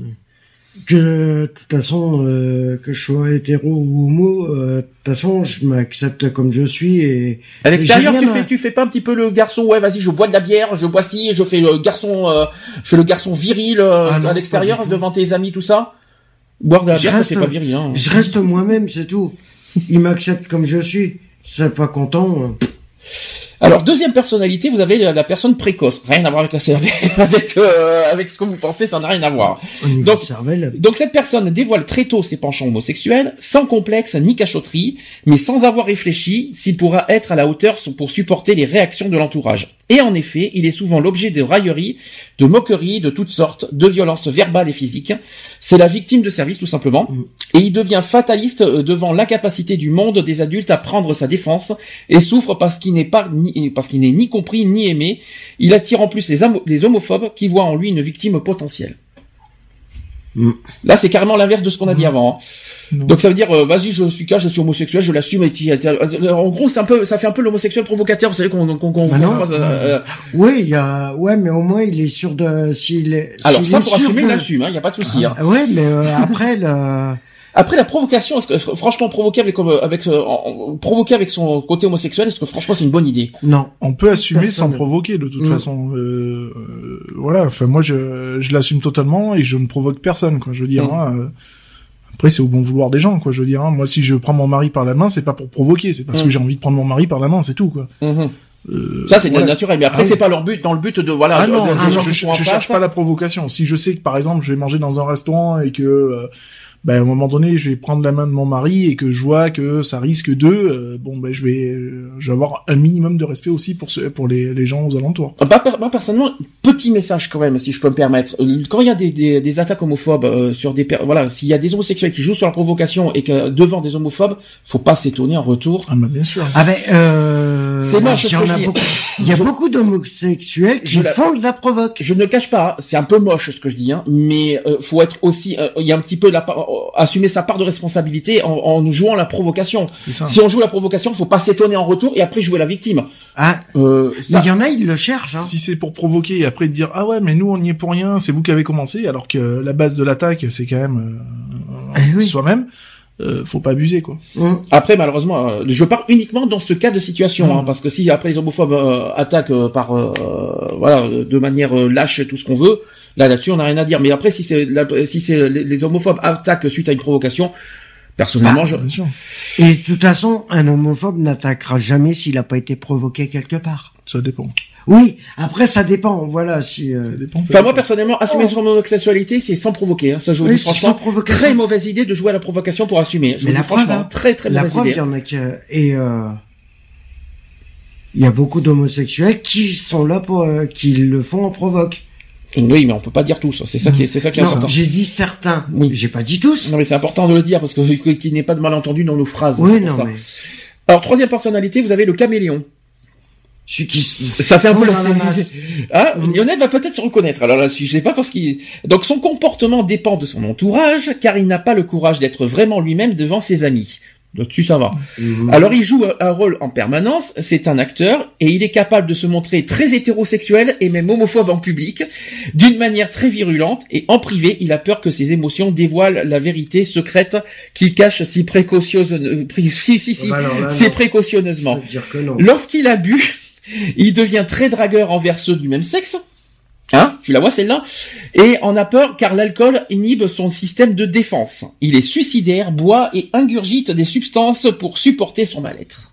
que de toute façon, euh, que je sois hétéro ou homo, euh, de toute façon, je m'accepte comme je suis et à l'extérieur tu fais, tu fais pas un petit peu le garçon. Ouais, vas-y, je bois de la bière, je bois ci, je fais le garçon, euh, je fais le garçon viril euh, Ah non, à l'extérieur devant tes amis, tout ça. Boire de la Je bière, reste- ça fait pas viril. Hein. je reste moi-même, c'est tout. Ils m'acceptent comme je suis. C'est pas content. euh, Alors deuxième personnalité, vous avez la, la personne précoce. Rien à voir avec la cervelle, [laughs] avec euh, avec ce que vous pensez, ça n'a rien à voir. Donc- cervelle. Donc cette personne dévoile très tôt ses penchants homosexuels, sans complexe ni cachotterie, mais sans avoir réfléchi s'il pourra être à la hauteur pour supporter les réactions de l'entourage. Et en effet, il est souvent l'objet de railleries, de moqueries de toutes sortes, de violences verbales et physiques. C'est la victime de service tout simplement. Mm. Et il devient fataliste euh, devant l'incapacité du monde des adultes à prendre sa défense et souffre parce qu'il n'est pas ni, parce qu'il n'est ni compris ni aimé. Il attire en plus les, homo- les homophobes qui voient en lui une victime potentielle. Mm. Là, c'est carrément l'inverse de ce qu'on a dit Mm. avant. hein. Donc ça veut dire, euh, vas-y, je suis cas, je suis homosexuel, je l'assume. Et euh, en gros, c'est un peu, ça fait un peu l'homosexuel provocateur. Vous savez qu'on qu'on qu'on Bah euh, Oui, il y a, ouais, mais au moins il est sûr de, s'il est. Alors ça, est pour assumer, il assume. Il n'y a pas de souci. hein. Ah Ouais, mais euh, après, le... Après la provocation, est-ce que franchement provoquer avec euh, avec euh, provoquer avec son côté homosexuel, est-ce que franchement c'est une bonne idée? Non. On peut assumer sans provoquer de toute Mm. façon. Euh, euh, voilà. Enfin, moi, je, je l'assume totalement et je ne provoque personne. Quoi. Je veux dire. Mm. hein, euh, après, c'est au bon vouloir des gens. Quoi. Je veux dire. hein, moi, si je prends mon mari par la main, c'est pas pour provoquer. C'est parce Mm. que j'ai envie de prendre mon mari par la main. C'est tout. Quoi. Mhm. Euh, Ça c'est naturel. Mais après Ah oui. c'est pas leur but, dans le but de voilà. Ah de- non, de- je, je, je, cherche pas la provocation. Si je sais que par exemple je vais manger dans un restaurant et que euh, ben, à un moment donné je vais prendre la main de mon mari et que je vois que ça risque de, euh, bon ben je vais, euh, je vais avoir un minimum de respect aussi pour ce, pour les, les gens aux alentours. Bah, per- moi personnellement, petit message quand même, si je peux me permettre. Quand il y a des, des, des attaques homophobes euh, sur des, voilà, s'il y a des homosexuels qui jouent sur la provocation et que devant des homophobes, faut pas s'étonner en retour. Ah ben bien sûr. Ah ben, euh... C'est moche, il y ce que je a dis. beaucoup. [laughs] Il y a Je- beaucoup d'homosexuels qui la- font de la provoque. Je ne cache pas, c'est un peu moche ce que je dis, hein, mais euh, faut être aussi, euh, il y a un petit peu la, part- euh, assumer sa part de responsabilité en, en jouant la provocation. C'est ça. Si on joue la provocation, faut pas s'étonner en retour et après jouer la victime. Ah, Euh, mais ça, il y en a, ils le cherchent. Hein. Si c'est pour provoquer et après dire ah ouais mais nous on y est pour rien, c'est vous qui avez commencé, alors que la base de l'attaque c'est quand même euh, Eh oui. soi-même. Euh, faut pas abuser quoi. Hum. Après, malheureusement, euh, je parle uniquement dans ce cas de situation, hein, parce que si après les homophobes euh, attaquent euh, par, euh, voilà, de manière euh, lâche tout ce qu'on veut, là là-dessus on n'a rien à dire. Mais après, si c'est si c'est les, les homophobes attaquent suite à une provocation, personnellement, Bah, je, Bien sûr. Et de toute façon, un homophobe n'attaquera jamais s'il a pas été provoqué quelque part. Ça dépend. Oui, après ça dépend. Voilà, si. euh, Ça dépend. ça enfin moi personnellement, assumer son homosexualité, c'est sans provoquer. Hein, ça, je vous oui, dis c'est sans franchement, provocation. très mauvaise idée de jouer à la provocation pour assumer. Je Mais la franchement, preuve, hein. très très La mauvaise preuve, il idée. y en a qui et euh, il y a beaucoup d'homosexuels qui sont là pour euh, qui le font en provoque. Oui, mais on peut pas dire tous. C'est ça qui est, c'est ça qui est Non, important. j'ai dit certains. Oui. J'ai pas dit tous. Non mais c'est important de le dire parce que qu'il n'y ait pas de malentendu dans nos phrases. oui, non, ça. mais Alors troisième personnalité, vous avez le caméléon. je suis qui. Ça fait un peu Fond la. Ah, Mm. Lionel va peut-être se reconnaître. Alors là-dessus, je sais pas parce qu'il. Donc son comportement dépend de son entourage, car il n'a pas le courage d'être vraiment lui-même devant ses amis. Là-dessus, ça va. Mhm. Alors il joue un rôle en permanence. C'est un acteur et il est capable de se montrer très hétérosexuel et même homophobe en public, d'une manière très virulente. Et en privé, il a peur que ses émotions dévoilent la vérité secrète qu'il cache si précautionneusement. Si, précautionneusement. Lorsqu'il a bu, [laughs] il devient très dragueur envers ceux du même sexe. Hein Tu la vois celle-là? Et en a peur car l'alcool inhibe son système de défense. Il est suicidaire, boit et ingurgite des substances pour supporter son mal-être.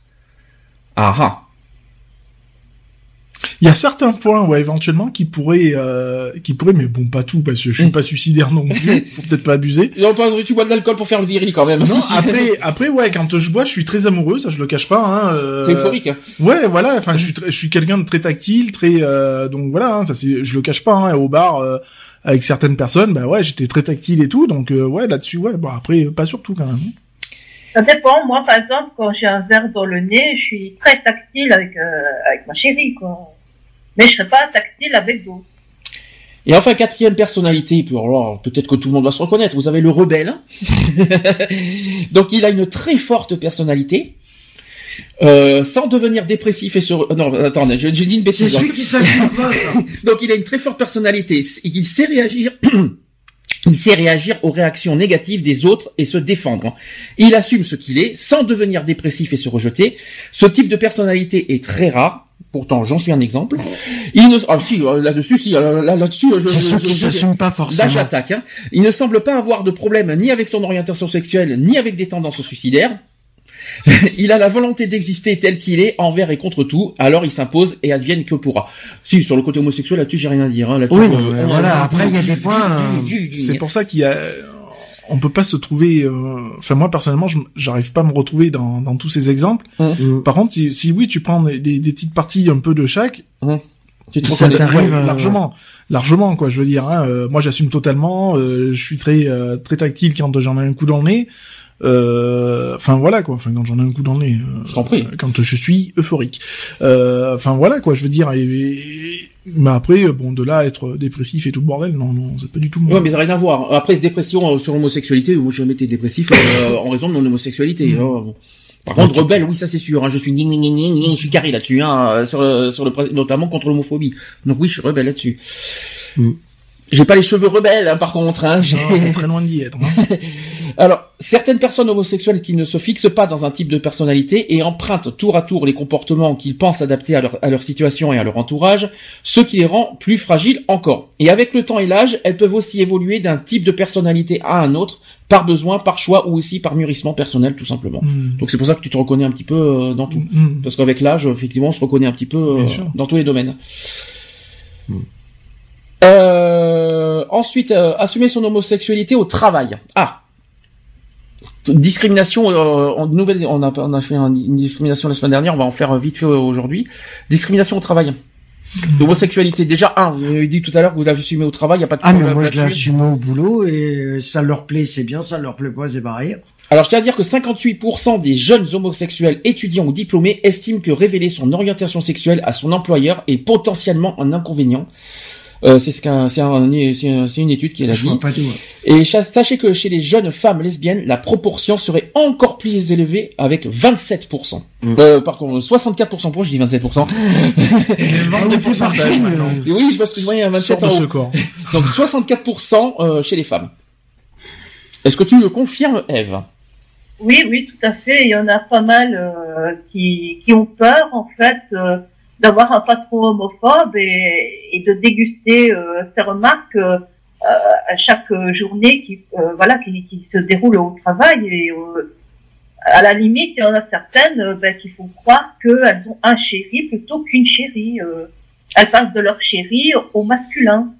Ah ah. Il y a certains points, ouais, éventuellement, qui pourraient, euh, qui pourraient, mais bon, pas tout, parce que je suis Mm. pas suicidaire non plus. [laughs] Faut peut-être pas abuser. Non, pas, tu bois de l'alcool pour faire le viril quand même. Non, [laughs] Si, si. après, après, ouais, quand je bois, je suis très amoureux, ça je le cache pas. Hein, euh, T'es euphorique. hein. Ouais, voilà. Enfin, je suis, je suis quelqu'un de très tactile, très, euh, donc voilà, hein, ça c'est, je le cache pas. Hein, au bar, euh, avec certaines personnes, bah ouais, j'étais très tactile et tout, donc euh, ouais, là-dessus, ouais. Bon, après, pas surtout quand même. Ça dépend. Moi, par exemple, quand j'ai un verre dans le nez, je suis très tactile avec, euh, avec ma chérie, quoi. Mais je serais pas tactile avec d'autres. Et enfin, quatrième personnalité, peut-être que tout le monde doit se reconnaître, vous avez le rebelle. [laughs] Donc il a une très forte personnalité. Euh, sans devenir dépressif et se... re- Non, attendez, je, je dis une C'est bêtise. hein. celui qui s'assume pas, ça. Donc il a une très forte personnalité. Il sait réagir. [clears throat] Il sait réagir aux réactions négatives des autres et se défendre. Il assume ce qu'il est sans devenir dépressif et se rejeter. Ce type de personnalité est très rare. Pourtant, j'en suis un exemple. Il ne... Ah si, euh, là-dessus, si, euh, là- là-dessus, je, C'est je- ceux je- qui je- s'assument pas Là, forcément. j'attaque. Hein. Il ne semble pas avoir de problème ni avec son orientation sexuelle, ni avec des tendances suicidaires. [laughs] il a la volonté d'exister tel qu'il est, envers et contre tout. Alors il s'impose et advienne que pourra. Si sur le côté homosexuel, là-dessus, j'ai rien à dire. Hein, là-dessus, Oui, euh, voilà, euh, après, il y a des points, euh, C'est pour ça qu'il y a, on peut pas se trouver. euh, Enfin, moi personnellement, je- j'arrive pas à me retrouver dans, dans tous ces exemples. Mm. Par contre, si, si oui, tu prends des, des- des petites parties un peu de chaque, tu te Ça reconnais. t'arrive, Ouais, largement, largement quoi. Je veux dire, hein, euh, moi j'assume totalement. euh, je suis très euh, très tactile quand j'en ai un coup dans le nez. Euh, Enfin voilà quoi. Enfin quand j'en ai un coup dans le nez. euh, Je t'en prie. Quand je suis euphorique. Euh, Enfin voilà quoi. Je veux dire. Et, et- mais après bon de là à être dépressif et tout le bordel, non non, c'est pas du tout moi. Ouais, mais ça n'a rien à voir. Après, dépression euh, sur l'homosexualité, moi jamais été dépressif euh, [laughs] en raison de mon homosexualité. Mm. bon. Par contre, rebelle, oui, ça c'est sûr. Hein, je suis gning, gning, gning, je suis carré là-dessus, hein, sur le, sur le, notamment contre l'homophobie. Donc oui, je suis rebelle là-dessus. Mm. J'ai pas les cheveux rebelles, hein, par contre. Hein, Non, très loin d'y être. hein. [laughs] Alors, certaines personnes homosexuelles qui ne se fixent pas dans un type de personnalité et empruntent tour à tour les comportements qu'ils pensent adaptés à leur, à leur situation et à leur entourage, ce qui les rend plus fragiles encore. Et avec le temps et l'âge, elles peuvent aussi évoluer d'un type de personnalité à un autre, par besoin, par choix ou aussi par mûrissement personnel, tout simplement. Mm. Donc c'est pour ça que tu te reconnais un petit peu euh, dans tout. Mm. Parce qu'avec l'âge, effectivement, on se reconnaît un petit peu euh, dans tous les domaines. Euh, ensuite, euh, assumer son homosexualité au travail. Ah, discrimination. Euh, en nouvelle, on a, on a fait un- une discrimination la semaine dernière. On va en faire vite fait aujourd'hui. Discrimination au travail. L'homosexualité. Déjà, un, vous avez dit tout à l'heure que vous l'avez au travail. Il y a pas de Ah, mais moi, je l'assume au boulot et ça leur plaît, c'est bien, ça leur plaît pas, c'est pareil. Alors, je tiens à dire que 58% des jeunes homosexuels étudiants ou diplômés estiment que révéler son orientation sexuelle à son employeur est potentiellement un inconvénient. Euh, c'est ce qu'un, c'est un- c'est un- c'est une étude qui l'a Je vois pas. Et sachez que chez les jeunes femmes lesbiennes, la proportion serait encore plus élevée avec 27%. Mm. Euh, par contre, 64% pour, je dis 27%. Les ventes de pourcentage maintenant. Et oui, je pense que je voyais un Sors 27 de en haut. Donc 64% euh, chez les femmes. Est-ce que tu le confirmes, Eve? Oui, oui, tout à fait. Il y en a pas mal euh, qui, qui ont peur, en fait, euh, d'avoir un patron homophobe et, et de déguster euh, ces remarques euh, à chaque journée qui, euh, voilà, qui, qui se déroule au travail. Et euh, à la limite, il y en a certaines euh, ben, qui font croire qu'elles ont un chéri plutôt qu'une chérie. euh. elles passent de leur chéri au masculin.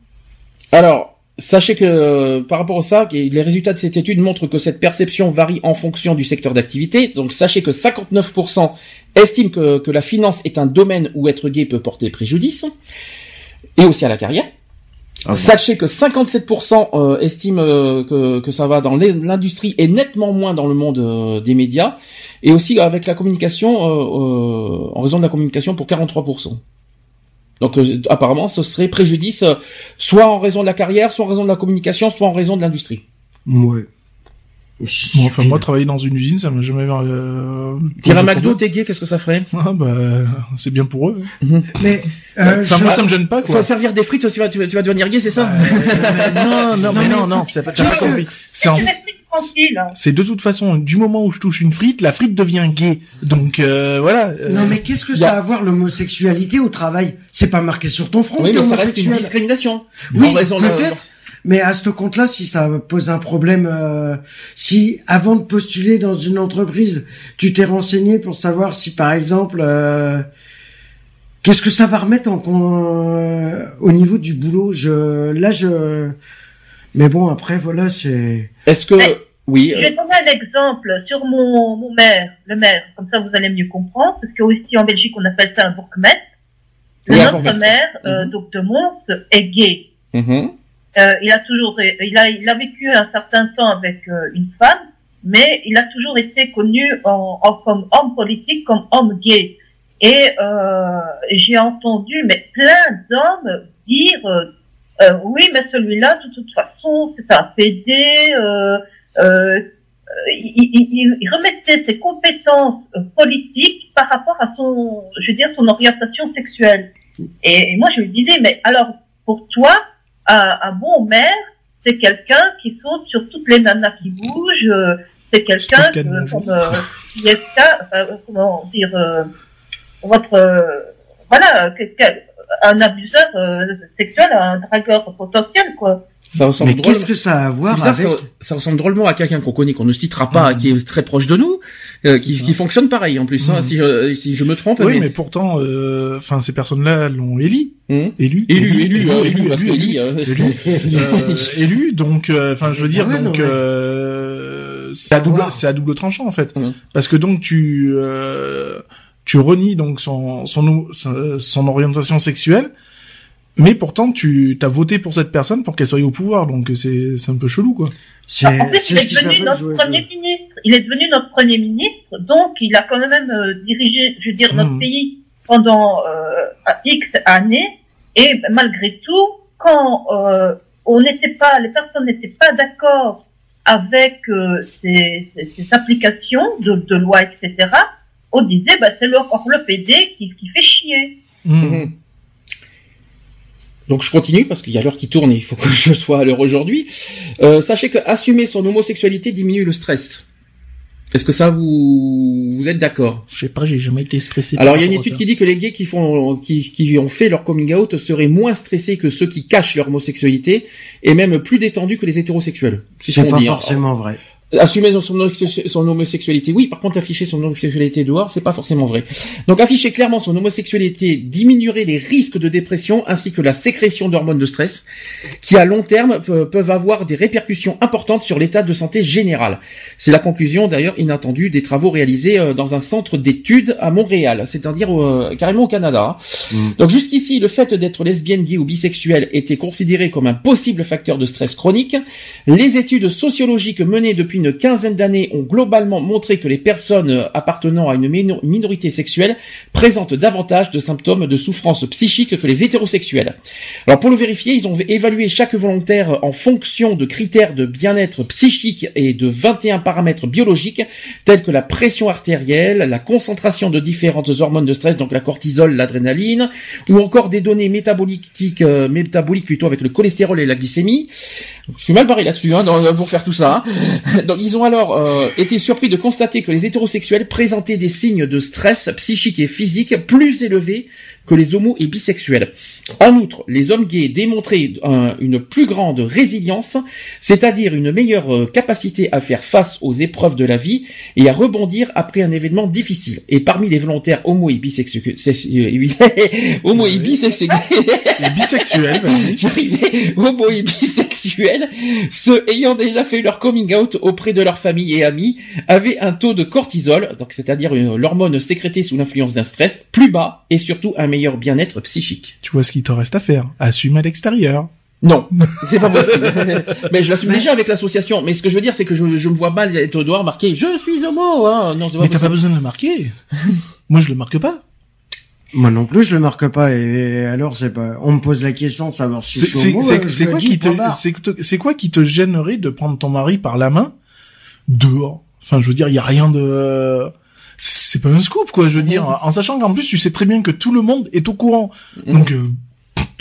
Alors, sachez que euh, par rapport à ça, les résultats de cette étude montrent que cette perception varie en fonction du secteur d'activité. Donc, sachez que 59% estiment que, que la finance est un domaine où être gay peut porter préjudice, et aussi à la carrière. Ah. Sachez que 57% euh, estiment euh, que, que ça va dans l'in- l'industrie et nettement moins dans le monde des médias, et aussi avec la communication, en raison de la communication pour 43%. Donc euh, apparemment, ce serait préjudice euh, soit en raison de la carrière, soit en raison de la communication, soit en raison de l'industrie. Ouais. Bon, enfin moi travailler dans une usine, ça m'a jamais. Euh, Dire posé McDo, t'es gay, qu'est-ce que ça ferait? Ah bah c'est bien pour eux. Mais, euh, Enfin je- moi ça me gêne pas Faut quoi. servir des frites, tu vas, tu vas, tu vas devenir gay, c'est ça? [laughs] Non non mais non non, c'est pas t'as pas compris. C'est en- C'est de toute façon du moment où je touche une frite, la frite devient gay. Donc euh, voilà. euh, Non mais qu'est-ce que ça a- à voir l'homosexualité au travail? C'est pas marqué sur ton front. Oui, mais ça reste une discrimination. Oui, peut-être. Mais à ce compte-là, si ça pose un problème, euh, si avant de postuler dans une entreprise, tu t'es renseigné pour savoir si, par exemple, euh, Qu'est-ce que ça va remettre en euh, au niveau du boulot? Je là je mais bon après voilà c'est. Est-ce que Mais- oui Je vais donner un exemple sur mon, mon maire, le maire, comme ça vous allez mieux comprendre, parce qu'aussi en Belgique on appelle ça un bourgmestre. Oui, Notre maire, euh, Mhm. donc de Mons, est gay. Mhm. Euh, il a toujours, il a, il a vécu un certain temps avec euh, une femme, mais il a toujours été connu en, en- comme homme politique, comme homme gay. Et euh, j'ai entendu, mais plein d'hommes dire, euh, euh, oui, mais celui-là, de toute façon, c'est un PD. Euh, euh, il, il- il- remettait ses compétences euh, politiques par rapport à son, je veux dire, son orientation sexuelle. Et, et moi, je lui disais, mais alors, pour toi, un, un bon maire, c'est quelqu'un qui saute sur toutes les nanas qui bougent, euh, c'est quelqu'un que- mange. comme euh, euh, comment dire, euh, votre, euh, voilà, un abuseur euh, sexuel, un dragueur potentiel, quoi. Ça ressemble Mais drôlement. qu'est-ce que ça a à voir bizarre, avec ça, ça ressemble drôlement à quelqu'un qu'on connaît, qu'on ne citera pas, Mhm. qui est très proche de nous, euh, qui, qui fonctionne pareil en plus. hein, Mhm. si, je, si je me trompe, Oui, mais pourtant, euh, enfin, ces personnes-là l'ont éli, Hmm. élu, élu, élu, élu, parce élu, élu, [laughs] élu, donc, euh, enfin, je veux dire, Ah ouais, donc, mais- euh, c'est à double, c'est à double tranchant en fait, Mhm. parce que donc tu, euh, tu renies donc son, son, son, son orientation sexuelle, mais pourtant tu t'as voté pour cette personne pour qu'elle soit au pouvoir, donc c'est, c'est un peu chelou quoi. C'est En fait, il est devenu notre jouer. premier ministre. Il est devenu notre premier ministre, donc il a quand même euh, dirigé, je veux dire, notre Mhm. pays pendant euh, X années. Et malgré tout, quand euh, on n'était pas, les personnes n'étaient pas d'accord avec euh, ces, ces- ces applications de, de loi, etc., on disait, bah, c'est le, le PD qui, qui fait chier. Mhm. Donc je continue parce qu'il y a l'heure qui tourne et il faut [laughs] que je sois à l'heure aujourd'hui. Euh, sachez que assumer son homosexualité diminue le stress. Est-ce que ça vous vous êtes d'accord? Je sais pas, j'ai jamais été stressé. Alors il y a une étude qui dit que les gays qui font qui, qui ont fait leur coming out seraient moins stressés que ceux qui cachent leur homosexualité et même plus détendus que les hétérosexuels. ce C'est pas dit, hein. forcément vrai. Assumer son, son- homosexualité, oui. Par contre, afficher son homosexualité dehors, c'est pas forcément vrai. Donc, afficher clairement son homosexualité diminuerait les risques de dépression ainsi que la sécrétion d'hormones de stress, qui à long terme pe- peuvent avoir des répercussions importantes sur l'état de santé général. C'est la conclusion, d'ailleurs, inattendue des travaux réalisés euh, dans un centre d'études à Montréal, c'est-à-dire euh, carrément au Canada. Mm. Donc, jusqu'ici, le fait d'être lesbienne, gay ou bisexuel était considéré comme un possible facteur de stress chronique. Les études sociologiques menées depuis une quinzaine d'années ont globalement montré que les personnes euh, appartenant à une mino- minorité sexuelle présentent davantage de symptômes de souffrance psychique que les hétérosexuels. Alors pour le vérifier, ils ont évalué chaque volontaire en fonction de critères de bien-être psychique et de 21 paramètres biologiques tels que la pression artérielle, la concentration de différentes hormones de stress, donc la cortisol, l'adrénaline, ou encore des données métaboliques, euh, plutôt avec le cholestérol et la glycémie. Je suis mal barré là-dessus hein, pour faire tout ça. hein. Ils ont alors euh, été surpris de constater que les hétérosexuels présentaient des signes de stress psychique et physique plus élevés que les homos et bisexuels. En outre, les hommes gays démontraient un- une plus grande résilience, c'est-à-dire une meilleure euh, capacité à faire face aux épreuves de la vie et à rebondir après un événement difficile. Et parmi les volontaires homo et [laughs] bisexuels, homo et bisexuels, [laughs] homo et bisexuels, ceux ayant déjà fait leur coming out auprès de leur famille et amis, avaient un taux de cortisol, donc c'est-à-dire une- l'hormone sécrétée sous l'influence d'un stress, plus bas et surtout un meilleur bien-être psychique. tu vois ce qu'il te reste à faire. Assume à l'extérieur. Non, [laughs] c'est pas possible. mais je l'assume déjà avec l'association. Mais ce que je veux dire, c'est que je, je me vois mal être au dehors marqué « Je suis homo hein. Non, Mais t'as pas besoin de le marquer. Moi, je le marque pas. Moi non plus, je le marque pas. Et alors, c'est pas. On me pose la question de savoir si C'est je suis c'est- homo, c'est- je c'est le quoi qui te- c'est quoi qui te gênerait de prendre ton mari par la main dehors? Enfin, je veux dire, il y a rien de. C'est pas un scoop, quoi. Je veux dire, en sachant qu'en plus, tu sais très bien que tout le monde est au courant. Donc, euh,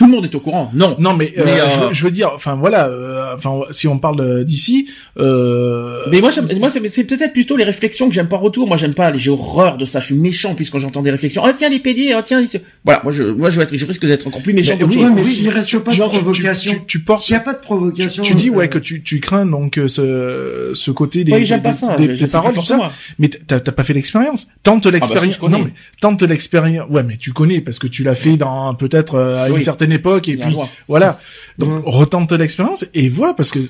Tout le monde est au courant. Non. Non, mais, euh, Mais, euh, je, je veux dire, enfin voilà, euh, enfin si on parle d'ici, euh, Mais moi, moi, c'est peut-être plutôt les réflexions que j'aime pas en retour. Moi, j'aime pas. J'ai horreur de ça. Je suis méchant puisque j'entends des réflexions. Ah tiens les PD. Ah tiens. Voilà. Moi, je, moi, je vais être, je risque d'être encore plus méchant Mais oui, chose. mais oui, s'il reste pas de genre, tu- tu- provocation. tu, portes, S'il n'y a pas de provocation. tu dis ouais que tu, tu crains donc ce, ce côté des, des, pas ça. des, je- des je sais paroles, tout ça. Mais t'as pas fait l'expérience. Tente l'expérience. bah, connais. non, mais tente l'expérience. Ouais, mais tu connais parce que tu l'as fait dans peut-être à une Oui. Époque et puis voilà. Donc retente l'expérience et vois parce que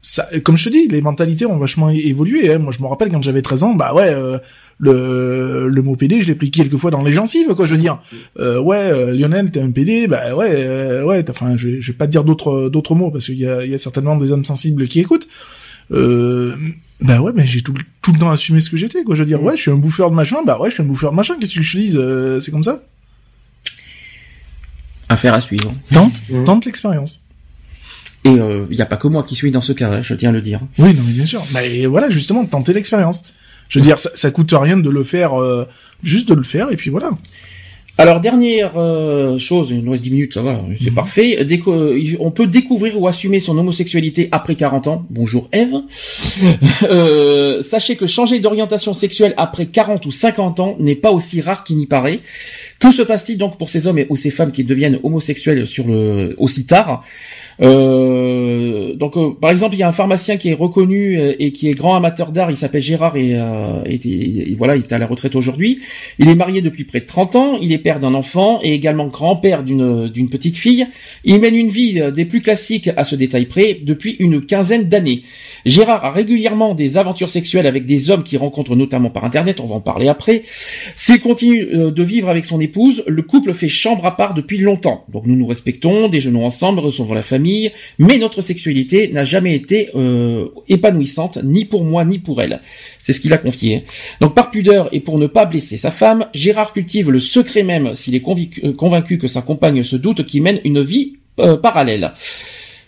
ça, comme je te dis, les mentalités ont vachement évolué. hein. Moi, je me rappelle quand j'avais 13 ans, bah ouais, euh, le le mot PD, je l'ai pris quelques fois dans les gencives, quoi. Je veux dire, euh, ouais, euh, Lionel, t'es un PD, bah ouais, euh, ouais. t'as- Enfin, je, je vais pas te dire d'autres d'autres mots parce qu'il y a, il y a certainement des hommes sensibles qui écoutent. Euh, bah ouais, mais j'ai tout, tout le temps assumé ce que j'étais, quoi. Je veux dire, ouais, je suis un bouffeur de machin, bah ouais, je suis un bouffeur de machin. Qu'est-ce que je te dise euh, C'est comme ça. Affaire à suivre. Tente, Mhm. tente l'expérience. Et il n'y a pas que moi qui suis dans ce cas. Je tiens à le dire. Oui, non, mais bien sûr. Mais voilà, justement, tenter l'expérience. Je veux dire, ça, ça coûte rien de le faire, euh, juste de le faire, et puis voilà. Alors dernière euh, chose, il nous reste 10 minutes, ça va, c'est Mhm. parfait. Déco- on peut découvrir ou assumer son homosexualité après 40 ans. Bonjour Eve. [laughs] Euh, sachez que changer d'orientation sexuelle après 40 ou 50 ans n'est pas aussi rare qu'il n'y paraît. Que se passe-t-il donc pour ces hommes et ou ces femmes qui deviennent homosexuels sur le aussi tard? Euh, donc, euh, par exemple, il y a un pharmacien qui est reconnu euh, et qui est grand amateur d'art. Il s'appelle Gérard et, euh, et- voilà, il est à la retraite aujourd'hui. Il est marié depuis près de 30 ans. Il est père d'un enfant et également grand-père d'une d'une petite fille. Il mène une vie des plus classiques à ce détail près depuis une quinzaine d'années. Gérard a régulièrement des aventures sexuelles avec des hommes qu'il rencontre notamment par internet. On va en parler après. S'il continue de vivre avec son épouse, le couple fait chambre à part depuis longtemps. Donc nous nous respectons, déjeunons ensemble, recevons la famille, mais notre sexualité n'a jamais été euh, épanouissante, ni pour moi ni pour elle. C'est ce qu'il a confié. Donc par pudeur et pour ne pas blesser sa femme, Gérard cultive le secret même s'il est euh, convaincu que sa compagne se doute qu'il mène une vie euh, parallèle.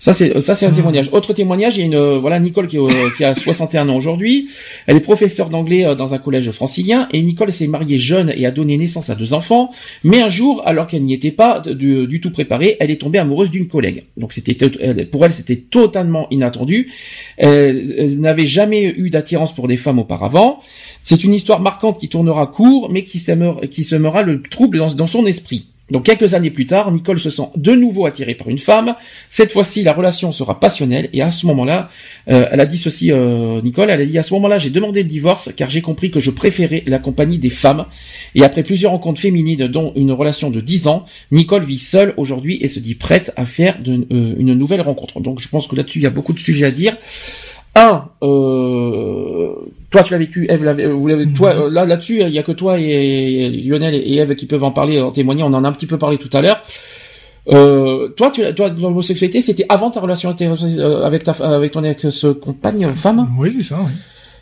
Ça c'est ça c'est un témoignage. Autre témoignage, il y a une euh, voilà Nicole qui, est, euh, qui a 61 ans aujourd'hui. Elle est professeure d'anglais euh, dans un collège francilien et Nicole s'est mariée jeune et a donné naissance à deux enfants. Mais un jour, alors qu'elle n'y était pas du, du tout préparée, elle est tombée amoureuse d'une collègue. Donc c'était pour elle c'était totalement inattendu. Elle, elle n'avait jamais eu d'attirance pour des femmes auparavant. C'est une histoire marquante qui tournera court, mais qui semera, qui semera le trouble dans, dans son esprit. Donc quelques années plus tard, Nicole se sent de nouveau attirée par une femme. Cette fois-ci, la relation sera passionnelle et à ce moment-là, euh, elle a dit ceci, euh, Nicole, elle a dit à ce moment-là, j'ai demandé le divorce car j'ai compris que je préférais la compagnie des femmes. Et après plusieurs rencontres féminines, dont une relation de 10 ans, Nicole vit seule aujourd'hui et se dit prête à faire euh, une nouvelle rencontre. Donc je pense que là-dessus, il y a beaucoup de sujets à dire. Un, euh, toi tu l'as vécu, Eve, l'avait- vous l'avez, toi euh, là là-dessus, il y a que toi et, et Lionel et Eve qui peuvent en parler, en témoigner. On en a un petit peu parlé tout à l'heure. Euh, toi, tu, toi, l'homosexualité, c'était avant ta relation euh, avec ta, avec ton ex-compagne, femme? Oui, c'est ça, oui.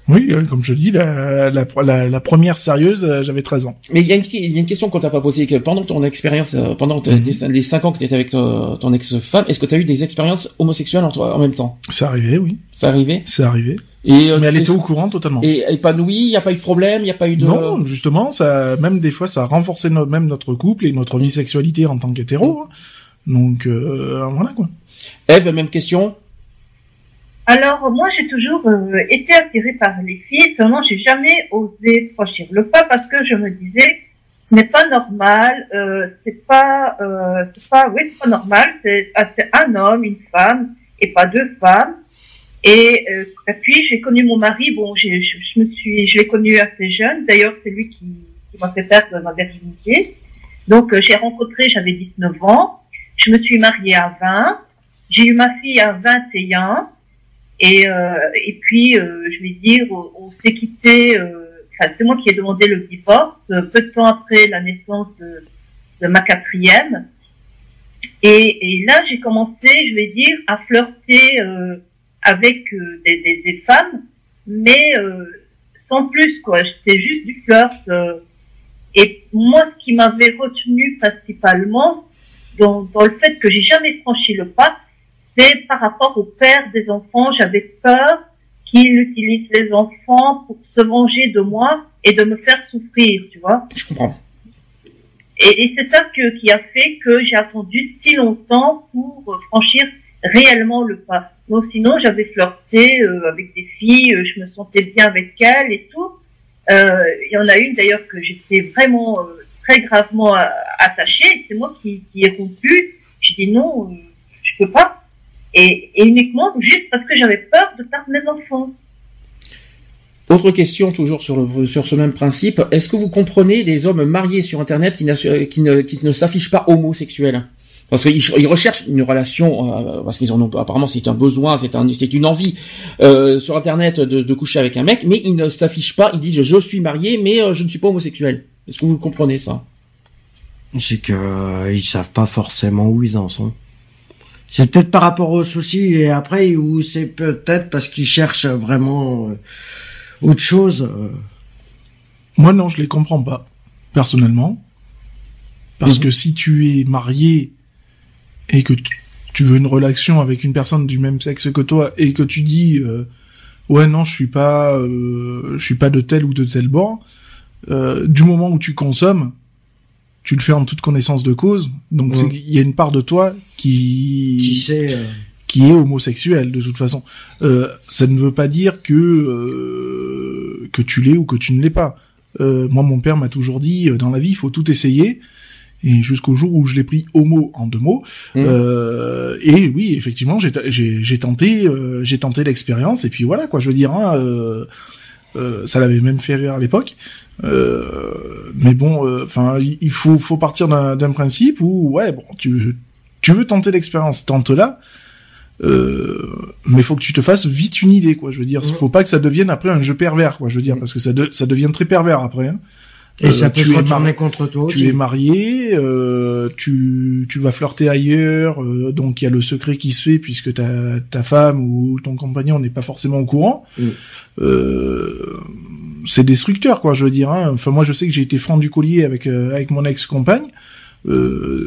Oui, euh, comme je dis, la, la, la, la première sérieuse, euh, j'avais 13 ans. Mais il y a une, y a une question qu'on t'a pas posée, que pendant ton expérience, euh, pendant Mhm. les cinq ans que tu étais avec ton, ton ex-femme, est-ce que tu as eu des expériences homosexuelles en toi en même temps? C'est arrivé, oui. C'est arrivé? C'est arrivé. Et euh, Mais elle était au courant totalement. et épanouie, il y a pas eu de problème, il y a pas eu de Non, justement, ça, même des fois, ça a renforcé no- même notre couple et notre bisexualité en tant qu'hétéro. hein. Donc, euh, voilà, quoi. Eve, même question? Alors, moi, j'ai toujours euh, été attirée par les filles, seulement j'ai jamais osé franchir le pas parce que je me disais, ce n'est pas normal, euh, c'est pas, euh, c'est pas, oui, c'est pas normal, c'est ah, c'est un homme, une femme, et pas deux femmes. Et, euh, et puis, j'ai connu mon mari, bon, j'ai, je, je me suis, je l'ai connu assez jeune, d'ailleurs, c'est lui qui, qui m'a fait perdre ma virginité. Donc, euh, j'ai rencontré, j'avais 19 ans, je me suis mariée à 20, j'ai eu ma fille à 21, et, euh, et puis, euh, je vais dire, on, s'est quitté. Euh, enfin, c'est moi qui ai demandé le divorce peu de temps après la naissance de, ma quatrième. Et, et là, j'ai commencé, je vais dire, à flirter avec des, des, des femmes, mais sans plus, quoi. C'était juste du flirt. et moi, ce qui m'avait retenu principalement dans, dans le fait que j'ai jamais franchi le pas, c'est par rapport au père des enfants. J'avais peur qu'il utilise les enfants pour se venger de moi et de me faire souffrir, tu vois. Je comprends. et, et c'est ça que, qui a fait que j'ai attendu si longtemps pour euh, franchir réellement le pas. Donc sinon, j'avais flirté euh, avec des filles, euh, je me sentais bien avec elles et tout. Il y en a une d'ailleurs que j'étais vraiment très gravement attachée. C'est moi qui, qui ai rompu. J'ai dit non, je peux pas. Et, et uniquement juste parce que j'avais peur de perdre mes enfants. Autre question, toujours sur, le, sur ce même principe. Est-ce que vous comprenez les hommes mariés sur Internet qui, qui ne, qui ne s'affichent pas homosexuels? Parce qu'ils recherchent une relation, euh, parce qu'ils en ont apparemment c'est un besoin, c'est un, c'est une envie euh, sur Internet de, de, coucher avec un mec, mais ils ne s'affichent pas. Ils disent je suis marié, mais euh, je ne suis pas homosexuel. Est-ce que vous comprenez ça? C'est que euh, ils savent pas forcément où ils en sont. C'est peut-être par rapport aux soucis et après ou c'est peut-être parce qu'ils cherchent vraiment autre chose. Euh. Moi, non, je les comprends pas, personnellement. Parce mhm. que si tu es marié et que tu veux une relation avec une personne du même sexe que toi et que tu dis euh, ouais non je suis pas euh, je suis pas de tel ou de tel bord du moment où tu consommes tu le fais en toute connaissance de cause donc il y a une part de toi qui qui sait qui est homosexuel de toute façon. Euh, ça ne veut pas dire que euh, que tu l'es ou que tu ne l'es pas. Euh, moi, mon père m'a toujours dit dans la vie, il faut tout essayer. Et jusqu'au jour où je l'ai pris homo en deux mots. Mmh. et oui, effectivement, j'ai j'ai tenté j'ai tenté l'expérience. Et puis voilà quoi, je veux dire. Hein, ça l'avait même fait rire à l'époque. Mais bon, enfin, il faut faut partir d'un principe où ouais, bon, tu tu veux tenter l'expérience, tente là. Euh, mais faut que tu te fasses vite une idée, quoi. Je veux dire, faut pas que ça devienne après un jeu pervers, quoi. Je veux dire, parce que ça, ça devient très pervers après. Hein. Et euh, ça peut tu se retourner contre toi. Tu es marié, euh, tu tu vas flirter ailleurs, euh, donc il y a le secret qui se fait puisque ta ta femme ou ton compagnon n'est pas forcément au courant. Mm. Euh, c'est destructeur, quoi. Je veux dire. Hein. Enfin, moi, je sais que j'ai été franc du collier avec avec mon ex-compagne.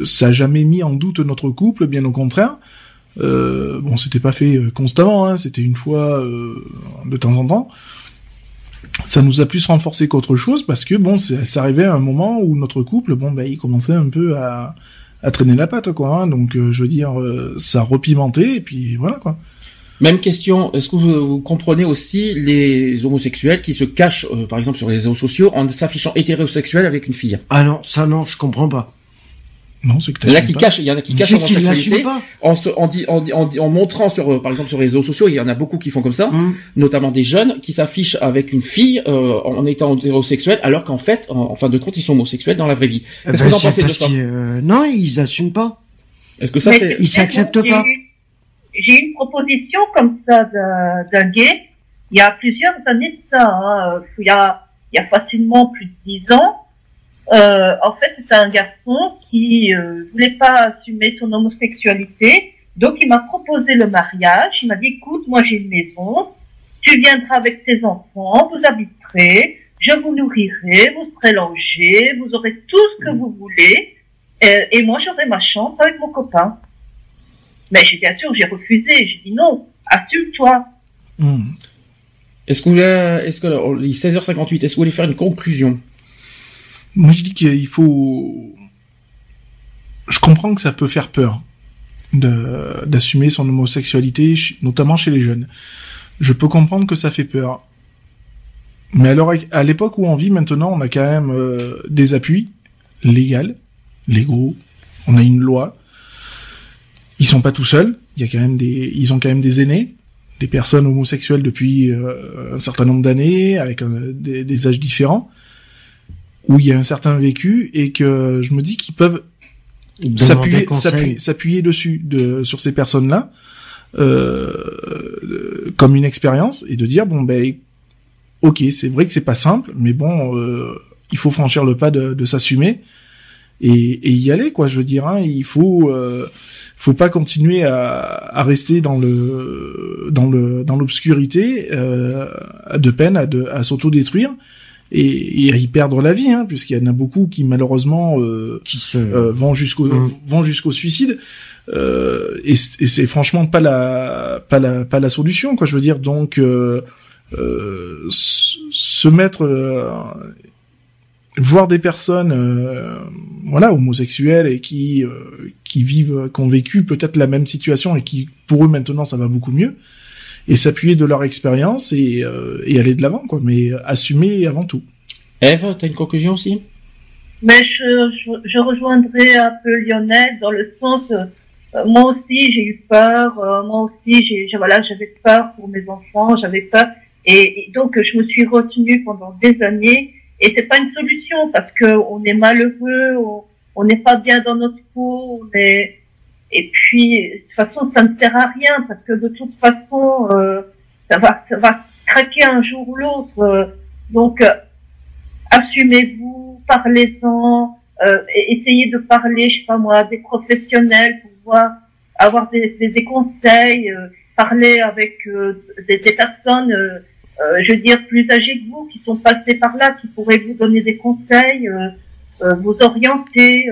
ça a jamais mis en doute notre couple, bien au contraire. Euh, bon, c'était pas fait euh, constamment, hein, c'était une fois euh, de temps en temps. Ça nous a plus renforcé qu'autre chose parce que bon, ça arrivait à un moment où notre couple, bon, bah, il commençait un peu à, à traîner la patte, quoi. Hein, donc, je veux dire, ça repimentait et puis voilà, quoi. Même question, est-ce que vous, comprenez aussi les homosexuels qui se cachent, par exemple, sur les réseaux sociaux en s'affichant hétérosexuel avec une fille? Ah non, ça non, je comprends pas. Non, c'est que il y en a qui cachent, il y en a qui cachent leur sexualité en, en, en, montrant sur, euh, par exemple, sur les réseaux sociaux, il y en a beaucoup qui font comme ça, hum. notamment des jeunes qui s'affichent avec une fille euh, en étant hétérosexuel, alors qu'en fait, en, fin de compte, ils sont homosexuels dans la vraie vie. Est-ce que bah, vous en pensez de ça? euh, Non, ils assument pas. Est-ce que ça, c'est ils s'acceptent pas J'ai une proposition comme ça d'un gay. Il y a plusieurs années de ça. Hein. Il y a il y a facilement plus de dix ans euh, en fait, c'est un garçon qui euh, voulait pas assumer son homosexualité, donc il m'a proposé le mariage. Il m'a dit, écoute, moi j'ai une maison, tu viendras avec tes enfants, vous habiterez, je vous nourrirai, vous serez logés, vous aurez tout ce que mm. vous voulez, euh, et moi j'aurai ma chance avec mon copain. Mais j'ai bien sûr, j'ai refusé, j'ai dit non, assume-toi. Mm. Est-ce que vous est-ce que, 16h58, est-ce que vous voulez faire une conclusion? Moi, je dis qu'il faut. Je comprends que ça peut faire peur de d'assumer son homosexualité, notamment chez les jeunes. Je peux comprendre que ça fait peur. Mais alors, à l'époque où on vit maintenant, on a quand même euh, des appuis légaux, légaux. On a une loi. Ils sont pas tout seuls. Il y a quand même des, ils ont quand même des aînés, des personnes homosexuelles depuis euh, un certain nombre d'années, avec euh, des, des, âges différents où il y a un certain vécu et que je me dis qu'ils peuvent s'appuyer s'appuyer dessus de sur ces personnes là euh, comme une expérience et de dire bon ben ok c'est vrai que c'est pas simple mais bon euh, il faut franchir le pas de, de s'assumer et, et, y aller quoi je veux dire hein, il faut euh, faut pas continuer à, à, rester dans le dans le dans l'obscurité euh, de peine à, de, à s'autodétruire et, et à y perdre la vie, hein, puisqu'il y en a beaucoup qui malheureusement euh, qui se... euh, vont jusqu'au mmh. vont jusqu'au suicide. Euh, et, et c'est franchement pas la pas la pas la solution, quoi. Je veux dire, donc euh, euh se mettre euh, voir des personnes, euh, voilà, homosexuelles et qui euh, qui vivent, qui ont vécu peut-être la même situation et qui, pour eux maintenant, ça va beaucoup mieux, et s'appuyer de leur expérience et, et aller de l'avant, quoi. Mais assumer avant tout. Eve, t'as une conclusion aussi? Mais je, je, je, rejoindrai un peu Lionel dans le sens, moi aussi j'ai eu peur, moi aussi j'ai, voilà, j'avais peur pour mes enfants, j'avais peur, et, et donc je me suis retenue pendant des années et c'est pas une solution parce que on est malheureux, on n'est pas bien dans notre peau, on est et puis de toute façon ça ne sert à rien parce que de toute façon euh, ça va ça va craquer un jour ou l'autre. donc euh, assumez-vous, parlez-en, euh, essayez de parler, je sais pas moi, des professionnels pour voir avoir des, des, conseils, euh, parler avec euh, des, des, personnes euh, je veux dire, plus âgés que vous, qui sont passés par là, qui pourraient vous donner des conseils, euh, euh, vous orienter.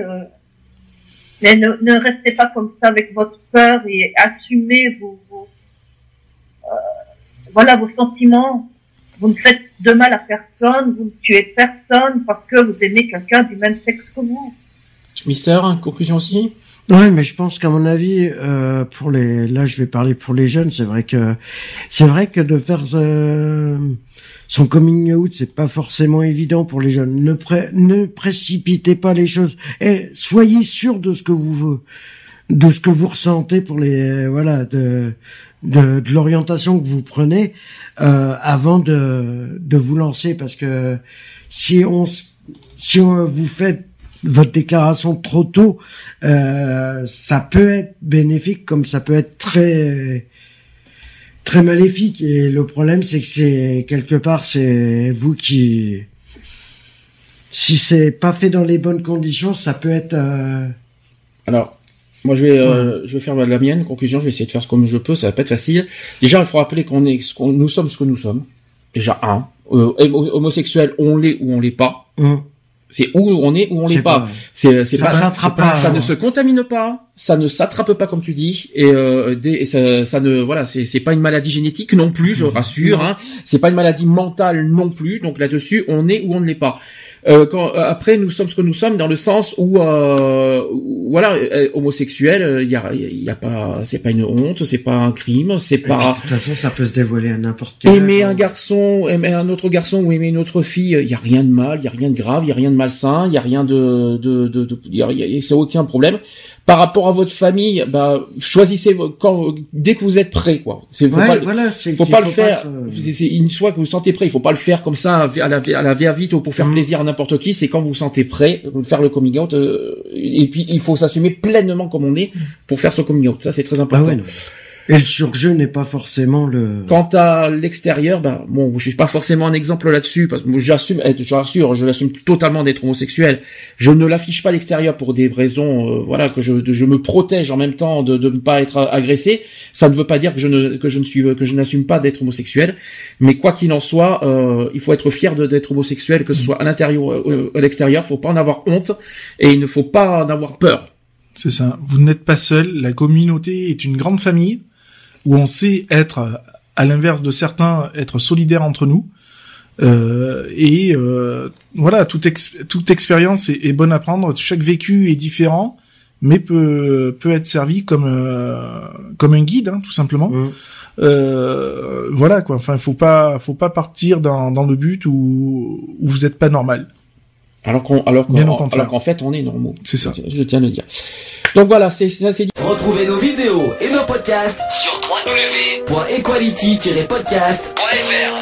mais ne, ne, restez pas comme ça avec votre peur et assumez vos, vos voilà vos sentiments. Vous ne faites de mal à personne, vous ne tuez personne parce que vous aimez quelqu'un du même sexe que vous. Mister, conclusion aussi? Ouais, mais je pense qu'à mon avis, euh, pour les, là, je vais parler pour les jeunes. C'est vrai que, c'est vrai que de faire euh, son coming out, c'est pas forcément évident pour les jeunes. Ne précipitez pas les choses et soyez sûr de ce que vous, de ce que vous ressentez pour les, voilà, de, de, de l'orientation que vous prenez euh, avant de, de vous lancer, parce que si on, si on, vous faites votre déclaration trop tôt, euh, ça peut être bénéfique comme ça peut être très très maléfique. Et le problème, c'est que c'est quelque part, c'est vous qui, si c'est pas fait dans les bonnes conditions, ça peut être. Euh... Alors, moi, je vais, euh, je vais faire la mienne conclusion. Je vais essayer de faire ce comme je peux. Ça va pas être facile. Déjà, il faut rappeler qu'on est, ce qu'on, nous sommes ce que nous sommes. Déjà un, euh, homosexuel, on l'est ou on l'est pas. Hum. C'est où on est, où on n'est pas. C'est c'est pas, pas, ça ne se contamine pas, ça ne s'attrape pas comme tu dis, et, euh, et ça, ça, ne voilà, c'est c'est pas une maladie génétique non plus, je rassure. Hein. C'est pas une maladie mentale non plus. Donc là-dessus, on est où on ne l'est pas. Euh, quand, euh, après, nous sommes ce que nous sommes dans le sens où, euh, voilà, euh, homosexuel, il y a, y a pas, c'est pas une honte, c'est pas un crime, c'est pas. De toute façon, ça peut se dévoiler à n'importe quel. Aimer un garçon, aimer un autre garçon ou aimer une autre fille, il y a rien de mal, il y a rien de grave, il y a rien de malsain, il y a rien de, de, de, de, a, c'est aucun problème par rapport à votre famille, bah choisissez quand dès que vous êtes prêt quoi. C'est faut pas, voilà, faut pas le faire. C'est une fois que vous sentez prêt, il faut pas le faire comme ça à la à la vite ou pour faire mm. plaisir à n'importe qui. C'est quand vous vous sentez prêt faire le coming out euh, et puis il faut s'assumer pleinement comme on est pour faire ce coming out. Ça c'est très ah important. Et le surjeu n'est pas forcément le. Quant à l'extérieur, ben bon, je suis pas forcément un exemple là-dessus parce que j'assume, eh, je rassure, je l'assume totalement d'être homosexuel. Je ne l'affiche pas à l'extérieur pour des raisons, euh, voilà, que je, je me protège en même temps de, de ne pas être agressé. Ça ne veut pas dire que je ne que je ne suis que je n'assume pas d'être homosexuel, mais quoi qu'il en soit, euh, il faut être fier d'être homosexuel, que ce soit à l'intérieur ou à l'extérieur. Faut pas en avoir honte et il ne faut pas en avoir peur. C'est ça. Vous n'êtes pas seul. La communauté est une grande famille où on sait être, à l'inverse de certains, être solidaire entre nous. Euh, et euh, voilà, toute, toute expérience est, bonne à prendre. Chaque vécu est différent, mais peut peut être servi comme euh, comme un guide, hein, tout simplement. Mmh. Euh, voilà quoi. Enfin, faut pas faut pas partir dans, dans le but où, où vous êtes pas normal. Alors qu'on alors qu'en fait on est normaux. C'est ça. Je, tiens à le dire. Donc voilà, c'est ça c'est Retrouvez nos vidéos et nos podcasts sur www.equality-podcast.fr.